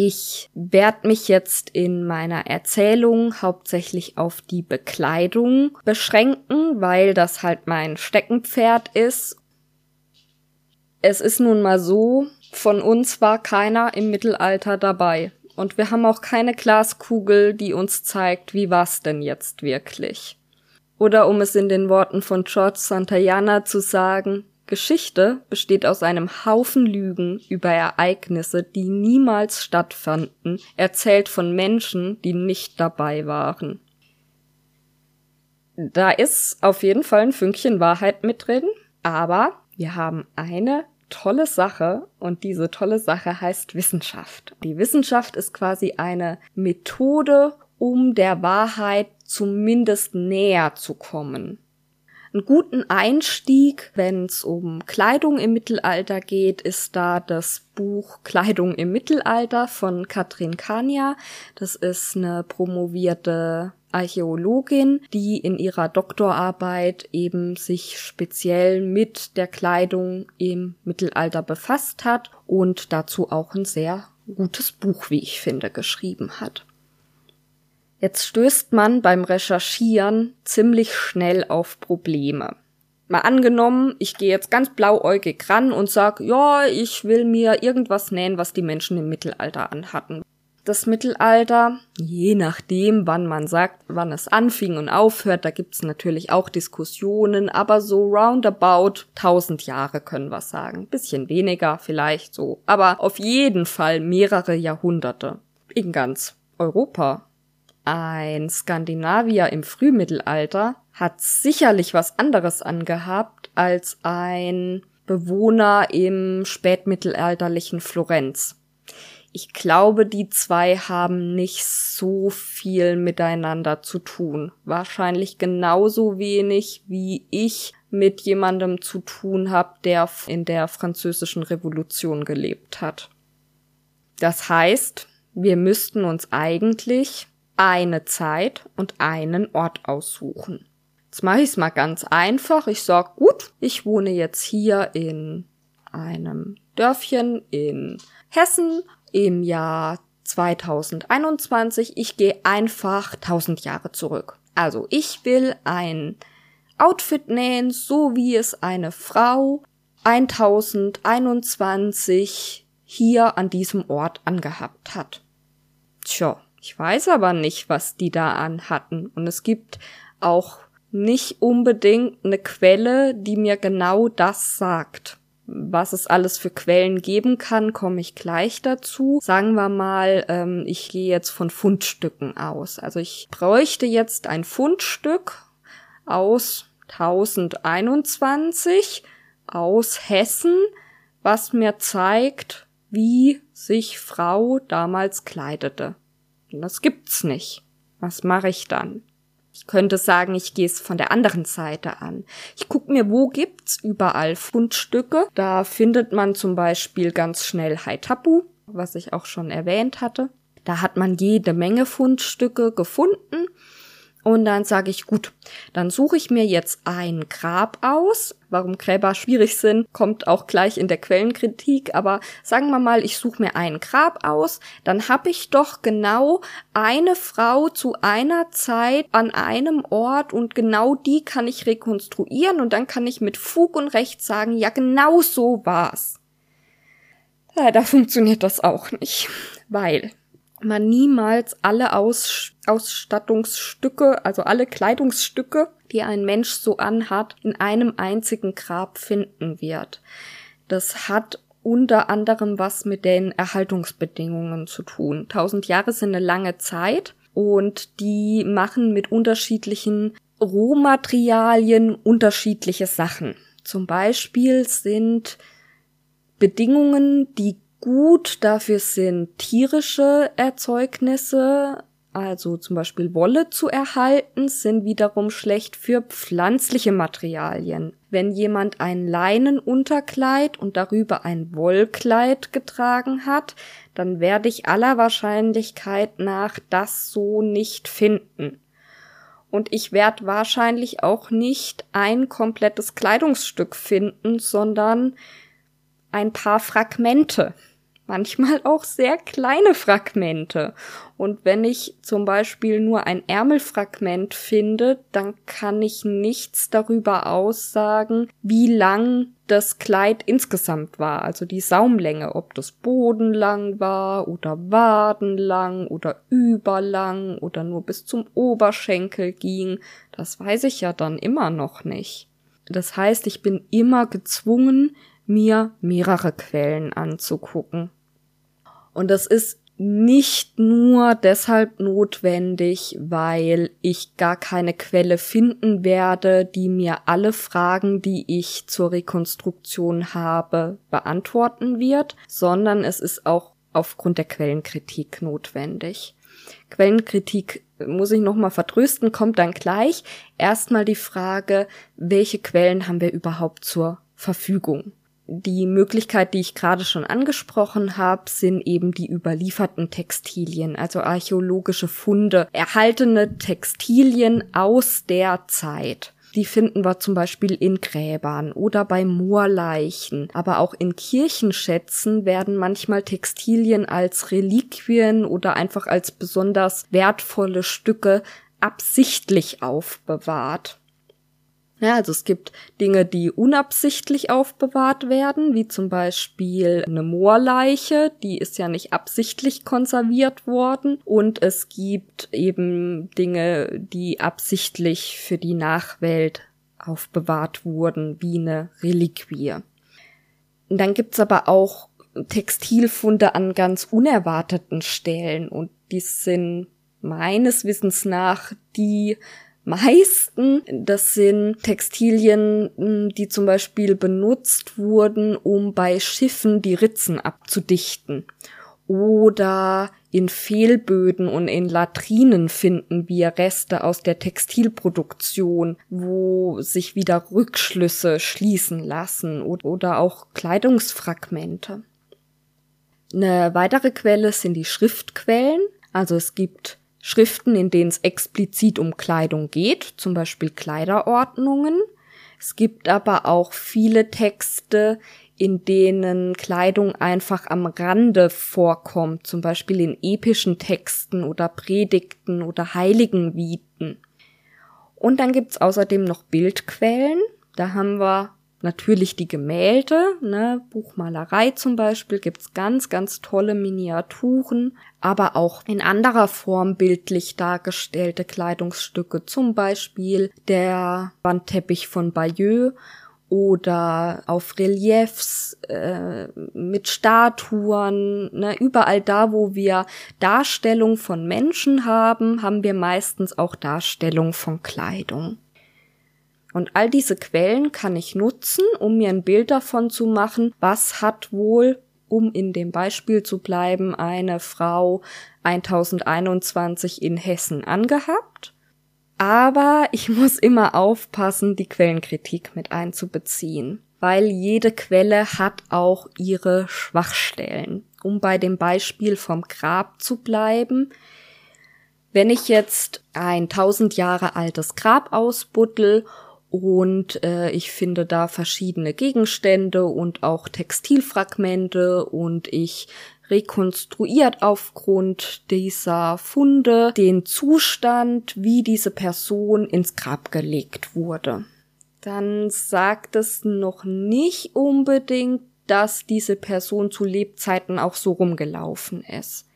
Ich werde mich jetzt in meiner Erzählung hauptsächlich auf die Bekleidung beschränken, weil das halt mein Steckenpferd ist. Es ist nun mal so, von uns war keiner im Mittelalter dabei. Und wir haben auch keine Glaskugel, die uns zeigt, wie war's denn jetzt wirklich. Oder um es in den Worten von George Santayana zu sagen, Geschichte besteht aus einem Haufen Lügen über Ereignisse, die niemals stattfanden, erzählt von Menschen, die nicht dabei waren. Da ist auf jeden Fall ein Fünkchen Wahrheit mit drin, aber wir haben eine tolle Sache und diese tolle Sache heißt Wissenschaft. Die Wissenschaft ist quasi eine Methode, um der Wahrheit zumindest näher zu kommen. Einen guten Einstieg, wenn es um Kleidung im Mittelalter geht, ist da das Buch Kleidung im Mittelalter von Katrin Kania. Das ist eine promovierte Archäologin, die in ihrer Doktorarbeit eben sich speziell mit der Kleidung im Mittelalter befasst hat und dazu auch ein sehr gutes Buch, wie ich finde, geschrieben hat. Jetzt stößt man beim Recherchieren ziemlich schnell auf Probleme. Mal angenommen, ich gehe jetzt ganz blauäugig ran und sag, ja, ich will mir irgendwas nähen, was die Menschen im Mittelalter anhatten. Das Mittelalter, je nachdem, wann man sagt, wann es anfing und aufhört, da gibt's natürlich auch Diskussionen, aber so roundabout 1000 Jahre können wir sagen. Bisschen weniger vielleicht so, aber auf jeden Fall mehrere Jahrhunderte. In ganz Europa ein Skandinavier im Frühmittelalter hat sicherlich was anderes angehabt als ein Bewohner im spätmittelalterlichen Florenz. Ich glaube, die zwei haben nicht so viel miteinander zu tun. Wahrscheinlich genauso wenig wie ich mit jemandem zu tun habe, der in der französischen Revolution gelebt hat. Das heißt, wir müssten uns eigentlich eine Zeit und einen Ort aussuchen. Jetzt mache ich es mal ganz einfach. Ich sag, gut, ich wohne jetzt hier in einem Dörfchen in Hessen im Jahr 2021. Ich gehe einfach 1000 Jahre zurück. Also ich will ein Outfit nähen, so wie es eine Frau 1021 hier an diesem Ort angehabt hat. Tja, ich weiß aber nicht, was die da anhatten. Und es gibt auch nicht unbedingt eine Quelle, die mir genau das sagt. Was es alles für Quellen geben kann, komme ich gleich dazu. Sagen wir mal, ähm, ich gehe jetzt von Fundstücken aus. Also ich bräuchte jetzt ein Fundstück aus 1021 aus Hessen, was mir zeigt, wie sich Frau damals kleidete. Das gibt's nicht. Was mache ich dann? Ich könnte sagen, ich gehe es von der anderen Seite an. Ich gucke mir, wo gibt's überall Fundstücke. Da findet man zum Beispiel ganz schnell Haitapu, was ich auch schon erwähnt hatte. Da hat man jede Menge Fundstücke gefunden und dann sage ich, gut, dann suche ich mir jetzt ein Grab aus. Warum Gräber schwierig sind, kommt auch gleich in der Quellenkritik. Aber sagen wir mal, ich suche mir ein Grab aus. Dann habe ich doch genau eine Frau zu einer Zeit an einem Ort und genau die kann ich rekonstruieren und dann kann ich mit Fug und Recht sagen, ja, genau so war's. Leider funktioniert das auch nicht, weil man niemals alle Aus Ausstattungsstücke, also alle Kleidungsstücke, die ein Mensch so anhat, in einem einzigen Grab finden wird. Das hat unter anderem was mit den Erhaltungsbedingungen zu tun. Tausend Jahre sind eine lange Zeit und die machen mit unterschiedlichen Rohmaterialien unterschiedliche Sachen. Zum Beispiel sind Bedingungen, die gut dafür sind, tierische Erzeugnisse, also zum Beispiel Wolle zu erhalten, sind wiederum schlecht für pflanzliche Materialien. Wenn jemand ein Leinenunterkleid und darüber ein Wollkleid getragen hat, dann werde ich aller Wahrscheinlichkeit nach das so nicht finden. Und ich werde wahrscheinlich auch nicht ein komplettes Kleidungsstück finden, sondern ein paar Fragmente manchmal auch sehr kleine Fragmente. Und wenn ich zum Beispiel nur ein Ärmelfragment finde, dann kann ich nichts darüber aussagen, wie lang das Kleid insgesamt war, also die Saumlänge, ob das bodenlang war oder wadenlang oder überlang oder nur bis zum Oberschenkel ging, das weiß ich ja dann immer noch nicht. Das heißt, ich bin immer gezwungen, mir mehrere Quellen anzugucken. Und das ist nicht nur deshalb notwendig, weil ich gar keine Quelle finden werde, die mir alle Fragen, die ich zur Rekonstruktion habe, beantworten wird, sondern es ist auch aufgrund der Quellenkritik notwendig. Quellenkritik muss ich nochmal vertrösten, kommt dann gleich. Erstmal die Frage, welche Quellen haben wir überhaupt zur Verfügung? Die Möglichkeit, die ich gerade schon angesprochen habe, sind eben die überlieferten Textilien, also archäologische Funde, erhaltene Textilien aus der Zeit. Die finden wir zum Beispiel in Gräbern oder bei Moorleichen. Aber auch in Kirchenschätzen werden manchmal Textilien als Reliquien oder einfach als besonders wertvolle Stücke absichtlich aufbewahrt. Ja, also es gibt Dinge, die unabsichtlich aufbewahrt werden, wie zum Beispiel eine Moorleiche, die ist ja nicht absichtlich konserviert worden. Und es gibt eben Dinge, die absichtlich für die Nachwelt aufbewahrt wurden, wie eine Reliquie. Und dann gibt's aber auch Textilfunde an ganz unerwarteten Stellen und die sind meines Wissens nach die meisten, das sind Textilien, hm, die zum Beispiel benutzt wurden, um bei Schiffen die Ritzen abzudichten. Oder in Fehlböden und in Latrinen finden wir Reste aus der Textilproduktion, wo sich wieder Rückschlüsse schließen lassen oder auch Kleidungsfragmente. Eine weitere Quelle sind die Schriftquellen. Also es gibt Schriften, in denen es explizit um Kleidung geht, zum Beispiel Kleiderordnungen. Es gibt aber auch viele Texte, in denen Kleidung einfach am Rande vorkommt, zum Beispiel in epischen Texten oder Predigten oder Heiligenviten. Und dann gibt's außerdem noch Bildquellen. Da haben wir natürlich die Gemälde, ne, Buchmalerei zum Beispiel, gibt's ganz, ganz tolle Miniaturen, aber auch in anderer Form bildlich dargestellte Kleidungsstücke, zum Beispiel der Wandteppich von Bayeux oder auf Reliefs äh, mit Statuen. Ne? Überall da, wo wir Darstellung von Menschen haben, haben wir meistens auch Darstellung von Kleidung. Und all diese Quellen kann ich nutzen, um mir ein Bild davon zu machen, was hat wohl, um in dem Beispiel zu bleiben, eine Frau 1021 in Hessen angehabt. Aber ich muss immer aufpassen, die Quellenkritik mit einzubeziehen, weil jede Quelle hat auch ihre Schwachstellen. Um bei dem Beispiel vom Grab zu bleiben. Wenn ich jetzt ein tausend Jahre altes Grab ausbuttel und äh, ich finde da verschiedene Gegenstände und auch Textilfragmente und ich rekonstruiert aufgrund dieser Funde den Zustand, wie diese Person ins Grab gelegt wurde. Dann sagt es noch nicht unbedingt, dass diese Person zu Lebzeiten auch so rumgelaufen ist.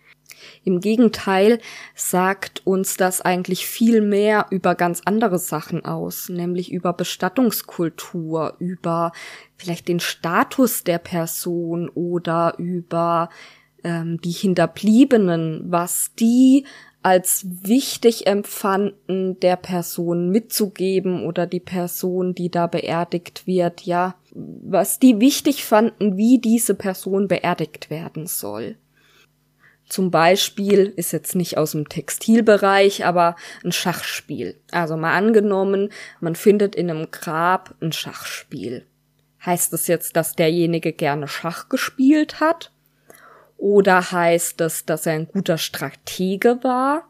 Im Gegenteil sagt uns das eigentlich viel mehr über ganz andere Sachen aus, nämlich über Bestattungskultur, über vielleicht den Status der Person oder über ähm, die Hinterbliebenen, was die als wichtig empfanden, der Person mitzugeben oder die Person, die da beerdigt wird, ja, was die wichtig fanden, wie diese Person beerdigt werden soll. Zum Beispiel ist jetzt nicht aus dem Textilbereich, aber ein Schachspiel. Also mal angenommen, man findet in einem Grab ein Schachspiel. Heißt das jetzt, dass derjenige gerne Schach gespielt hat? Oder heißt es, dass er ein guter Stratege war?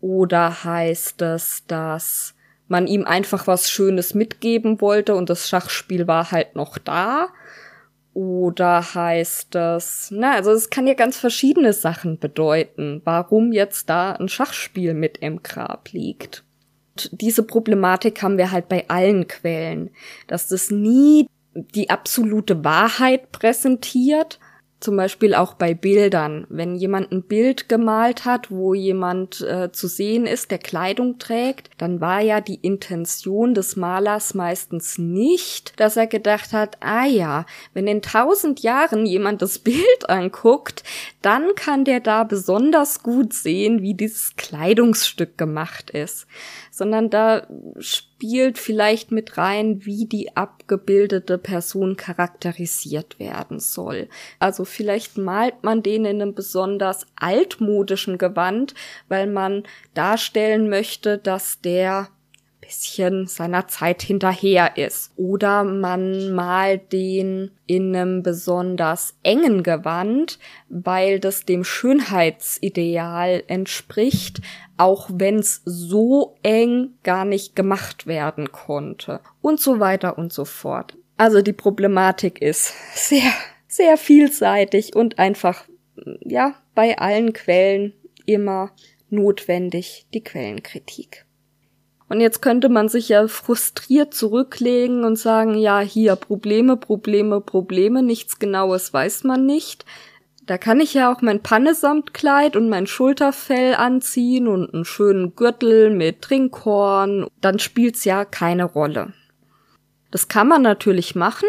Oder heißt es, dass man ihm einfach was Schönes mitgeben wollte und das Schachspiel war halt noch da? Oder heißt das, na, also es kann ja ganz verschiedene Sachen bedeuten, warum jetzt da ein Schachspiel mit im Grab liegt. Und diese Problematik haben wir halt bei allen Quellen, dass das nie die absolute Wahrheit präsentiert, zum Beispiel auch bei Bildern. Wenn jemand ein Bild gemalt hat, wo jemand äh, zu sehen ist, der Kleidung trägt, dann war ja die Intention des Malers meistens nicht, dass er gedacht hat, ah ja, wenn in tausend Jahren jemand das Bild anguckt, dann kann der da besonders gut sehen, wie dieses Kleidungsstück gemacht ist sondern da spielt vielleicht mit rein, wie die abgebildete Person charakterisiert werden soll. Also vielleicht malt man den in einem besonders altmodischen Gewand, weil man darstellen möchte, dass der bisschen seiner Zeit hinterher ist. Oder man malt den in einem besonders engen Gewand, weil das dem Schönheitsideal entspricht, auch wenn es so eng gar nicht gemacht werden konnte. Und so weiter und so fort. Also die Problematik ist sehr, sehr vielseitig und einfach, ja, bei allen Quellen immer notwendig die Quellenkritik. Und jetzt könnte man sich ja frustriert zurücklegen und sagen, ja, hier Probleme, Probleme, Probleme, nichts Genaues weiß man nicht. Da kann ich ja auch mein Pannesamtkleid und mein Schulterfell anziehen und einen schönen Gürtel mit Trinkhorn. Dann spielt's ja keine Rolle. Das kann man natürlich machen.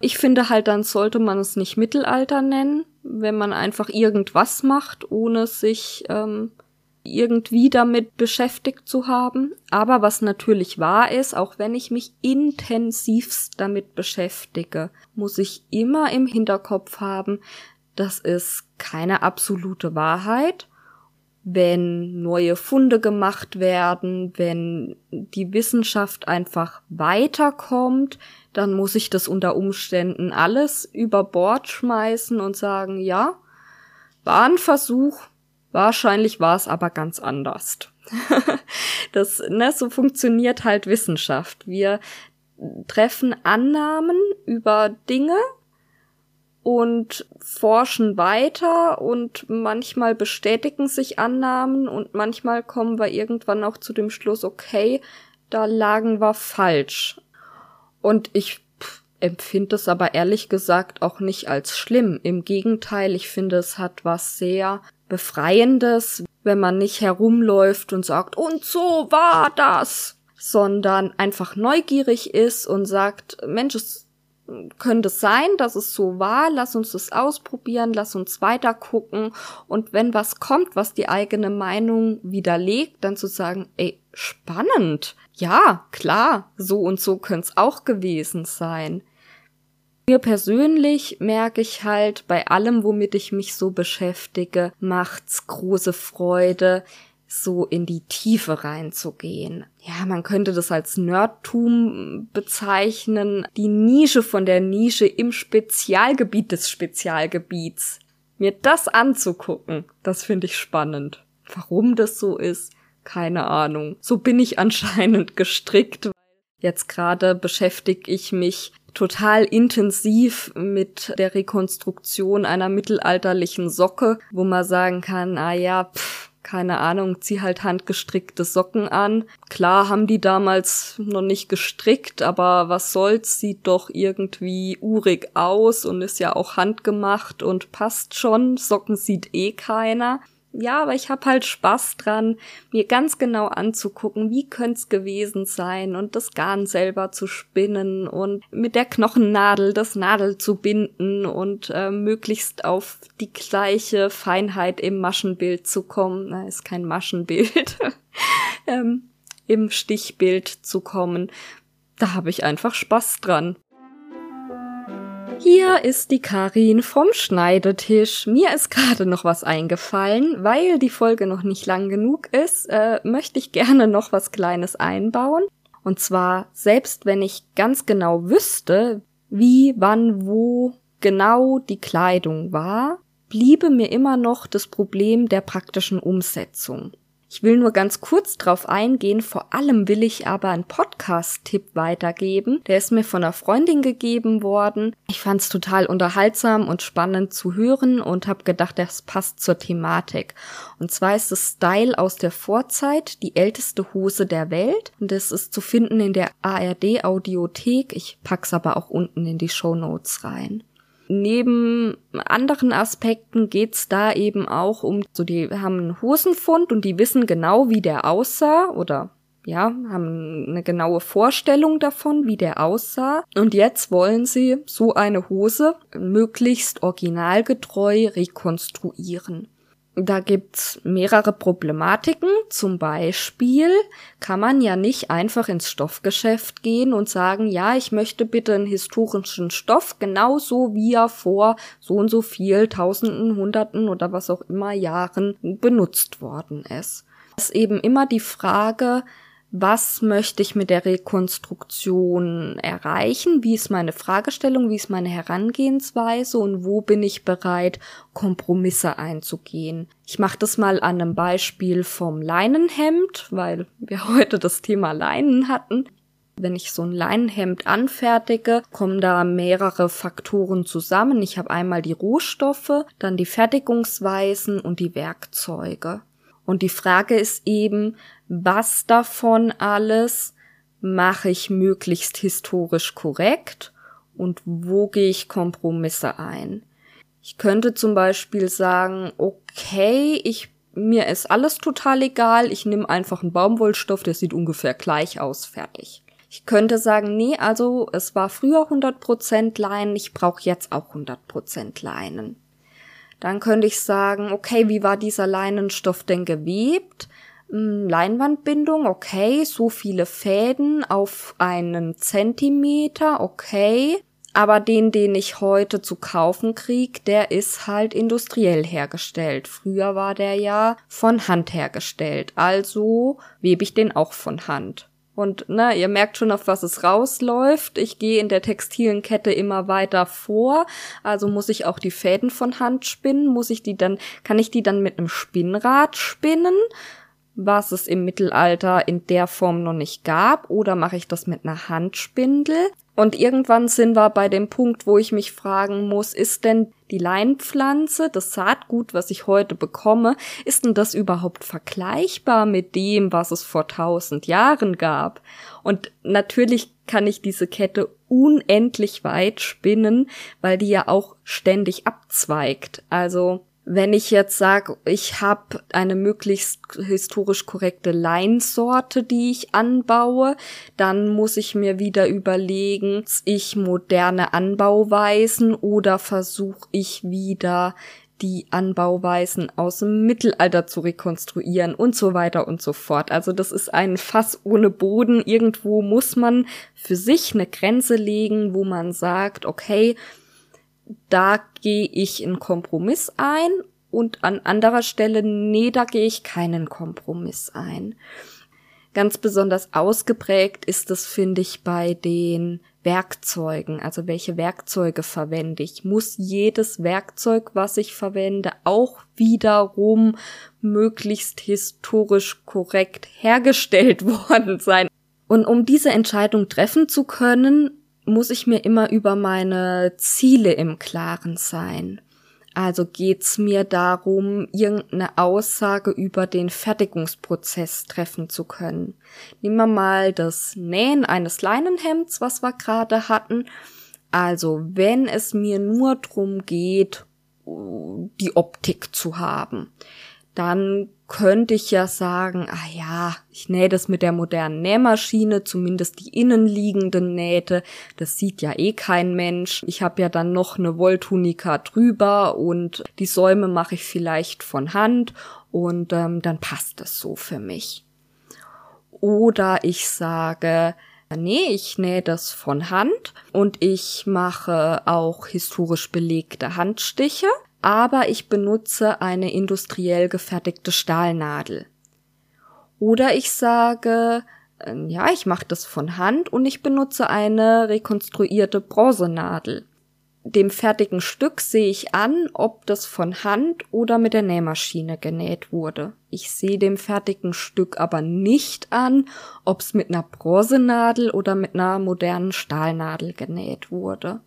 Ich finde halt, dann sollte man es nicht Mittelalter nennen, wenn man einfach irgendwas macht, ohne sich ähm, irgendwie damit beschäftigt zu haben. Aber was natürlich wahr ist, auch wenn ich mich intensivst damit beschäftige, muss ich immer im Hinterkopf haben, das ist keine absolute Wahrheit. Wenn neue Funde gemacht werden, wenn die Wissenschaft einfach weiterkommt, dann muss ich das unter Umständen alles über Bord schmeißen und sagen, ja, war ein Versuch, Wahrscheinlich war es aber ganz anders. das, ne, so funktioniert halt Wissenschaft. Wir treffen Annahmen über Dinge und forschen weiter und manchmal bestätigen sich Annahmen und manchmal kommen wir irgendwann auch zu dem Schluss, okay, da lagen wir falsch. Und ich empfinde es aber ehrlich gesagt auch nicht als schlimm. Im Gegenteil, ich finde, es hat was sehr Befreiendes, wenn man nicht herumläuft und sagt, und so war das, sondern einfach neugierig ist und sagt, Mensch, es könnte sein, dass es so war, lass uns das ausprobieren, lass uns weiter gucken und wenn was kommt, was die eigene Meinung widerlegt, dann zu sagen, ey, spannend. Ja, klar, so und so könnte es auch gewesen sein. Mir persönlich merke ich halt, bei allem, womit ich mich so beschäftige, macht's große Freude, so in die Tiefe reinzugehen. Ja, man könnte das als Nerdtum bezeichnen. Die Nische von der Nische im Spezialgebiet des Spezialgebiets mir das anzugucken, das finde ich spannend. Warum das so ist, keine Ahnung. So bin ich anscheinend gestrickt. Jetzt gerade beschäftige ich mich total intensiv mit der Rekonstruktion einer mittelalterlichen Socke, wo man sagen kann, ah ja, pff, keine Ahnung, zieh halt handgestrickte Socken an. Klar haben die damals noch nicht gestrickt, aber was soll's, sieht doch irgendwie urig aus und ist ja auch handgemacht und passt schon. Socken sieht eh keiner ja, aber ich habe halt Spaß dran, mir ganz genau anzugucken, wie könnte es gewesen sein und das Garn selber zu spinnen und mit der Knochennadel das Nadel zu binden und äh, möglichst auf die gleiche Feinheit im Maschenbild zu kommen. Na, ist kein Maschenbild. ähm, Im Stichbild zu kommen. Da habe ich einfach Spaß dran. Hier ist die Karin vom Schneidetisch. Mir ist gerade noch was eingefallen, weil die Folge noch nicht lang genug ist, äh, möchte ich gerne noch was Kleines einbauen. Und zwar, selbst wenn ich ganz genau wüsste, wie, wann, wo genau die Kleidung war, bliebe mir immer noch das Problem der praktischen Umsetzung. Ich will nur ganz kurz drauf eingehen, vor allem will ich aber einen Podcast-Tipp weitergeben. Der ist mir von einer Freundin gegeben worden. Ich fand es total unterhaltsam und spannend zu hören und habe gedacht, das passt zur Thematik. Und zwar ist es Style aus der Vorzeit, die älteste Hose der Welt. Und das ist zu finden in der ARD Audiothek. Ich pack's aber auch unten in die Show Notes rein. Neben anderen Aspekten geht's da eben auch um, so die haben einen Hosenfund und die wissen genau, wie der aussah oder ja, haben eine genaue Vorstellung davon, wie der aussah. Und jetzt wollen sie so eine Hose möglichst originalgetreu rekonstruieren. Da gibt's mehrere Problematiken. Zum Beispiel kann man ja nicht einfach ins Stoffgeschäft gehen und sagen, ja, ich möchte bitte einen historischen Stoff, genauso wie er vor so und so viel Tausenden, Hunderten oder was auch immer Jahren benutzt worden ist. Es ist eben immer die Frage, was möchte ich mit der Rekonstruktion erreichen, wie ist meine Fragestellung, wie ist meine Herangehensweise und wo bin ich bereit, Kompromisse einzugehen. Ich mache das mal an einem Beispiel vom Leinenhemd, weil wir heute das Thema Leinen hatten. Wenn ich so ein Leinenhemd anfertige, kommen da mehrere Faktoren zusammen. Ich habe einmal die Rohstoffe, dann die Fertigungsweisen und die Werkzeuge. Und die Frage ist eben, was davon alles mache ich möglichst historisch korrekt und wo gehe ich Kompromisse ein. Ich könnte zum Beispiel sagen, okay, ich mir ist alles total egal, ich nehme einfach einen Baumwollstoff, der sieht ungefähr gleich aus, fertig. Ich könnte sagen, nee, also es war früher 100% Leinen, ich brauche jetzt auch 100% Leinen. Dann könnte ich sagen, okay, wie war dieser Leinenstoff denn gewebt? Hm, Leinwandbindung, okay, so viele Fäden auf einen Zentimeter, okay. Aber den, den ich heute zu kaufen krieg, der ist halt industriell hergestellt. Früher war der ja von Hand hergestellt. Also webe ich den auch von Hand. Und na, ihr merkt schon, auf was es rausläuft. Ich gehe in der textilen Kette immer weiter vor. Also muss ich auch die Fäden von Hand spinnen. Muss ich die dann, kann ich die dann mit einem Spinnrad spinnen? Was es im Mittelalter in der Form noch nicht gab, oder mache ich das mit einer Handspindel? Und irgendwann sind wir bei dem Punkt, wo ich mich fragen muss, ist denn die Leinpflanze, das Saatgut, was ich heute bekomme, ist denn das überhaupt vergleichbar mit dem, was es vor tausend Jahren gab? Und natürlich kann ich diese Kette unendlich weit spinnen, weil die ja auch ständig abzweigt. Also wenn ich jetzt sage, ich habe eine möglichst historisch korrekte Leinsorte, die ich anbaue, dann muss ich mir wieder überlegen, ich moderne Anbauweisen oder versuche ich wieder die Anbauweisen aus dem Mittelalter zu rekonstruieren und so weiter und so fort. Also das ist ein Fass ohne Boden. Irgendwo muss man für sich eine Grenze legen, wo man sagt, okay, da gehe ich in Kompromiss ein und an anderer Stelle, nee, da gehe ich keinen Kompromiss ein. Ganz besonders ausgeprägt ist es, finde ich, bei den Werkzeugen, also welche Werkzeuge verwende ich. Muss jedes Werkzeug, was ich verwende, auch wiederum möglichst historisch korrekt hergestellt worden sein. Und um diese Entscheidung treffen zu können, muss ich mir immer über meine Ziele im Klaren sein. Also geht's mir darum, irgendeine Aussage über den Fertigungsprozess treffen zu können. Nehmen wir mal das Nähen eines Leinenhemds, was wir gerade hatten. Also wenn es mir nur drum geht, die Optik zu haben, dann könnte ich ja sagen, ah ja, ich nähe das mit der modernen Nähmaschine, zumindest die innenliegenden Nähte, das sieht ja eh kein Mensch. Ich habe ja dann noch eine Wolltunika drüber und die Säume mache ich vielleicht von Hand und ähm, dann passt das so für mich. Oder ich sage, Nee, ich nähe das von Hand und ich mache auch historisch belegte Handstiche aber ich benutze eine industriell gefertigte Stahlnadel. Oder ich sage, äh, ja, ich mache das von Hand und ich benutze eine rekonstruierte Bronzenadel. Dem fertigen Stück sehe ich an, ob das von Hand oder mit der Nähmaschine genäht wurde. Ich sehe dem fertigen Stück aber nicht an, ob es mit einer Bronzenadel oder mit einer modernen Stahlnadel genäht wurde.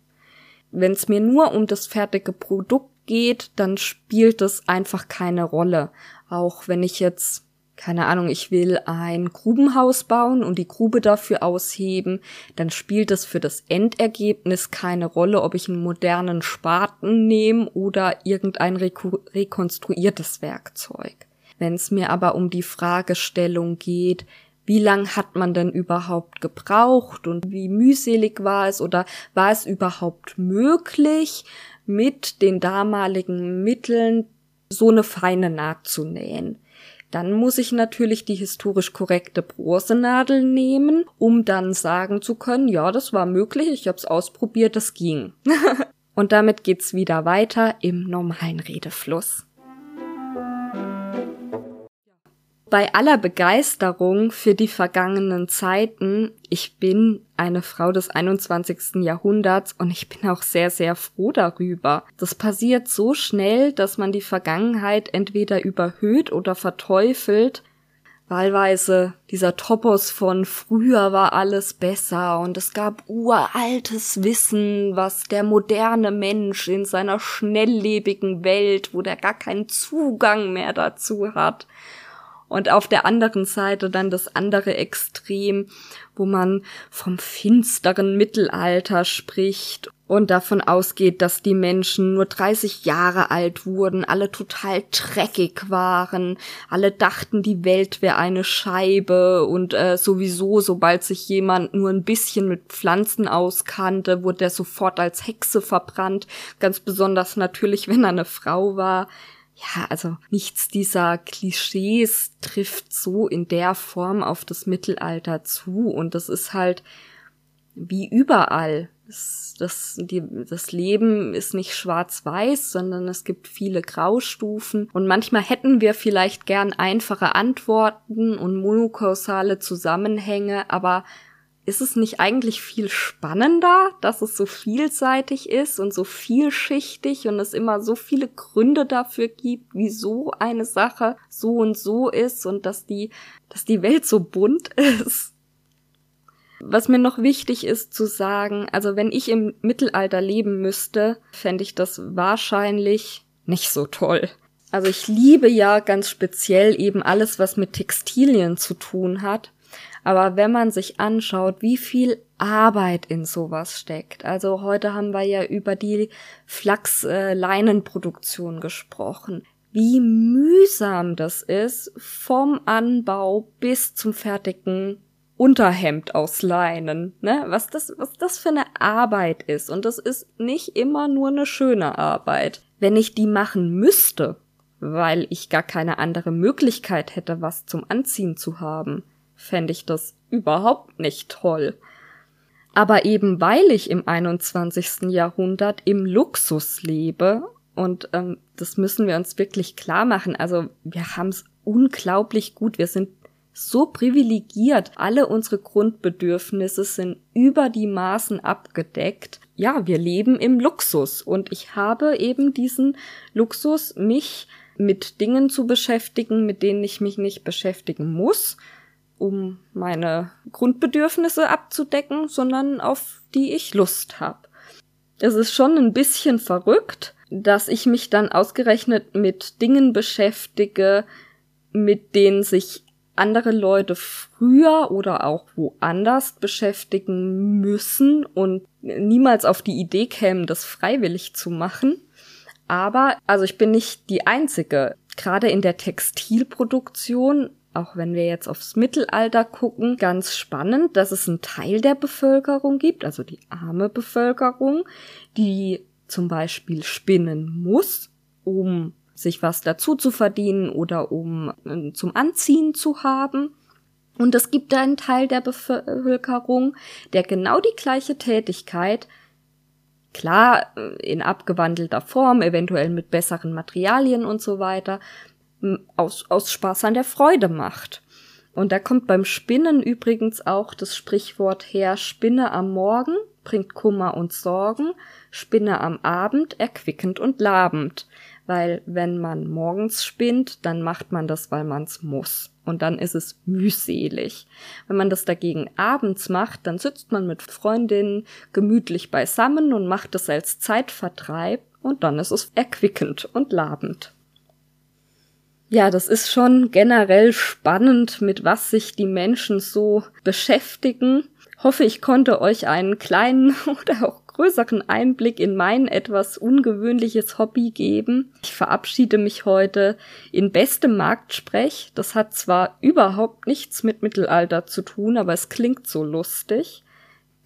Wenn es mir nur um das fertige Produkt geht, dann spielt es einfach keine Rolle. Auch wenn ich jetzt, keine Ahnung, ich will ein Grubenhaus bauen und die Grube dafür ausheben, dann spielt es für das Endergebnis keine Rolle, ob ich einen modernen Spaten nehme oder irgendein rekonstruiertes Werkzeug. Wenn es mir aber um die Fragestellung geht, wie lang hat man denn überhaupt gebraucht und wie mühselig war es oder war es überhaupt möglich, mit den damaligen Mitteln so eine feine Naht zu nähen. Dann muss ich natürlich die historisch korrekte Bronzenadel nehmen, um dann sagen zu können, ja, das war möglich, ich habe es ausprobiert, das ging. Und damit geht's wieder weiter im normalen Redefluss. Bei aller Begeisterung für die vergangenen Zeiten, ich bin eine Frau des 21. Jahrhunderts und ich bin auch sehr, sehr froh darüber. Das passiert so schnell, dass man die Vergangenheit entweder überhöht oder verteufelt. Wahlweise dieser Topos von früher war alles besser und es gab uraltes Wissen, was der moderne Mensch in seiner schnelllebigen Welt, wo der gar keinen Zugang mehr dazu hat, und auf der anderen Seite dann das andere Extrem, wo man vom finsteren Mittelalter spricht und davon ausgeht, dass die Menschen nur 30 Jahre alt wurden, alle total dreckig waren, alle dachten, die Welt wäre eine Scheibe und äh, sowieso, sobald sich jemand nur ein bisschen mit Pflanzen auskannte, wurde er sofort als Hexe verbrannt, ganz besonders natürlich, wenn er eine Frau war ja, also nichts dieser Klischees trifft so in der Form auf das Mittelalter zu und das ist halt wie überall. Das, das, die, das Leben ist nicht schwarz-weiß, sondern es gibt viele Graustufen und manchmal hätten wir vielleicht gern einfache Antworten und monokausale Zusammenhänge, aber ist es nicht eigentlich viel spannender, dass es so vielseitig ist und so vielschichtig und es immer so viele Gründe dafür gibt, wieso eine Sache so und so ist und dass die, dass die Welt so bunt ist? Was mir noch wichtig ist zu sagen, also wenn ich im Mittelalter leben müsste, fände ich das wahrscheinlich nicht so toll. Also ich liebe ja ganz speziell eben alles, was mit Textilien zu tun hat. Aber wenn man sich anschaut, wie viel Arbeit in sowas steckt, also heute haben wir ja über die Flachsleinenproduktion gesprochen, wie mühsam das ist vom Anbau bis zum fertigen Unterhemd aus Leinen, ne? Was das, was das für eine Arbeit ist. Und das ist nicht immer nur eine schöne Arbeit. Wenn ich die machen müsste, weil ich gar keine andere Möglichkeit hätte, was zum Anziehen zu haben, fände ich das überhaupt nicht toll. Aber eben weil ich im 21. Jahrhundert im Luxus lebe, und ähm, das müssen wir uns wirklich klar machen, also wir haben es unglaublich gut, wir sind so privilegiert. Alle unsere Grundbedürfnisse sind über die Maßen abgedeckt. Ja, wir leben im Luxus und ich habe eben diesen Luxus, mich mit Dingen zu beschäftigen, mit denen ich mich nicht beschäftigen muss, um meine Grundbedürfnisse abzudecken, sondern auf die ich Lust habe. Es ist schon ein bisschen verrückt, dass ich mich dann ausgerechnet mit Dingen beschäftige, mit denen sich andere Leute früher oder auch woanders beschäftigen müssen und niemals auf die Idee kämen, das freiwillig zu machen. Aber, also ich bin nicht die Einzige. Gerade in der Textilproduktion, auch wenn wir jetzt aufs Mittelalter gucken, ganz spannend, dass es einen Teil der Bevölkerung gibt, also die arme Bevölkerung, die zum Beispiel spinnen muss, um sich was dazu zu verdienen oder um äh, zum Anziehen zu haben. Und es gibt einen Teil der Bevölkerung, der genau die gleiche Tätigkeit Klar, äh, in abgewandelter Form, eventuell mit besseren Materialien und so weiter, aus, aus Spaß an der Freude macht. Und da kommt beim Spinnen übrigens auch das Sprichwort her, Spinne am Morgen bringt Kummer und Sorgen, Spinne am Abend erquickend und labend. Weil wenn man morgens spinnt, dann macht man das, weil man's muss und dann ist es mühselig. Wenn man das dagegen abends macht, dann sitzt man mit Freundinnen gemütlich beisammen und macht es als Zeitvertreib und dann ist es erquickend und labend. Ja, das ist schon generell spannend, mit was sich die Menschen so beschäftigen. Hoffe, ich konnte euch einen kleinen oder auch größeren Einblick in mein etwas ungewöhnliches Hobby geben. Ich verabschiede mich heute in bestem Marktsprech. Das hat zwar überhaupt nichts mit Mittelalter zu tun, aber es klingt so lustig.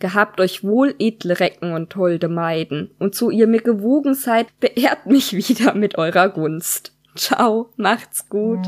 Gehabt euch wohl, edle Recken und holde Maiden, und so ihr mir gewogen seid, beehrt mich wieder mit eurer Gunst. Ciao, macht's gut.